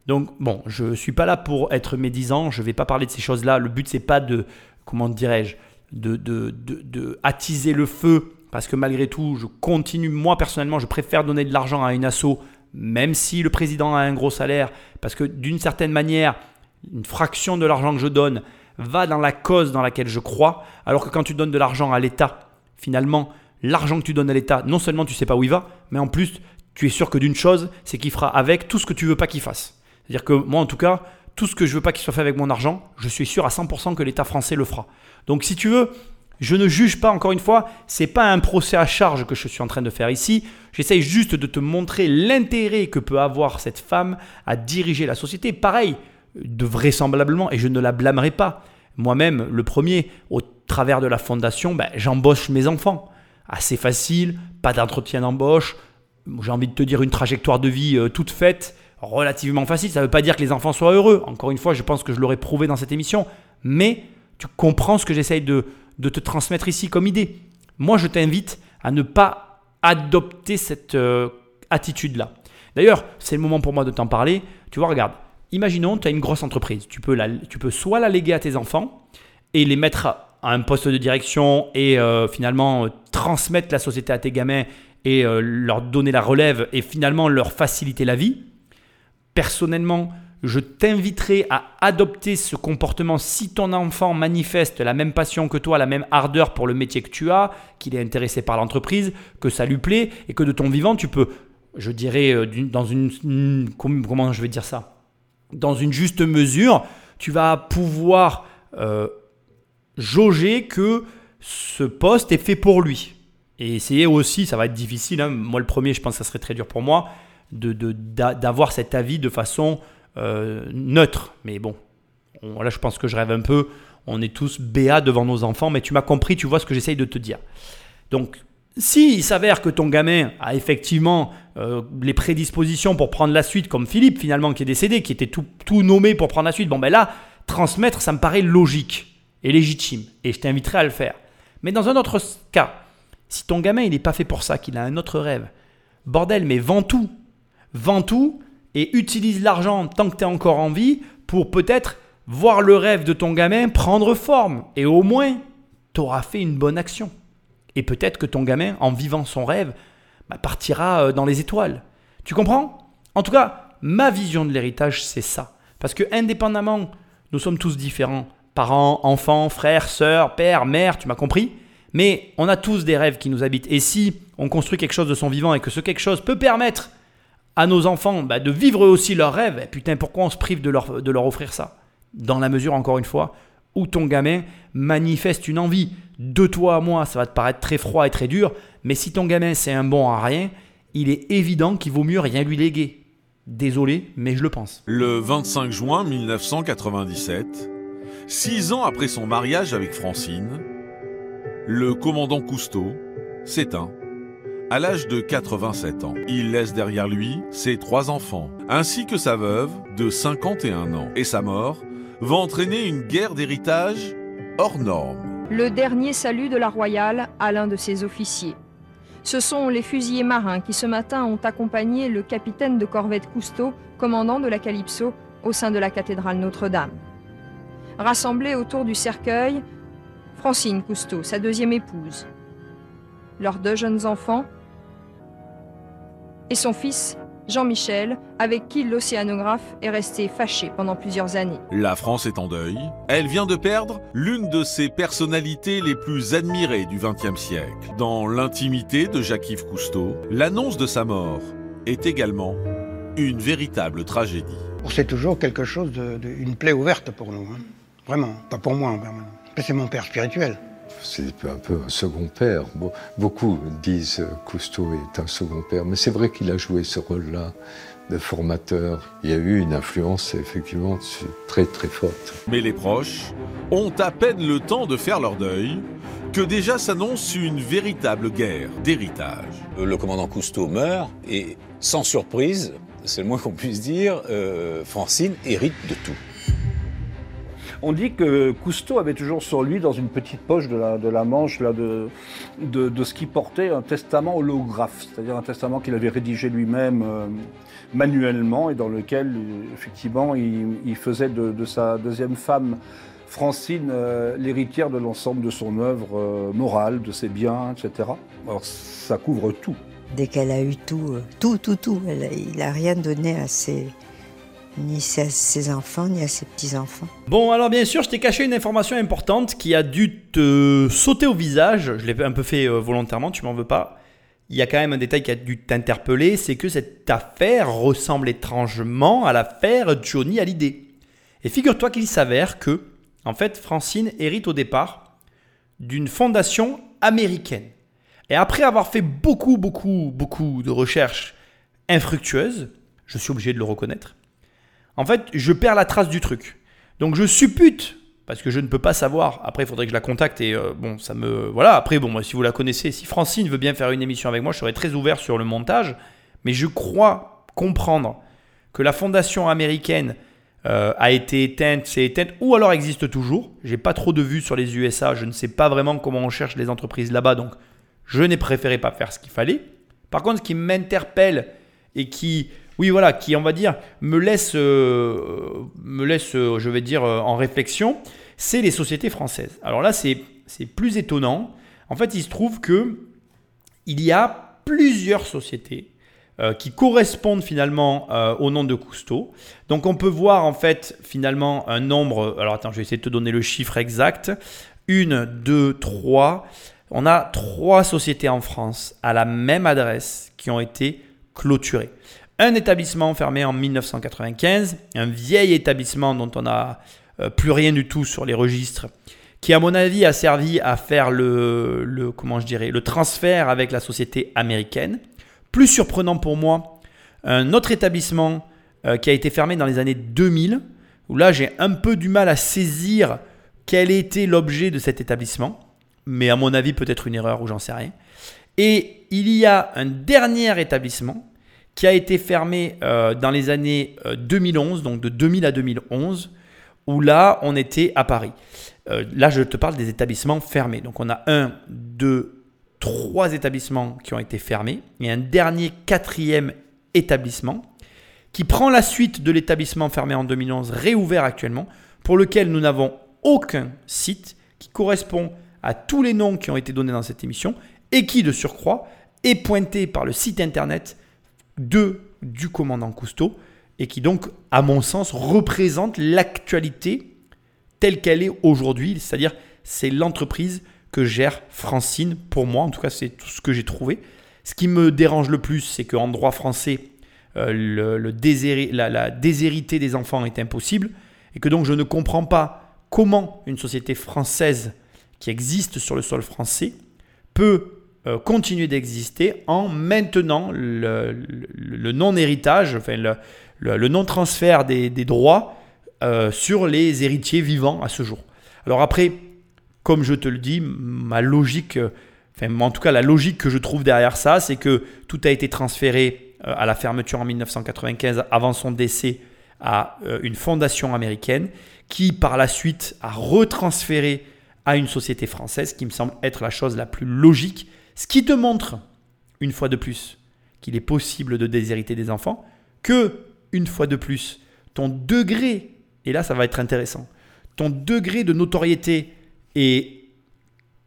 Donc bon, je ne suis pas là pour être médisant, je ne vais pas parler de ces choses-là. Le but c'est pas de, comment dirais-je, de, attiser le feu, parce que malgré tout, je continue, moi personnellement, je préfère donner de l'argent à une asso, même si le président a un gros salaire, parce que d'une certaine manière, une fraction de l'argent que je donne va dans la cause dans laquelle je crois, alors que quand tu donnes de l'argent à l'État, finalement, l'argent que tu donnes à l'État, non seulement tu sais pas où il va, mais en plus, tu es sûr que d'une chose, c'est qu'il fera avec tout ce que tu veux pas qu'il fasse. C'est-à-dire que moi, en tout cas, tout ce que je veux pas qu'il soit fait avec mon argent, je suis sûr à 100% que l'État français le fera. Donc, si tu veux, je ne juge pas, encore une fois, c'est pas un procès à charge que je suis en train de faire ici. J'essaye juste de te montrer l'intérêt que peut avoir cette femme à diriger la société. Pareil, de vraisemblablement, et je ne la blâmerai pas. Moi-même, le premier, au travers de la fondation, ben, j'embauche mes enfants. Assez facile, pas d'entretien d'embauche, j'ai envie de te dire une trajectoire de vie euh, toute faite relativement facile. Ça ne veut pas dire que les enfants soient heureux. Encore une fois, je pense que je l'aurais prouvé dans cette émission. Mais tu comprends ce que j'essaye de, te transmettre ici comme idée. Moi, je t'invite à ne pas adopter cette euh, attitude-là. D'ailleurs, c'est le moment pour moi de t'en parler. Tu vois, regarde, imaginons, tu as une grosse entreprise. Tu peux, tu peux soit la léguer à tes enfants et les mettre à un poste de direction et euh, finalement euh, transmettre la société à tes gamins et leur donner la relève et finalement leur faciliter la vie Personnellement, je t'inviterai à adopter ce comportement si ton enfant manifeste la même passion que toi, la même ardeur pour le métier que tu as, qu'il est intéressé par l'entreprise, que ça lui plaît et que de ton vivant, tu peux, je dirais, euh, dans une, comment je vais dire ça, dans une juste mesure, tu vas pouvoir euh, jauger que ce poste est fait pour lui. Et essayer aussi, ça va être difficile, hein. moi le premier, je pense que ça serait très dur pour moi, d'avoir cet avis de façon euh, neutre. Mais bon, là je pense que je rêve un peu. On est tous béats devant nos enfants, mais tu m'as compris, tu vois ce que j'essaye de te dire. Donc, s'il s'avère que ton gamin a effectivement euh, les prédispositions pour prendre la suite, comme Philippe finalement qui est décédé, qui était tout, tout nommé pour prendre la suite, bon ben là, transmettre, ça me paraît logique et légitime. Et je t'inviterai à le faire. Mais dans un autre cas, si ton gamin il n'est pas fait pour ça, qu'il a un autre rêve, bordel, mais vends tout. Vends tout et utilise l'argent tant que tu es encore en vie pour peut-être voir le rêve de ton gamin prendre forme. Et au moins, tu auras fait une bonne action. Et peut-être que ton gamin, en vivant son rêve, bah, partira euh, dans les étoiles. Tu comprends? En tout cas, ma vision de l'héritage, c'est ça. Parce que indépendamment, nous sommes tous différents. Parents, enfants, frères, sœurs, père, mère, tu m'as compris? Mais on a tous des rêves qui nous habitent. Et si on construit quelque chose de son vivant et que ce quelque chose peut permettre à nos enfants bah, de vivre aussi leurs rêves, putain, pourquoi on se prive de leur, de leur offrir ça? Dans la mesure, encore une fois, où ton gamin manifeste une envie. De toi à moi, ça va te paraître très froid et très dur, mais si ton gamin c'est un bon à rien, il est évident qu'il vaut mieux rien lui léguer. Désolé, mais je le pense. Le 25 juin 1997, six ans après son mariage avec Francine, le commandant Cousteau s'éteint à l'âge de 87 ans. Il laisse derrière lui ses trois enfants, ainsi que sa veuve de 51 ans. Et sa mort va entraîner une guerre d'héritage hors norme. Le dernier salut de la Royale à l'un de ses officiers. Ce sont les fusiliers marins qui ce matin ont accompagné le capitaine de corvette Cousteau, commandant de la Calypso, au sein de la cathédrale Notre-Dame. Rassemblés autour du cercueil, Francine Cousteau, sa deuxième épouse, leurs deux jeunes enfants et son fils Jean-Michel, avec qui l'océanographe est resté fâché pendant plusieurs années. La France est en deuil. Elle vient de perdre l'une de ses personnalités les plus admirées du XXe siècle. Dans l'intimité de Jacques-Yves Cousteau, l'annonce de sa mort est également une véritable tragédie. C'est toujours quelque chose de, de- une plaie ouverte pour nous. hein. Vraiment, pas pour moi en permanence. C'est mon père spirituel. C'est un peu un second père. Be- Beaucoup disent Cousteau est un second père, mais c'est vrai qu'il a joué ce rôle-là de formateur. Il y a eu une influence effectivement très très forte. Mais les proches ont à peine le temps de faire leur deuil que déjà s'annonce une véritable guerre d'héritage. Le commandant Cousteau meurt et, sans surprise, c'est le moins qu'on puisse dire, euh, Francine hérite de tout. On dit que Cousteau avait toujours sur lui, dans une petite poche de la, manche là, de, de, ce qu'il portait, un testament holographe, c'est-à-dire un testament qu'il avait rédigé lui-même euh, manuellement et dans lequel, effectivement, il, faisait de, sa deuxième femme, Francine, euh, l'héritière de l'ensemble de son œuvre euh, morale, de ses biens, etc. Alors ça couvre tout. Dès qu'elle a eu tout, tout, tout, tout, elle il n'a rien donné à ses, ni à ses enfants, ni à ses petits-enfants. Bon, alors bien sûr, je t'ai caché une information importante qui a dû te sauter au visage. Je l'ai un peu fait euh, volontairement, tu m'en veux pas. Il y a quand même un détail qui a dû t'interpeller, c'est que cette affaire ressemble étrangement à l'affaire Johnny Hallyday. Et figure-toi qu'il s'avère que, en fait, Francine hérite au départ d'une fondation américaine. Et après avoir fait beaucoup, beaucoup, beaucoup de recherches infructueuses, je suis obligé de le reconnaître, en fait, je perds la trace du truc. Donc je suppute, parce que je ne peux pas savoir. Après, il faudrait que je la contacte et euh, bon, ça me. Voilà, après, bon, moi, si vous la connaissez, si Francine veut bien faire une émission avec moi, je serais très ouvert sur le montage. Mais je crois comprendre que la fondation américaine euh, a été éteinte, s'est éteinte, ou alors existe toujours. J'ai pas trop de vues sur les USA, je ne sais pas vraiment comment on cherche les entreprises là-bas, donc je n'ai préféré pas faire ce qu'il fallait. Par contre, ce qui m'interpelle et qui, oui, voilà, qui, on va dire, me laisse, euh, euh, je vais dire, euh, en réflexion, c'est les sociétés françaises. Alors là, c'est plus étonnant. En fait, il se trouve que il y a plusieurs sociétés qui correspondent finalement au nom de Cousteau. Donc on peut voir en fait finalement un nombre, alors attends, je vais essayer de te donner le chiffre exact. Une, deux, trois. On a trois sociétés en France à la même adresse qui ont été clôturées. Un établissement fermé en 1995, un vieil établissement dont on n'a euh, plus rien du tout sur les registres, qui à mon avis a servi à faire le, comment je dirais, le transfert avec la société américaine. Plus surprenant pour moi, un autre établissement euh, qui a été fermé dans les années 2000, où là j'ai un peu du mal à saisir quel était l'objet de cet établissement, mais à mon avis peut-être une erreur ou j'en sais rien. Et il y a un dernier établissement qui a été fermé euh, dans les années euh, 2011, donc de 2000 à 2011, où là on était à Paris. Euh, là je te parle des établissements fermés. Donc on a un, deux, trois établissements qui ont été fermés et un dernier quatrième établissement qui prend la suite de l'établissement fermé en 2011, réouvert actuellement, pour lequel nous n'avons aucun site qui correspond à tous les noms qui ont été donnés dans cette émission et qui, de surcroît, est pointé par le site internet de, du commandant Cousteau et qui donc, à mon sens, représente l'actualité telle qu'elle est aujourd'hui, c'est-à-dire c'est l'entreprise que gère Francine, pour moi, en tout cas c'est tout ce que j'ai trouvé. Ce qui me dérange le plus, c'est qu'en droit français, euh, le, la, la déshérité des enfants est impossible, et que donc je ne comprends pas comment une société française qui existe sur le sol français peut euh, continuer d'exister en maintenant le, non-héritage, enfin le, non-transfert des, droits euh, sur les héritiers vivants à ce jour. Alors après, comme je te le dis, ma logique, enfin en tout cas la logique que je trouve derrière ça, c'est que tout a été transféré euh, à la fermeture en 1995 avant son décès à une fondation américaine qui par la suite a retransféré à une société française, qui me semble être la chose la plus logique ce qui te montre, une fois de plus, qu'il est possible de déshériter des enfants, que, une fois de plus, ton degré, et là ça va être intéressant, ton degré de notoriété est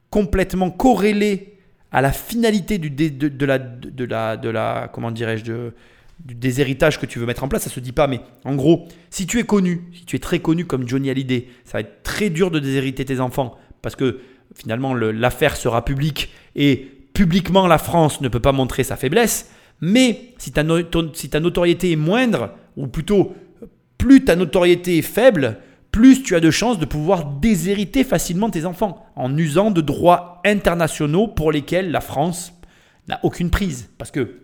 complètement corrélé à la finalité du la, de, la, comment dirais-je, que tu veux mettre en place, ça se dit pas, mais en gros, si tu es connu, si tu es très connu comme Johnny Hallyday, ça va être très dur de déshériter tes enfants parce que finalement l'affaire sera publique et publiquement la France ne peut pas montrer sa faiblesse, mais si ta, notoriété est moindre, ou plutôt plus ta notoriété est faible, plus tu as de chances de pouvoir déshériter facilement tes enfants en usant de droits internationaux pour lesquels la France n'a aucune prise. Parce que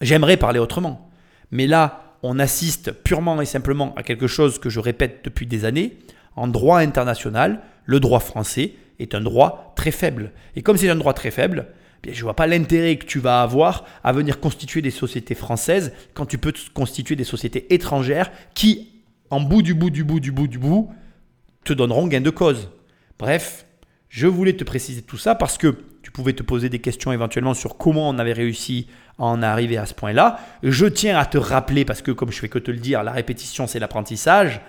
j'aimerais parler autrement. Mais là, on assiste purement et simplement à quelque chose que je répète depuis des années. En droit international, le droit français est un droit très faible. Et comme c'est un droit très faible, je ne vois pas l'intérêt que tu vas avoir à venir constituer des sociétés françaises quand tu peux constituer des sociétés étrangères qui, en bout du bout du bout du bout du bout, te donneront gain de cause. Bref, je voulais te préciser tout ça parce que tu pouvais te poser des questions éventuellement sur comment on avait réussi à en arriver à ce point-là. Je tiens à te rappeler, parce que comme je fais que te le dire, la répétition c'est l'apprentissage.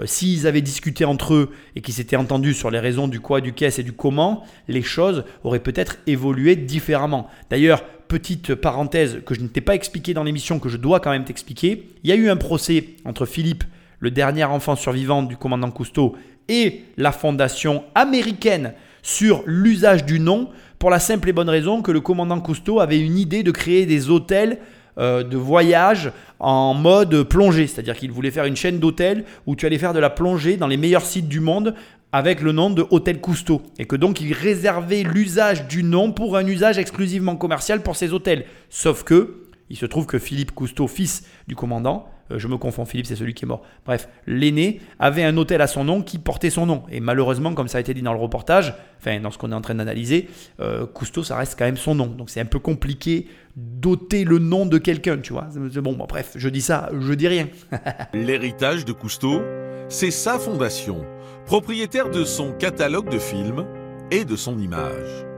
Euh, s'ils avaient discuté entre eux et qu'ils s'étaient entendus sur les raisons du quoi, du qu'est et du comment, les choses auraient peut-être évolué différemment. D'ailleurs, petite parenthèse que je ne t'ai pas expliqué dans l'émission, que je dois quand même t'expliquer, il y a eu un procès entre Philippe, le dernier enfant survivant du commandant Cousteau, et la fondation américaine sur l'usage du nom, pour la simple et bonne raison que le commandant Cousteau avait une idée de créer des hôtels euh, de voyage en mode plongée. C'est-à-dire qu'il voulait faire une chaîne d'hôtels où tu allais faire de la plongée dans les meilleurs sites du monde avec le nom de Hôtel Cousteau. Et que donc il réservait l'usage du nom pour un usage exclusivement commercial pour ces hôtels. Sauf que, il se trouve que Philippe Cousteau, fils du commandant, euh, je me confonds, Philippe, c'est celui qui est mort. Bref, l'aîné avait un hôtel à son nom qui portait son nom. Et malheureusement, comme ça a été dit dans le reportage, enfin dans ce qu'on est en train d'analyser, euh, Cousteau, ça reste quand même son nom. Donc c'est un peu compliqué d'ôter le nom de quelqu'un, tu vois. Bon, bon, bref, je dis ça, je dis rien. L'héritage de Cousteau, c'est sa fondation, propriétaire de son catalogue de films et de son image.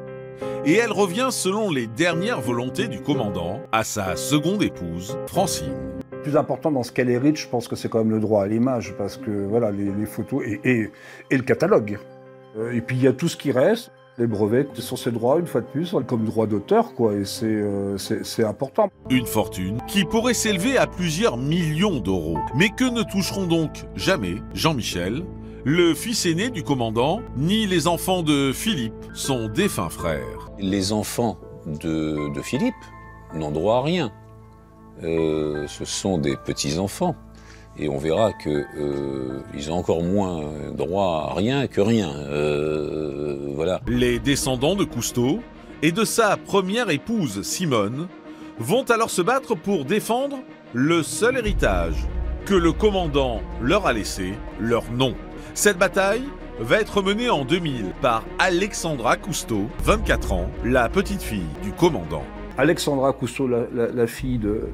Et elle revient selon les dernières volontés du commandant à sa seconde épouse, Francine plus important dans ce qu'elle hérite, je pense que c'est quand même le droit à l'image, parce que voilà, les, photos et, le catalogue. Euh, et puis il y a tout ce qui reste. Les brevets sont ces droits, une fois de plus, comme droit d'auteur, quoi, et euh, c'est important. Une fortune qui pourrait s'élever à plusieurs millions d'euros, mais que ne toucheront donc jamais Jean-Michel, le fils aîné du commandant, ni les enfants de Philippe, son défunt frère. Les enfants de, de Philippe n'ont droit à rien. Euh, ce sont des petits-enfants. Et on verra qu'ils euh, ont encore moins droit à rien que rien. Euh, voilà. Les descendants de Cousteau et de sa première épouse Simone vont alors se battre pour défendre le seul héritage que le commandant leur a laissé, leur nom. Cette bataille va être menée en 2000 par Alexandra Cousteau, 24 ans, la petite fille du commandant. Alexandra Cousteau, la, fille de,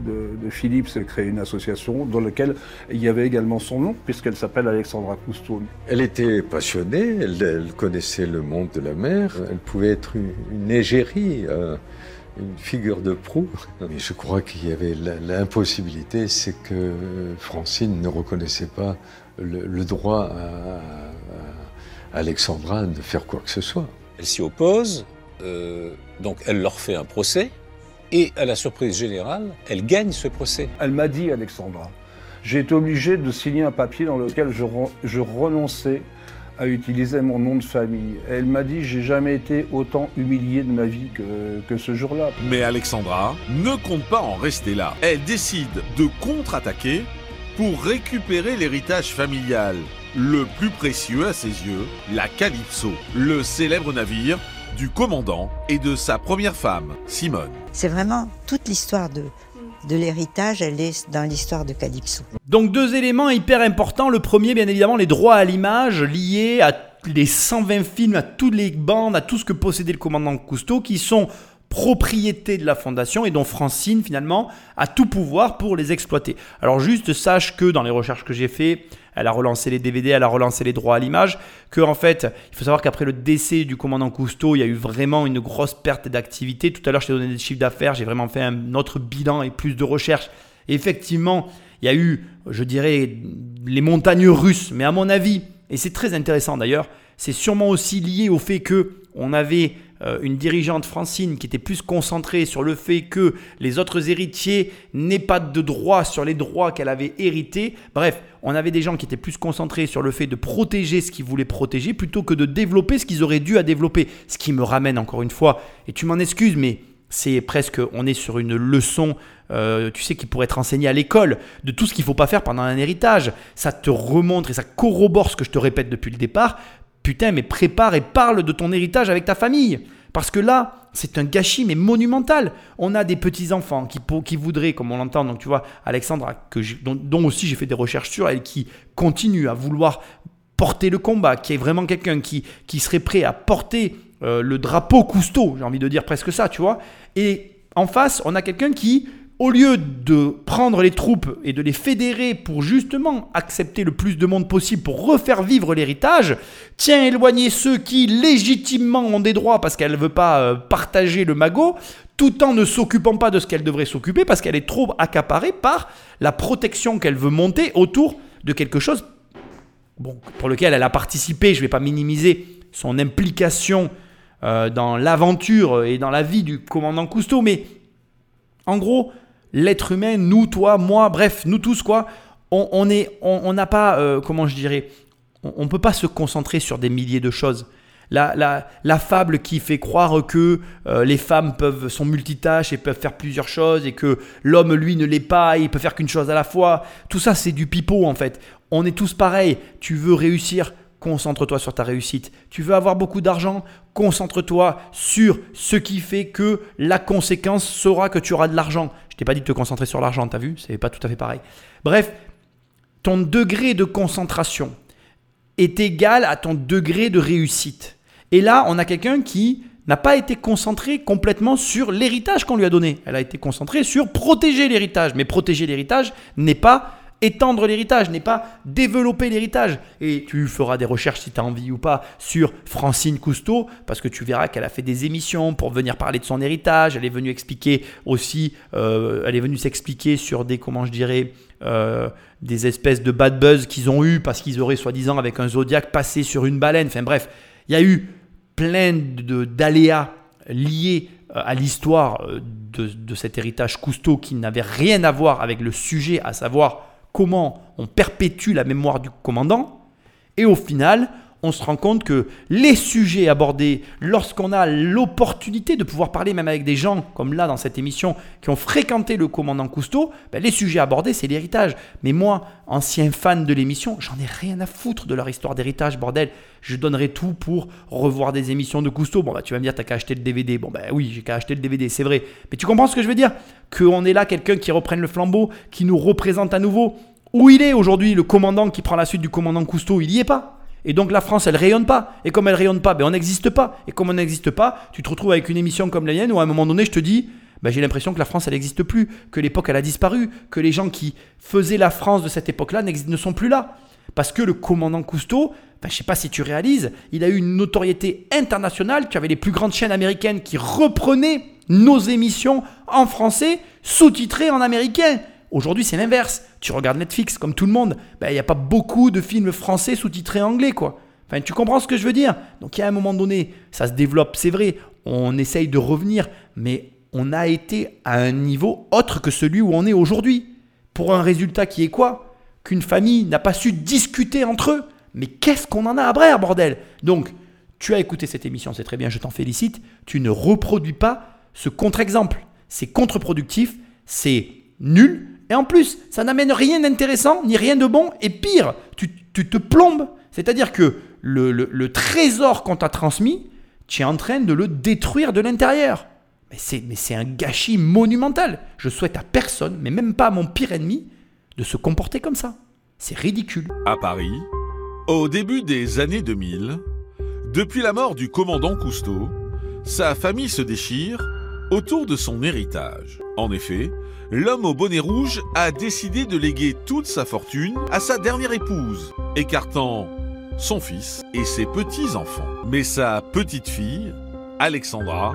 Philippe, s'est créée une association dans laquelle il y avait également son nom, puisqu'elle s'appelle Alexandra Cousteau. Elle était passionnée, elle, connaissait le monde de la mer, elle pouvait être une, égérie. Euh, une figure de proue. Mais je crois qu'il y avait l'impossibilité, c'est que Francine ne reconnaissait pas le, droit à, Alexandra de faire quoi que ce soit. Elle s'y oppose, euh, donc elle leur fait un procès. Et à la surprise générale, elle gagne ce procès. Elle m'a dit, Alexandra, j'ai été obligé de signer un papier dans lequel je, renonçais à utiliser mon nom de famille. Elle m'a dit j'ai jamais été autant humilié de ma vie que, que ce jour-là. Mais Alexandra ne compte pas en rester là. Elle décide de contre-attaquer pour récupérer l'héritage familial le plus précieux à ses yeux, la Calypso, le célèbre navire du commandant et de sa première femme, Simone. C'est vraiment toute l'histoire de, de l'héritage, elle est dans l'histoire de Calypso. Donc deux éléments hyper importants. Le premier, bien évidemment, les droits à l'image liés à les 120 films, à toutes les bandes, à tout ce que possédait le commandant Cousteau, qui sont propriété de la fondation et dont Francine finalement a tout pouvoir pour les exploiter. Alors juste sache que dans les recherches que j'ai fait, elle a relancé les DVD, elle a relancé les droits à l'image, que en fait, il faut savoir qu'après le décès du commandant Cousteau, il y a eu vraiment une grosse perte d'activité. Tout à l'heure, je t'ai donné des chiffres d'affaires, j'ai vraiment fait un autre bilan et plus de recherches. effectivement, il y a eu, je dirais, les montagnes russes, mais à mon avis, et c'est très intéressant d'ailleurs, c'est sûrement aussi lié au fait que on avait euh, une dirigeante Francine qui était plus concentrée sur le fait que les autres héritiers n'aient pas de droit sur les droits qu'elle avait hérités. Bref, on avait des gens qui étaient plus concentrés sur le fait de protéger ce qu'ils voulaient protéger plutôt que de développer ce qu'ils auraient dû à développer. Ce qui me ramène encore une fois, et tu m'en excuses, mais c'est presque, on est sur une leçon, euh, tu sais, qui pourrait être enseignée à l'école, de tout ce qu'il ne faut pas faire pendant un héritage. Ça te remontre et ça corrobore ce que je te répète depuis le départ. Putain, mais prépare et parle de ton héritage avec ta famille. Parce que là, c'est un gâchis, mais monumental. On a des petits-enfants qui, voudraient, comme on l'entend, donc tu vois, Alexandra, que dont, aussi j'ai fait des recherches sur elle, qui continue à vouloir porter le combat, qui est vraiment quelqu'un qui, qui serait prêt à porter euh, le drapeau Cousteau, j'ai envie de dire presque ça, tu vois. Et en face, on a quelqu'un qui au lieu de prendre les troupes et de les fédérer pour justement accepter le plus de monde possible pour refaire vivre l'héritage, tient éloigner ceux qui légitimement ont des droits parce qu'elle ne veut pas euh, partager le magot, tout en ne s'occupant pas de ce qu'elle devrait s'occuper parce qu'elle est trop accaparée par la protection qu'elle veut monter autour de quelque chose bon, pour lequel elle a participé. Je ne vais pas minimiser son implication euh, dans l'aventure et dans la vie du commandant Cousteau, mais en gros, l'être humain, nous, toi, moi, bref, nous tous, quoi, on n'a on, pas, euh, comment je dirais, on ne peut pas se concentrer sur des milliers de choses. La, la, la fable qui fait croire que euh, les femmes peuvent sont multitâches et peuvent faire plusieurs choses et que l'homme lui ne l'est pas, il peut faire qu'une chose à la fois. Tout ça c'est du pipeau en fait. On est tous pareils. Tu veux réussir, concentre-toi sur ta réussite. Tu veux avoir beaucoup d'argent, concentre-toi sur ce qui fait que la conséquence sera que tu auras de l'argent. Je t'ai pas dit de te concentrer sur l'argent, t'as vu C'est pas tout à fait pareil. Bref, ton degré de concentration est égal à ton degré de réussite. Et là, on a quelqu'un qui n'a pas été concentré complètement sur l'héritage qu'on lui a donné. Elle a été concentrée sur protéger l'héritage. Mais protéger l'héritage n'est pas étendre l'héritage, n'est pas développer l'héritage. Et tu feras des recherches si tu as envie ou pas sur Francine Cousteau, parce que tu verras qu'elle a fait des émissions pour venir parler de son héritage. Elle est venue expliquer aussi, euh, elle est venue s'expliquer sur des, comment je dirais, euh, des espèces de bad buzz qu'ils ont eu parce qu'ils auraient soi-disant avec un zodiaque passé sur une baleine. Enfin bref, il y a eu plein d'aléas liés euh, à l'histoire de, de, cet héritage Cousteau qui n'avait rien à voir avec le sujet, à savoir comment on perpétue la mémoire du commandant. Et au final, on se rend compte que les sujets abordés, lorsqu'on a l'opportunité de pouvoir parler même avec des gens, comme là dans cette émission, qui ont fréquenté le commandant Cousteau, ben, les sujets abordés, c'est l'héritage. Mais moi, ancien fan de l'émission, j'en ai rien à foutre de leur histoire d'héritage, bordel. Je donnerai tout pour revoir des émissions de Cousteau. Bon, bah, tu vas me dire, t'as qu'à acheter le DVD. Bon, ben oui, j'ai qu'à acheter le DVD, c'est vrai. Mais tu comprends ce que je veux dire? Qu'on est là, quelqu'un qui reprenne le flambeau, qui nous représente à nouveau. Où il est aujourd'hui, le commandant qui prend la suite du commandant Cousteau Il y est pas. Et donc la France, elle rayonne pas. Et comme elle rayonne pas, ben on n'existe pas. Et comme on n'existe pas, tu te retrouves avec une émission comme la mienne où à un moment donné, je te dis, ben j'ai l'impression que la France, elle n'existe plus, que l'époque, elle a disparu, que les gens qui faisaient la France de cette époque-là ne sont plus là. Parce que le commandant Cousteau, ben, je sais pas si tu réalises, il a eu une notoriété internationale. Tu avais les plus grandes chaînes américaines qui reprenaient nos émissions en français, sous-titrées en américain. Aujourd'hui, c'est l'inverse. Tu regardes Netflix comme tout le monde, ben, il n'y a pas beaucoup de films français sous-titrés anglais, quoi. Tu comprends ce que je veux dire? Donc, il y a un moment donné, ça se développe, c'est vrai, on essaye de revenir, mais on a été à un niveau autre que celui où on est aujourd'hui. Pour un résultat qui est quoi? Qu'une famille n'a pas su discuter entre eux. Mais qu'est-ce qu'on en a à brère, bordel? Donc, tu as écouté cette émission, c'est très bien, je t'en félicite. Tu ne reproduis pas ce contre-exemple. C'est contre-productif, c'est nul Et en plus, ça n'amène rien d'intéressant, ni rien de bon, et pire, tu, te plombes. C'est-à-dire que le, trésor qu'on t'a transmis, tu es en train de le détruire de l'intérieur. Mais c'est un gâchis monumental. Je souhaite à personne, mais même pas à mon pire ennemi, de se comporter comme ça. C'est ridicule. À Paris, au début des années 2000, depuis la mort du commandant Cousteau, sa famille se déchire autour de son héritage. En effet, l'homme au bonnet rouge a décidé de léguer toute sa fortune à sa dernière épouse, écartant son fils et ses petits-enfants. Mais sa petite-fille, Alexandra,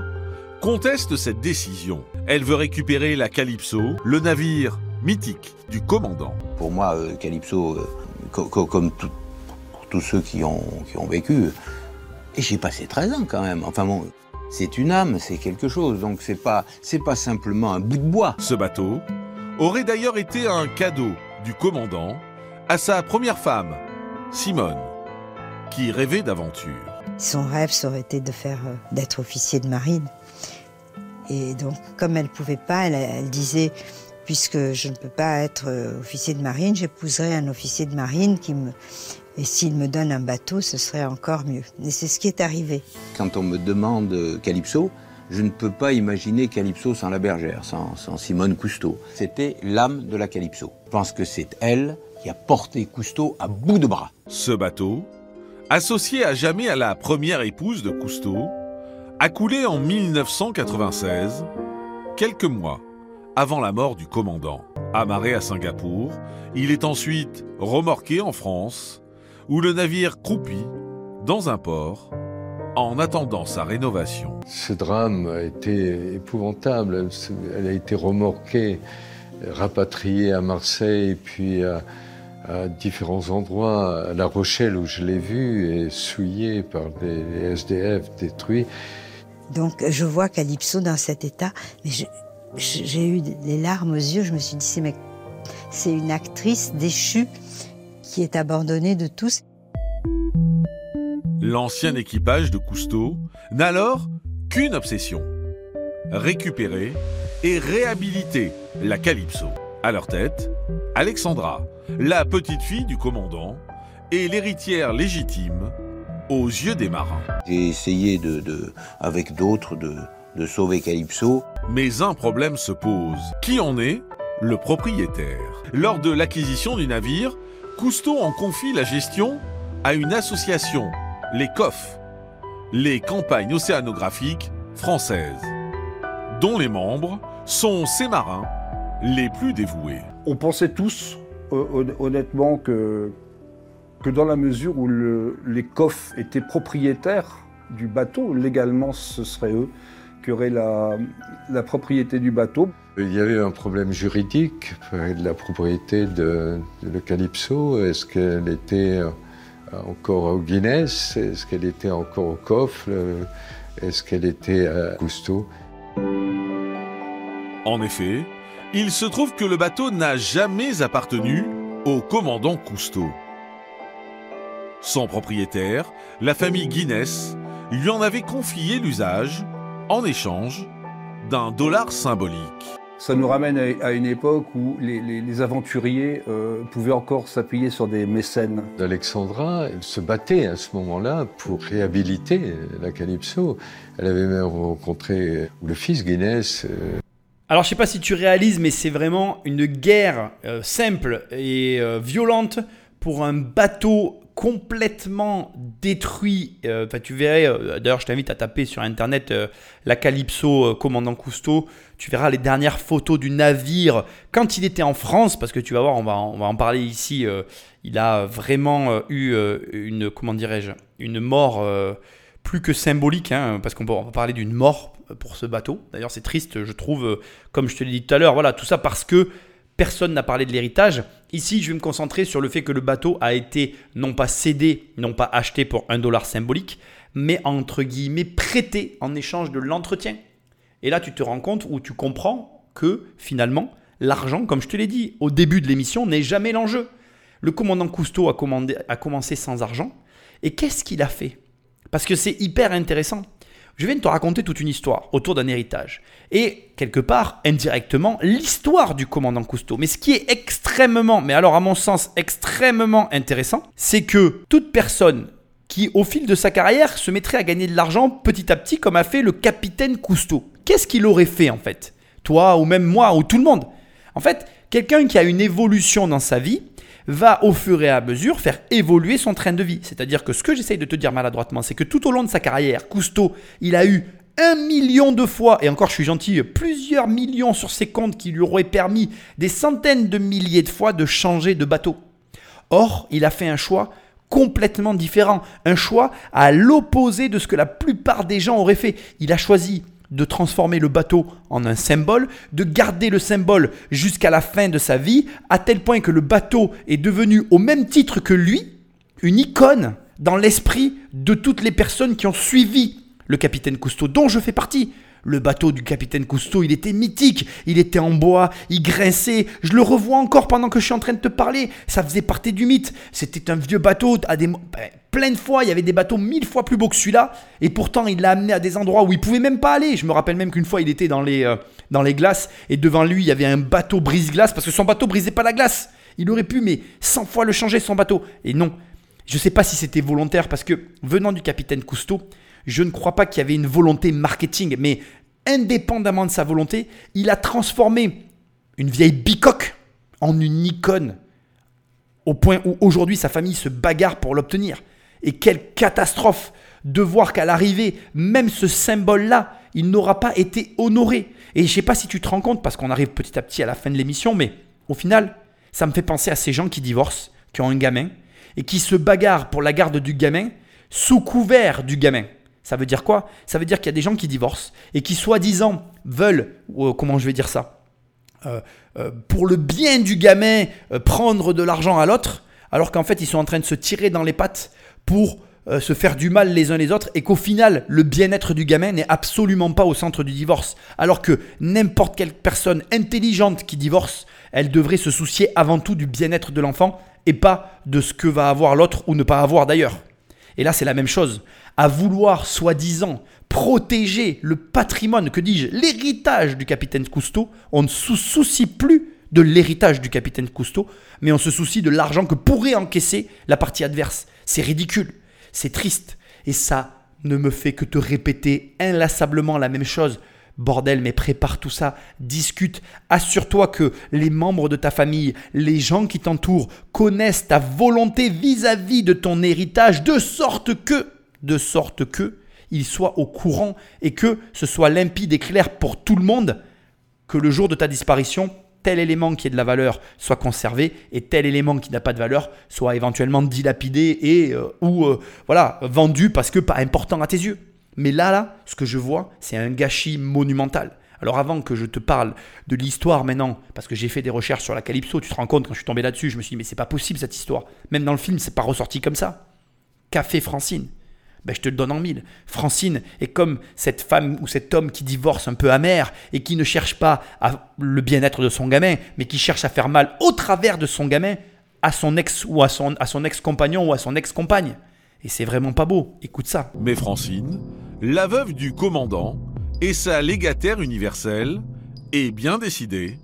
conteste cette décision. Elle veut récupérer la Calypso, le navire mythique du commandant. Pour moi, euh, Calypso, euh, comme tous ceux qui ont, vécu, j'ai passé 13 ans quand même. Enfin bon, c'est une âme, c'est quelque chose. Donc c'est pas, c'est pas simplement un bout de bois. Ce bateau aurait d'ailleurs été un cadeau du commandant à sa première femme, Simone, qui rêvait d'aventure. Son rêve, ça aurait été de faire, euh, d'être officier de marine. Et donc, comme elle pouvait pas, elle, disait, puisque je ne peux pas être euh, officier de marine, j'épouserai un officier de marine qui me, et s'il me donne un bateau, ce serait encore mieux. Et c'est ce qui est arrivé. Quand on me demande Calypso, je ne peux pas imaginer Calypso sans la bergère, sans, Simone Cousteau. C'était l'âme de la Calypso. Je pense que c'est elle qui a porté Cousteau à bout de bras. Ce bateau, associé à jamais à la première épouse de Cousteau, a coulé en 1996, quelques mois avant la mort du commandant. Amarré à Singapour, il est ensuite remorqué en France où le navire croupit dans un port en attendant sa rénovation. Ce drame a été épouvantable. Elle a été remorquée, rapatriée à Marseille, puis à, différents endroits. À La Rochelle, où je l'ai vue, et souillée par des SDF détruits. Donc je vois Calypso dans cet état, mais j'ai eu des larmes aux yeux. Je me suis dit, c'est une actrice déchue qui est abandonné de tous. L'ancien équipage de Cousteau n'a alors qu'une obsession récupérer et réhabiliter la Calypso. À leur tête, Alexandra, la petite fille du commandant et l'héritière légitime aux yeux des marins. J'ai essayé de, avec d'autres de, de sauver Calypso. Mais un problème se pose. Qui en est le propriétaire? Lors de l'acquisition du navire, Cousteau en confie la gestion à une association, les COF, les campagnes océanographiques françaises, dont les membres sont ces marins les plus dévoués. On pensait tous, honnêtement, que, que dans la mesure où les COF étaient propriétaires du bateau, légalement ce serait eux qui la, la propriété du bateau. Il y avait un problème juridique de la propriété de, de Calypso. Est-ce qu'elle était encore au Guinness? Est-ce qu'elle était encore au coffre? Est-ce qu'elle était à Cousteau En effet, il se trouve que le bateau n'a jamais appartenu au commandant Cousteau. Son propriétaire, la famille Guinness, lui en avait confié l'usage en échange d'un dollar symbolique. Ça nous ramène à une époque où les, aventuriers euh, pouvaient encore s'appuyer sur des mécènes. Alexandra, elle se battait à ce moment-là pour réhabiliter la Calypso. Elle avait même rencontré le fils Guinness. Euh. Alors je sais pas si tu réalises, mais c'est vraiment une guerre euh, simple et violente pour un bateau complètement détruit. Euh, enfin, tu verrais, euh, d'ailleurs, je t'invite à taper sur internet euh, la Calypso commandant Cousteau. Tu verras les dernières photos du navire quand il était en France, parce que tu vas voir, on va, on va en parler ici. il a vraiment eu une, comment dirais-je, une mort plus que symbolique, hein, parce qu'on va parler d'une mort pour ce bateau. D'ailleurs, c'est triste, je trouve, comme je te l'ai dit tout à l'heure. Voilà, tout ça parce que Personne n'a parlé de l'héritage. Ici, je vais me concentrer sur le fait que le bateau a été non pas cédé, non pas acheté pour un dollar symbolique, mais entre guillemets prêté en échange de l'entretien. Et là, tu te rends compte ou tu comprends que finalement, l'argent, comme je te l'ai dit au début de l'émission, n'est jamais l'enjeu. Le commandant Cousteau a, commencé sans argent. Et qu'est-ce qu'il a fait? Parce que c'est hyper intéressant. Je viens de te raconter toute une histoire autour d'un héritage. Et quelque part, indirectement, l'histoire du commandant Cousteau. Mais ce qui est extrêmement, mais alors à mon sens extrêmement intéressant, c'est que toute personne qui, au fil de sa carrière, se mettrait à gagner de l'argent petit à petit, comme a fait le capitaine Cousteau. Qu'est-ce qu'il aurait fait en fait? Toi, ou même moi, ou tout le monde? En fait, quelqu'un qui a une évolution dans sa vie, va au fur et à mesure faire évoluer son train de vie. C'est-à-dire que ce que j'essaye de te dire maladroitement, c'est que tout au long de sa carrière, Cousteau, il a eu un million de fois, et encore je suis gentil, plusieurs millions sur ses comptes qui lui auraient permis des centaines de milliers de fois de changer de bateau. Or, il a fait un choix complètement différent, un choix à l'opposé de ce que la plupart des gens auraient fait. Il a choisi de transformer le bateau en un symbole, de garder le symbole jusqu'à la fin de sa vie, à tel point que le bateau est devenu au même titre que lui, une icône dans l'esprit de toutes les personnes qui ont suivi le capitaine Cousteau, dont je fais partie. Le bateau du capitaine Cousteau, il était mythique, il était en bois, il grinçait, je le revois encore pendant que je suis en train de te parler, ça faisait partie du mythe, c'était un vieux bateau, ben, plein de fois, il y avait des bateaux mille fois plus beaux que celui-là, et pourtant il l'a amené à des endroits où il pouvait même pas aller, je me rappelle même qu'une fois il était dans les, euh, glaces, et devant lui il y avait un bateau brise-glace, parce que son bateau brisait pas la glace, il aurait pu mais 100 fois le changer son bateau, et non, je sais pas si c'était volontaire, parce que venant du capitaine Cousteau, je ne crois pas qu'il y avait une volonté marketing, mais indépendamment de sa volonté, il a transformé une vieille bicoque en une icône, au point où aujourd'hui sa famille se bagarre pour l'obtenir. Et quelle catastrophe de voir qu'à l'arrivée, même ce symbole-là, il n'aura pas été honoré. Et je ne sais pas si tu te rends compte, parce qu'on arrive petit à petit à la fin de l'émission, mais au final, ça me fait penser à ces gens qui divorcent, qui ont un gamin, et qui se bagarrent pour la garde du gamin sous couvert du gamin. Ça veut dire quoi? Ça veut dire qu'il y a des gens qui divorcent et qui soi-disant veulent, euh, comment je vais dire ça, euh, euh, pour le bien du gamin, prendre de l'argent à l'autre, alors qu'en fait ils sont en train de se tirer dans les pattes pour se faire du mal les uns les autres et qu'au final le bien-être du gamin n'est absolument pas au centre du divorce. Alors que n'importe quelle personne intelligente qui divorce, elle devrait se soucier avant tout du bien-être de l'enfant et pas de ce que va avoir l'autre ou ne pas avoir d'ailleurs. Et là c'est la même chose à vouloir soi-disant protéger le patrimoine, que dis-je, l'héritage du capitaine Cousteau, on ne se soucie plus de l'héritage du capitaine Cousteau, mais on se soucie de l'argent que pourrait encaisser la partie adverse. C'est ridicule, c'est triste, et ça ne me fait que te répéter inlassablement la même chose. Bordel, mais prépare tout ça, discute, assure-toi que les membres de ta famille, les gens qui t'entourent, connaissent ta volonté vis-à-vis -vis de ton héritage, de sorte que de sorte que il soit au courant et que ce soit limpide et clair pour tout le monde que le jour de ta disparition, tel élément qui est de la valeur soit conservé et tel élément qui n'a pas de valeur soit éventuellement dilapidé et euh, ou euh, voilà vendu parce que pas important à tes yeux. Mais là là, ce que je vois, c'est un gâchis monumental. Alors avant que je te parle de l'histoire maintenant, parce que j'ai fait des recherches sur la Calypso, tu te rends compte quand je suis tombé là-dessus, je me suis dit mais c'est pas possible cette histoire. Même dans le film, c'est pas ressorti comme ça. Fait Francine? Ben, je te le donne en mille. Francine est comme cette femme ou cet homme qui divorce un peu amer et qui ne cherche pas le bien-être de son gamin, mais qui cherche à faire mal au travers de son gamin à son ex ou à son ex-compagnon ou à son ex-compagne. Et c'est vraiment pas beau. Écoute ça. Mais Francine, la veuve du commandant et sa légataire universelle, est bien décidée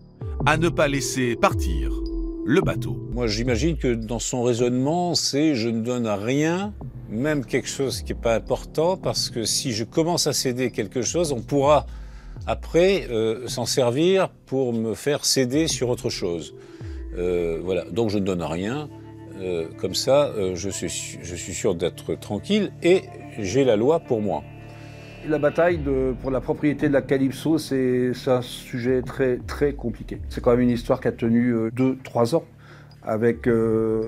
à ne pas laisser partir le bateau. Moi, j'imagine que dans son raisonnement, c'est je ne donne rien même quelque chose qui n'est pas important, parce que si je commence à céder quelque chose, on pourra après euh, s'en servir pour me faire céder sur autre chose. Euh, voilà, donc je ne donne rien. Euh, comme ça, je, suis, je suis sûr d'être tranquille et j'ai la loi pour moi. La bataille pour la propriété de la Calypso, c'est un sujet très, très compliqué. C'est quand même une histoire qui a tenu 2-3 ans avec euh,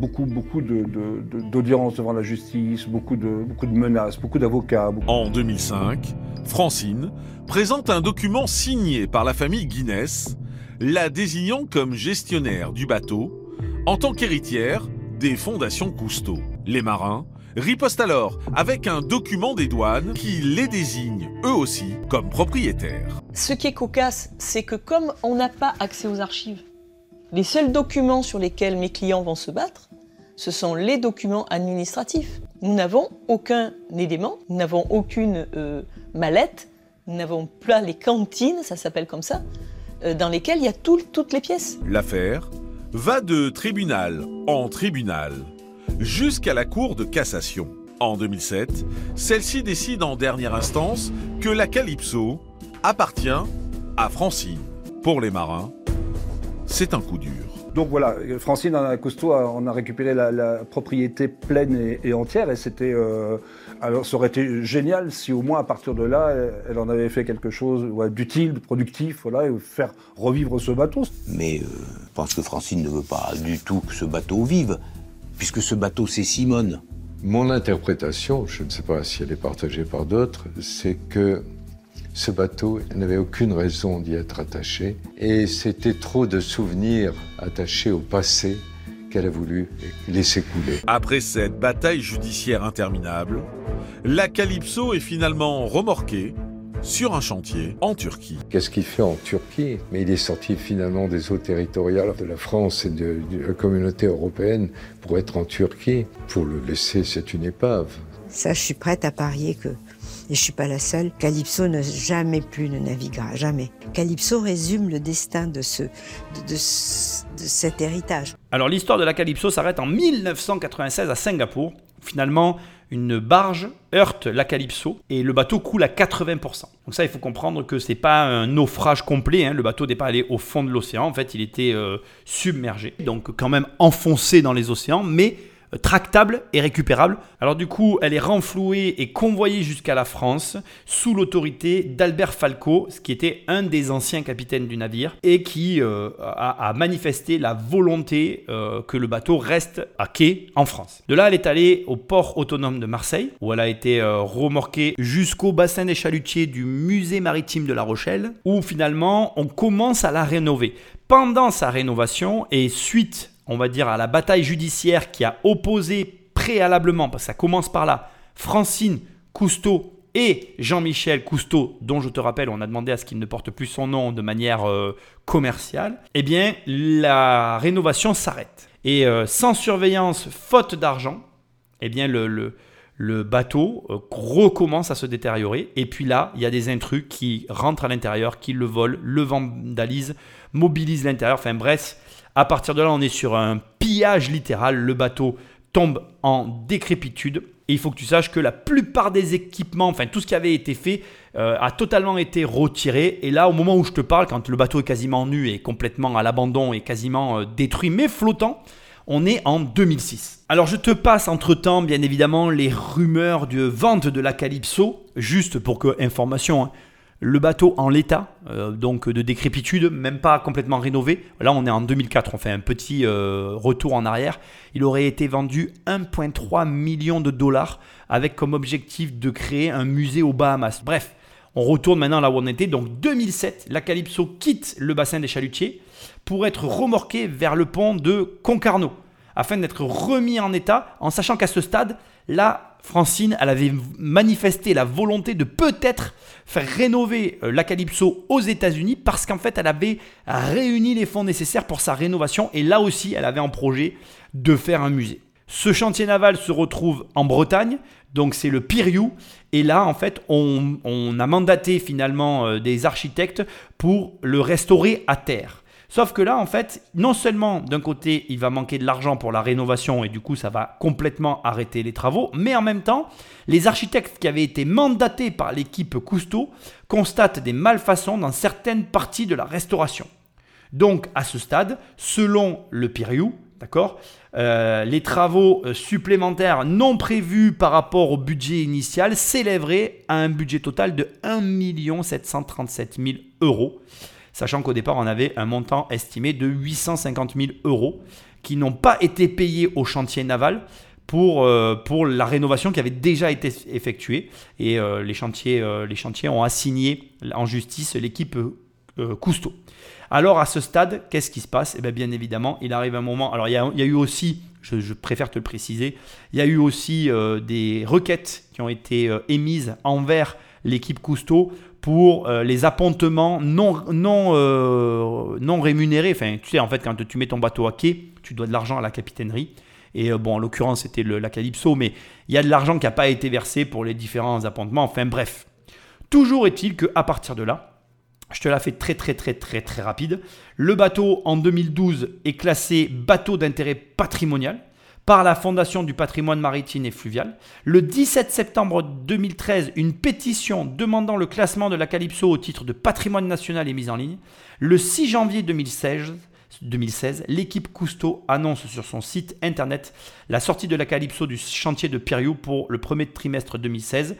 beaucoup, beaucoup d'audiences devant la justice, beaucoup de, beaucoup de menaces, beaucoup d'avocats. En 2005, Francine présente un document signé par la famille Guinness, la désignant comme gestionnaire du bateau en tant qu'héritière des fondations Cousteau. Les marins ripostent alors avec un document des douanes qui les désigne eux aussi comme propriétaires. Ce qui est cocasse, c'est que comme on n'a pas accès aux archives, les seuls documents sur lesquels mes clients vont se battre, ce sont les documents administratifs. Nous n'avons aucun élément, nous n'avons aucune euh, mallette, nous n'avons pas les cantines, ça s'appelle comme ça, euh, dans lesquelles il y a toutes les pièces. L'affaire va de tribunal en tribunal jusqu'à la Cour de cassation. En 2007, celle-ci décide en dernière instance que la Calypso appartient à Francine. Pour les marins, c'est un coup dur. Donc voilà, Francine Cousteau, on a récupéré la, propriété pleine et, entière et c'était... Euh, alors ça aurait été génial si au moins à partir de là, elle, en avait fait quelque chose d'utile, de productif, voilà, et faire revivre ce bateau. Mais euh, je pense que Francine ne veut pas du tout que ce bateau vive, puisque ce bateau c'est Simone. Mon interprétation, je ne sais pas si elle est partagée par d'autres, c'est que ce bateau n'avait aucune raison d'y être attaché et c'était trop de souvenirs attachés au passé qu'elle a voulu laisser couler. Après cette bataille judiciaire interminable, la Calypso est finalement remorquée sur un chantier en Turquie. Qu'est-ce qu'il fait en Turquie? Mais il est sorti finalement des eaux territoriales de la France et de, de la communauté européenne pour être en Turquie. Pour le laisser, c'est une épave. Ça, je suis prête à parier que et je suis pas la seule, Calypso ne jamais plus ne naviguera, jamais. Calypso résume le destin de, ce, de, cet héritage. Alors l'histoire de la Calypso s'arrête en 1996 à Singapour. Finalement, une barge heurte la Calypso et le bateau coule à 80%. Donc ça, il faut comprendre que c'est pas un naufrage complet. Hein. Le bateau n'est pas allé au fond de l'océan. En fait, il était euh, submergé, donc quand même enfoncé dans les océans, mais tractable et récupérable. Alors du coup, elle est renflouée et convoyée jusqu'à la France sous l'autorité d'Albert Falco, ce qui était un des anciens capitaines du navire et qui euh, a, manifesté la volonté euh, que le bateau reste à quai en France. De là, elle est allée au port autonome de Marseille où elle a été euh, remorquée jusqu'au bassin des chalutiers du musée maritime de La Rochelle où finalement on commence à la rénover. Pendant sa rénovation et suite on va dire, à la bataille judiciaire qui a opposé préalablement, parce que ça commence par là, Francine Cousteau et Jean-Michel Cousteau, dont je te rappelle, on a demandé à ce qu'il ne porte plus son nom de manière euh, commerciale, eh bien, la rénovation s'arrête. Et euh, sans surveillance, faute d'argent, eh bien, le, bateau euh, recommence à se détériorer. Et puis là, il y a des intrus qui rentrent à l'intérieur, qui le volent, le vandalisent, mobilisent l'intérieur. Enfin bref, à partir de là, on est sur un pillage littéral. Le bateau tombe en décrépitude. Et il faut que tu saches que la plupart des équipements, enfin tout ce qui avait été fait, euh, a totalement été retiré. Et là, au moment où je te parle, quand le bateau est quasiment nu et complètement à l'abandon et quasiment euh, détruit, mais flottant, on est en 2006. Alors je te passe entre-temps, bien évidemment, les rumeurs de vente de la Calypso, juste pour que, information, hein, le bateau en l'état, euh, donc de décrépitude, même pas complètement rénové. Là, on est en 2004, on fait un petit euh, retour en arrière. Il aurait été vendu 1,3 million de dollars avec comme objectif de créer un musée aux Bahamas. Bref, on retourne maintenant là où on était. Donc 2007, la Calypso quitte le bassin des chalutiers pour être remorqué vers le pont de Concarneau afin d'être remis en état, en sachant qu'à ce stade, là, Francine, elle avait manifesté la volonté de peut-être faire rénover euh, la Calypso aux États-Unis parce qu'en fait, elle avait réuni les fonds nécessaires pour sa rénovation et là aussi, elle avait en projet de faire un musée. Ce chantier naval se retrouve en Bretagne, donc c'est le Piriou. Et là, en fait, on, a mandaté finalement euh, des architectes pour le restaurer à terre. Sauf que là, en fait, non seulement d'un côté, il va manquer de l'argent pour la rénovation et du coup, ça va complètement arrêter les travaux, mais en même temps, les architectes qui avaient été mandatés par l'équipe Cousteau constatent des malfaçons dans certaines parties de la restauration. Donc, à ce stade, selon le Piriou, d'accord, euh, les travaux euh, supplémentaires non prévus par rapport au budget initial s'élèveraient à un budget total de 1 737 000 euros sachant qu'au départ, on avait un montant estimé de 850 000 euros qui n'ont pas été payés au chantier naval pour, euh, la rénovation qui avait déjà été effectuée. Et euh, les, chantiers, euh, les chantiers ont assigné en justice l'équipe Cousteau. Alors à ce stade, qu'est-ce qui se passe? Eh bien, bien évidemment, il arrive un moment. Alors il y a, eu aussi, je, préfère te le préciser, il y a eu aussi des requêtes qui ont été émises envers l'équipe Cousteau pour euh, les appontements non, non, euh, non rémunérés. Enfin, tu sais, en fait, quand tu mets ton bateau à quai, tu dois de l'argent à la capitainerie. Et bon, en l'occurrence, c'était la Calypso, mais il y a de l'argent qui n'a pas été versé pour les différents appontements. Enfin bref. Toujours est-il qu'à partir de là, je te la fais très très très très très rapide. Le bateau en 2012 est classé bateau d'intérêt patrimonial par la Fondation du patrimoine maritime et fluvial. Le 17 septembre 2013, une pétition demandant le classement de la Calypso au titre de patrimoine national est mise en ligne. Le 6 janvier 2016, 2016 l'équipe Cousteau annonce sur son site internet la sortie de la Calypso du chantier de Piriou pour le premier trimestre 2016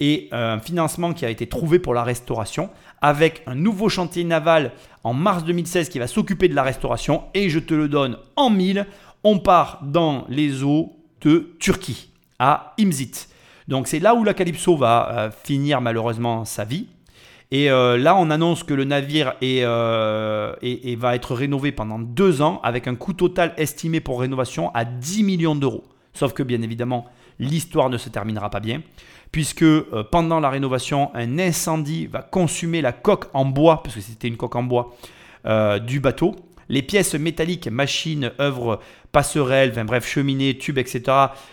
et euh, un financement qui a été trouvé pour la restauration avec un nouveau chantier naval en mars 2016 qui va s'occuper de la restauration et je te le donne en mille on part dans les eaux de Turquie, à Imzit. Donc c'est là où la Calypso va euh, finir malheureusement sa vie. Et euh, là, on annonce que le navire euh, va être rénové pendant deux ans avec un coût total estimé pour rénovation à 10 millions d'euros. Sauf que bien évidemment, l'histoire ne se terminera pas bien, puisque pendant la rénovation, un incendie va consumer la coque en bois, parce que c'était une coque en bois, du bateau. Les pièces métalliques, machines, œuvres, passerelles, bref, cheminées, tubes, etc.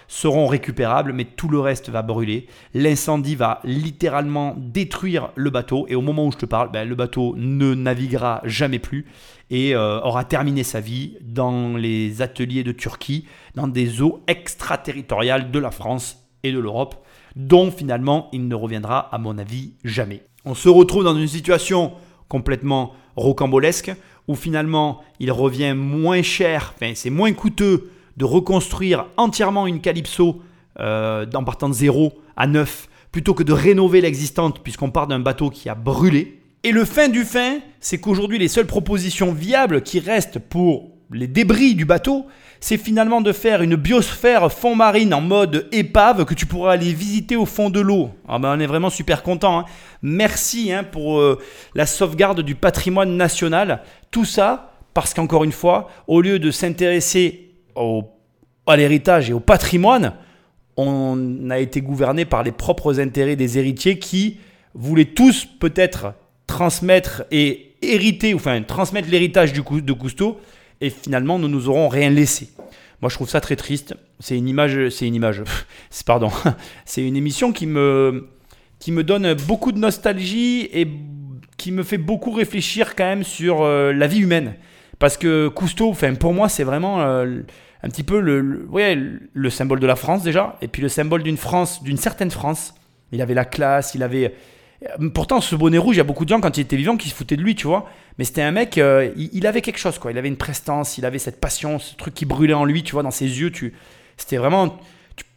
seront récupérables, mais tout le reste va brûler. L'incendie va littéralement détruire le bateau, et au moment où je te parle, ben, le bateau ne naviguera jamais plus et euh, aura terminé sa vie dans les ateliers de Turquie, dans des eaux extraterritoriales de la France et de l'Europe, dont finalement il ne reviendra à mon avis jamais. On se retrouve dans une situation complètement rocambolesque où finalement il revient moins cher, enfin c'est moins coûteux de reconstruire entièrement une Calypso euh, en partant de zéro à neuf plutôt que de rénover l'existante puisqu'on part d'un bateau qui a brûlé. Et le fin du fin, c'est qu'aujourd'hui les seules propositions viables qui restent pour les débris du bateau, c'est finalement de faire une biosphère fond marine en mode épave que tu pourras aller visiter au fond de l'eau. Ah ben on est vraiment super content. Hein. Merci hein, pour euh, la sauvegarde du patrimoine national. Tout ça parce qu'encore une fois, au lieu de s'intéresser à l'héritage et au patrimoine, on a été gouverné par les propres intérêts des héritiers qui voulaient tous peut-être transmettre et hériter, enfin transmettre l'héritage de Cousteau et finalement nous nous aurons rien laissé. Moi je trouve ça très triste. C'est une image, c'est une image, pardon, c'est une émission qui me, qui me donne beaucoup de nostalgie et qui me fait beaucoup réfléchir quand même sur euh, la vie humaine. Parce que Cousteau, enfin pour moi c'est vraiment euh, un petit peu le, le, le symbole de la France déjà, et puis le symbole d'une France, d'une certaine France. Il avait la classe, il avait euh, pourtant, ce bonnet rouge, il y a beaucoup de gens quand il était vivant qui se foutaient de lui, tu vois. Mais c'était un mec, euh, il, avait quelque chose, quoi. Il avait une prestance, il avait cette passion, ce truc qui brûlait en lui, tu vois, dans ses yeux. Tu, c'était vraiment,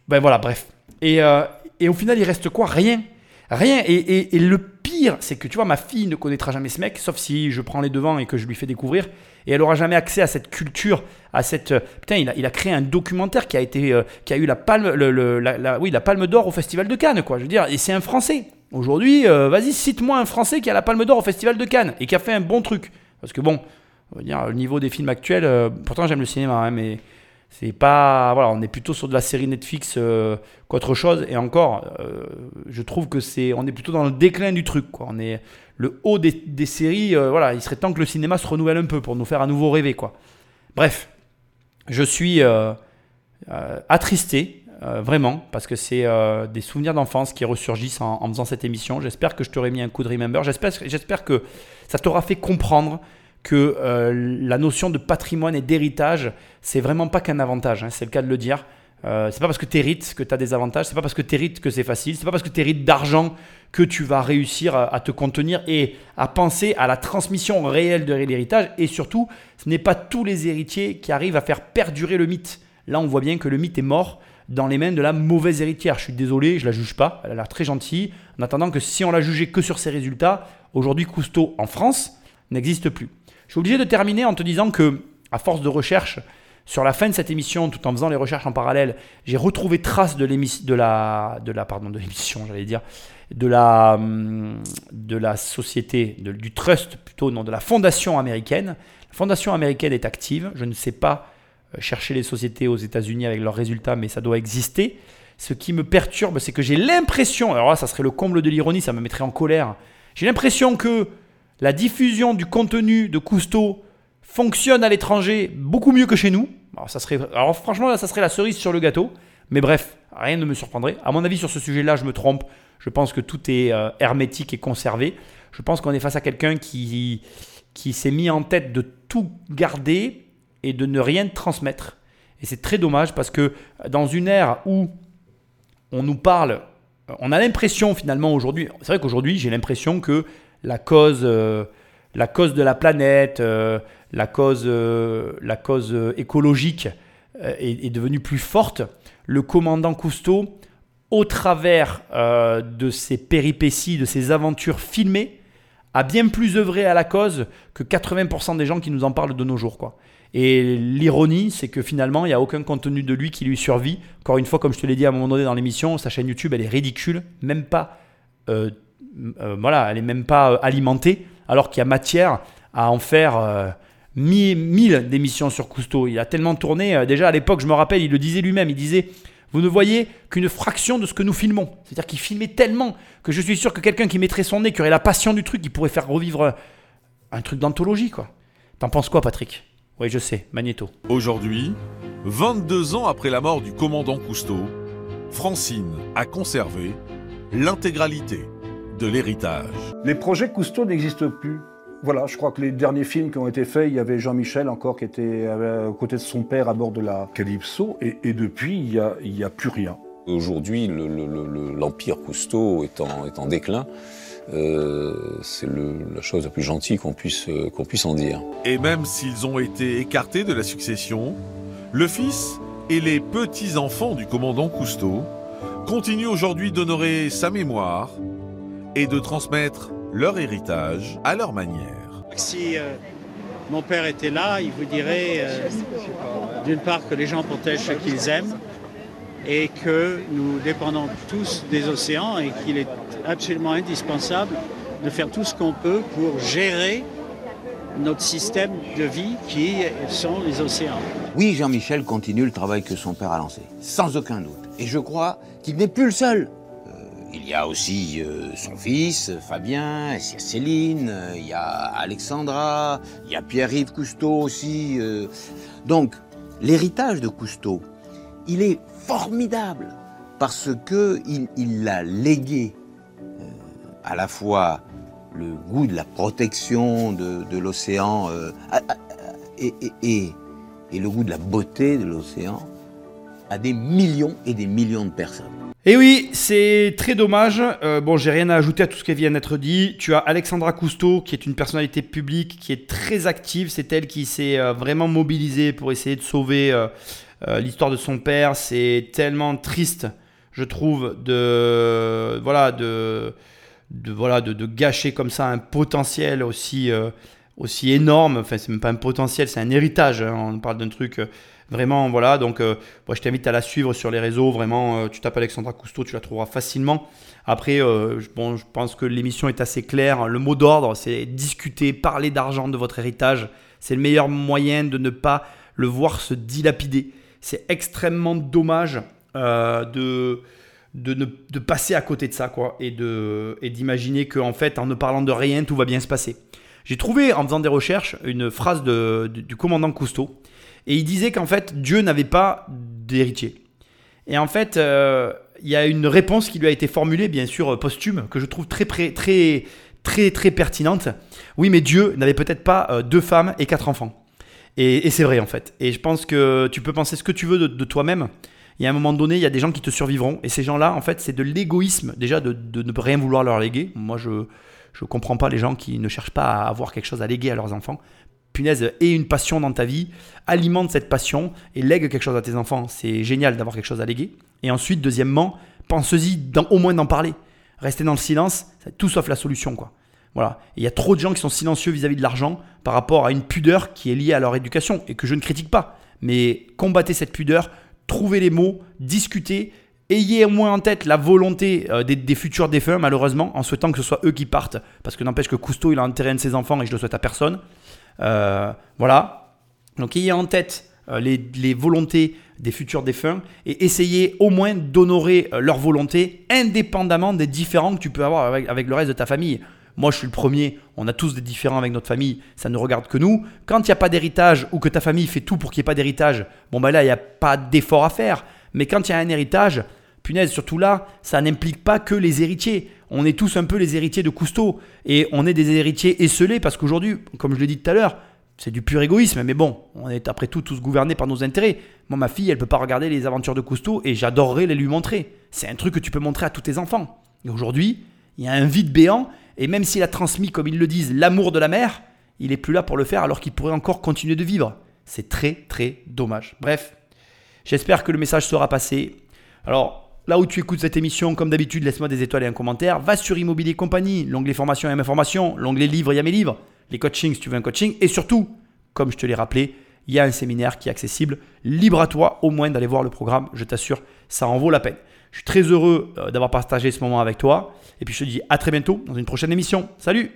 ben voilà, bref. Et, euh, et, au final, il reste quoi? Rien, rien. Et, et, le pire, c'est que tu vois, ma fille ne connaîtra jamais ce mec, sauf si je prends les devants et que je lui fais découvrir. Et elle aura jamais accès à cette culture, à cette. Putain, il a, il a créé un documentaire qui a été, qui a eu la palme, le, la, oui, la palme d'or au Festival de Cannes, quoi. Je veux dire, et c'est un Français. Aujourd'hui, euh, vas-y, cite-moi un Français qui a la Palme d'Or au Festival de Cannes et qui a fait un bon truc. Parce que bon, on va dire, le niveau des films actuels, euh, pourtant j'aime le cinéma, hein, mais c'est pas. Voilà, on est plutôt sur de la série Netflix euh, qu'autre chose. Et encore, je trouve que c'est. On est plutôt dans le déclin du truc, quoi. On est le haut des, des séries. voilà, il serait temps que le cinéma se renouvelle un peu pour nous faire à nouveau rêver, quoi. Bref, je suis attristé euh, vraiment, parce que c'est euh, des souvenirs d'enfance qui ressurgissent en, faisant cette émission. J'espère que je t'aurai mis un coup de remember. J'espère que ça t'aura fait comprendre que euh, la notion de patrimoine et d'héritage, c'est vraiment pas qu'un avantage, hein, c'est le cas de le dire. c'est pas parce que tu hérites que tu as des avantages, c'est pas parce que tu hérites que c'est facile, c'est pas parce que tu hérites d'argent que tu vas réussir à, te contenir et à penser à la transmission réelle de l'héritage. Et surtout, ce n'est pas tous les héritiers qui arrivent à faire perdurer le mythe. Là, on voit bien que le mythe est mort dans les mains de la mauvaise héritière. Je suis désolé, je la juge pas. Elle a l'air très gentille. En attendant que si on la jugeait que sur ses résultats, aujourd'hui Cousteau en France n'existe plus. Je suis obligé de terminer en te disant que, à force de recherche, sur la fin de cette émission, tout en faisant les recherches en parallèle, j'ai retrouvé trace de l'émission, de la, de la, pardon, de l'émission, j'allais dire, de la, hum, de la société, du trust plutôt, non, de la fondation américaine. La fondation américaine est active. Je ne sais pas chercher les sociétés aux États-Unis avec leurs résultats, mais ça doit exister. Ce qui me perturbe, c'est que j'ai l'impression, alors là, ça serait le comble de l'ironie, ça me mettrait en colère. J'ai l'impression que la diffusion du contenu de Cousteau fonctionne à l'étranger beaucoup mieux que chez nous. Alors, ça serait, alors franchement, là, ça serait la cerise sur le gâteau. Mais bref, rien ne me surprendrait. À mon avis, sur ce sujet-là, je me trompe. Je pense que tout est euh, hermétique et conservé. Je pense qu'on est face à quelqu'un qui, qui s'est mis en tête de tout garder et de ne rien transmettre. Et c'est très dommage parce que dans une ère où on nous parle, on a l'impression finalement aujourd'hui, c'est vrai qu'aujourd'hui j'ai l'impression que la cause, euh, la cause de la planète, euh, la cause, euh, la cause écologique est, est, devenue plus forte. Le commandant Cousteau, au travers de ses péripéties, de ses aventures filmées, a bien plus œuvré à la cause que 80% des gens qui nous en parlent de nos jours. Quoi. Et l'ironie, c'est que finalement, il n'y a aucun contenu de lui qui lui survit. Encore une fois, comme je te l'ai dit à un moment donné dans l'émission, sa chaîne YouTube, elle est ridicule, même pas, euh, euh, voilà, elle est même pas euh, alimentée, alors qu'il y a matière à en faire mille, d'émissions sur Cousteau. Il a tellement tourné. déjà à l'époque, je me rappelle, il le disait lui-même. Il disait vous ne voyez qu'une fraction de ce que nous filmons. C'est-à-dire qu'il filmait tellement que je suis sûr que quelqu'un qui mettrait son nez, qui aurait la passion du truc, il pourrait faire revivre un truc d'anthologie, quoi. T'en penses quoi, Patrick? Oui, je sais, Magneto. Aujourd'hui, 22 ans après la mort du commandant Cousteau, Francine a conservé l'intégralité de l'héritage. Les projets Cousteau n'existent plus. Voilà, je crois que les derniers films qui ont été faits, il y avait Jean-Michel encore qui était aux côtés de son père à bord de la Calypso, et, depuis, il n'y a, a, plus rien. Aujourd'hui, l'empire Cousteau est en, est en déclin. Euh, c'est la chose la plus gentille qu'on puisse, euh, qu'on puisse en dire. Et même s'ils ont été écartés de la succession, le fils et les petits-enfants du commandant Cousteau continuent aujourd'hui d'honorer sa mémoire et de transmettre leur héritage à leur manière. Si euh, mon père était là, il vous dirait euh, d'une part que les gens protègent ce qu'ils aiment et que nous dépendons tous des océans et qu'il est absolument indispensable de faire tout ce qu'on peut pour gérer notre système de vie qui sont les océans. Oui, Jean-Michel continue le travail que son père a lancé, sans aucun doute. Et je crois qu'il n'est plus le seul. Il y a aussi euh, son fils, Fabien, il y a Céline, euh, il y a Alexandra, il y a Pierre-Yves Cousteau aussi. Euh. Donc, l'héritage de Cousteau, il est formidable parce que il, a légué à la fois le goût de la protection de, l'océan et, et le goût de la beauté de l'océan à des millions et des millions de personnes. Et oui, c'est très dommage. Euh, bon, j'ai rien à ajouter à tout ce qui vient d'être dit. Tu as Alexandra Cousteau, qui est une personnalité publique, qui est très active. C'est elle qui s'est euh, vraiment mobilisée pour essayer de sauver euh, l'histoire de son père. C'est tellement triste, je trouve, de voilà, de, voilà, de, gâcher comme ça un potentiel aussi aussi énorme. Enfin, c'est même pas un potentiel, c'est un héritage. Hein. On parle d'un truc Vraiment, voilà. Donc, euh, je t'invite à la suivre sur les réseaux. Vraiment, euh, tu tapes Alexandra Cousteau, tu la trouveras facilement. Après, euh, bon, je pense que l'émission est assez claire. Le mot d'ordre, c'est discuter, parler d'argent, de votre héritage. C'est le meilleur moyen de ne pas le voir se dilapider. C'est extrêmement dommage de, de, de, passer à côté de ça, quoi, et de et d'imaginer qu'en fait, en ne parlant de rien, tout va bien se passer. J'ai trouvé, en faisant des recherches, une phrase de, du commandant Cousteau et il disait qu'en fait, Dieu n'avait pas d'héritier. Et en fait, euh, il y a une réponse qui lui a été formulée, bien sûr, posthume, que je trouve très, très, très, très, très pertinente. Oui, mais Dieu n'avait peut-être pas euh, deux femmes et quatre enfants. Et, c'est vrai, en fait. Et je pense que tu peux penser ce que tu veux de, toi-même. Il y a un moment donné, il y a des gens qui te survivront. Et ces gens-là, en fait, c'est de l'égoïsme, déjà, de, ne rien vouloir leur léguer. Moi, je ne comprends pas les gens qui ne cherchent pas à avoir quelque chose à léguer à leurs enfants punaise, aie une passion dans ta vie, alimente cette passion et lègue quelque chose à tes enfants. C'est génial d'avoir quelque chose à léguer. Et ensuite, deuxièmement, pense-y au moins d'en parler. Rester dans le silence, c'est tout sauf la solution, quoi. Voilà. Il y a trop de gens qui sont silencieux vis-à-vis de l'argent par rapport à une pudeur qui est liée à leur éducation et que je ne critique pas. Mais combattez cette pudeur, trouvez les mots, discutez, ayez au moins en tête la volonté euh, des, futurs défunts, malheureusement, en souhaitant que ce soit eux qui partent. Parce que n'empêche que Cousteau, il a intérêt de ses enfants et je le souhaite à personne. Euh, voilà. Donc ayez en tête euh, les, volontés des futurs défunts et essayez au moins d'honorer leur volonté indépendamment des différends que tu peux avoir avec, le reste de ta famille. Moi, je suis le premier. On a tous des différends avec notre famille. Ça ne regarde que nous. Quand il n'y a pas d'héritage ou que ta famille fait tout pour qu'il n'y ait pas d'héritage, bon, ben là, il n'y a pas d'effort à faire. Mais quand il y a un héritage, punaise, surtout là, ça n'implique pas que les héritiers. On est tous un peu les héritiers de Cousteau. Et on est des héritiers esselés parce qu'aujourd'hui, comme je l'ai dit tout à l'heure, c'est du pur égoïsme, mais bon, on est après tout tous gouvernés par nos intérêts. Moi, ma fille, elle peut pas regarder les aventures de Cousteau et j'adorerais les lui montrer. C'est un truc que tu peux montrer à tous tes enfants. Et aujourd'hui, il y a un vide béant, et même s'il a transmis, comme ils le disent, l'amour de la mère, il est plus là pour le faire alors qu'il pourrait encore continuer de vivre. C'est très très dommage. Bref, j'espère que le message sera passé. Alors, là où tu écoutes cette émission, comme d'habitude, laisse-moi des étoiles et un commentaire. Va sur Immobilier Compagnie, l'onglet formation et information, l'onglet livres, il y a mes livres, les coachings si tu veux un coaching, et surtout, comme je te l'ai rappelé, il y a un séminaire qui est accessible. Libre à toi au moins d'aller voir le programme, je t'assure, ça en vaut la peine. Je suis très heureux euh, d'avoir partagé ce moment avec toi. Et puis je te dis à très bientôt dans une prochaine émission. Salut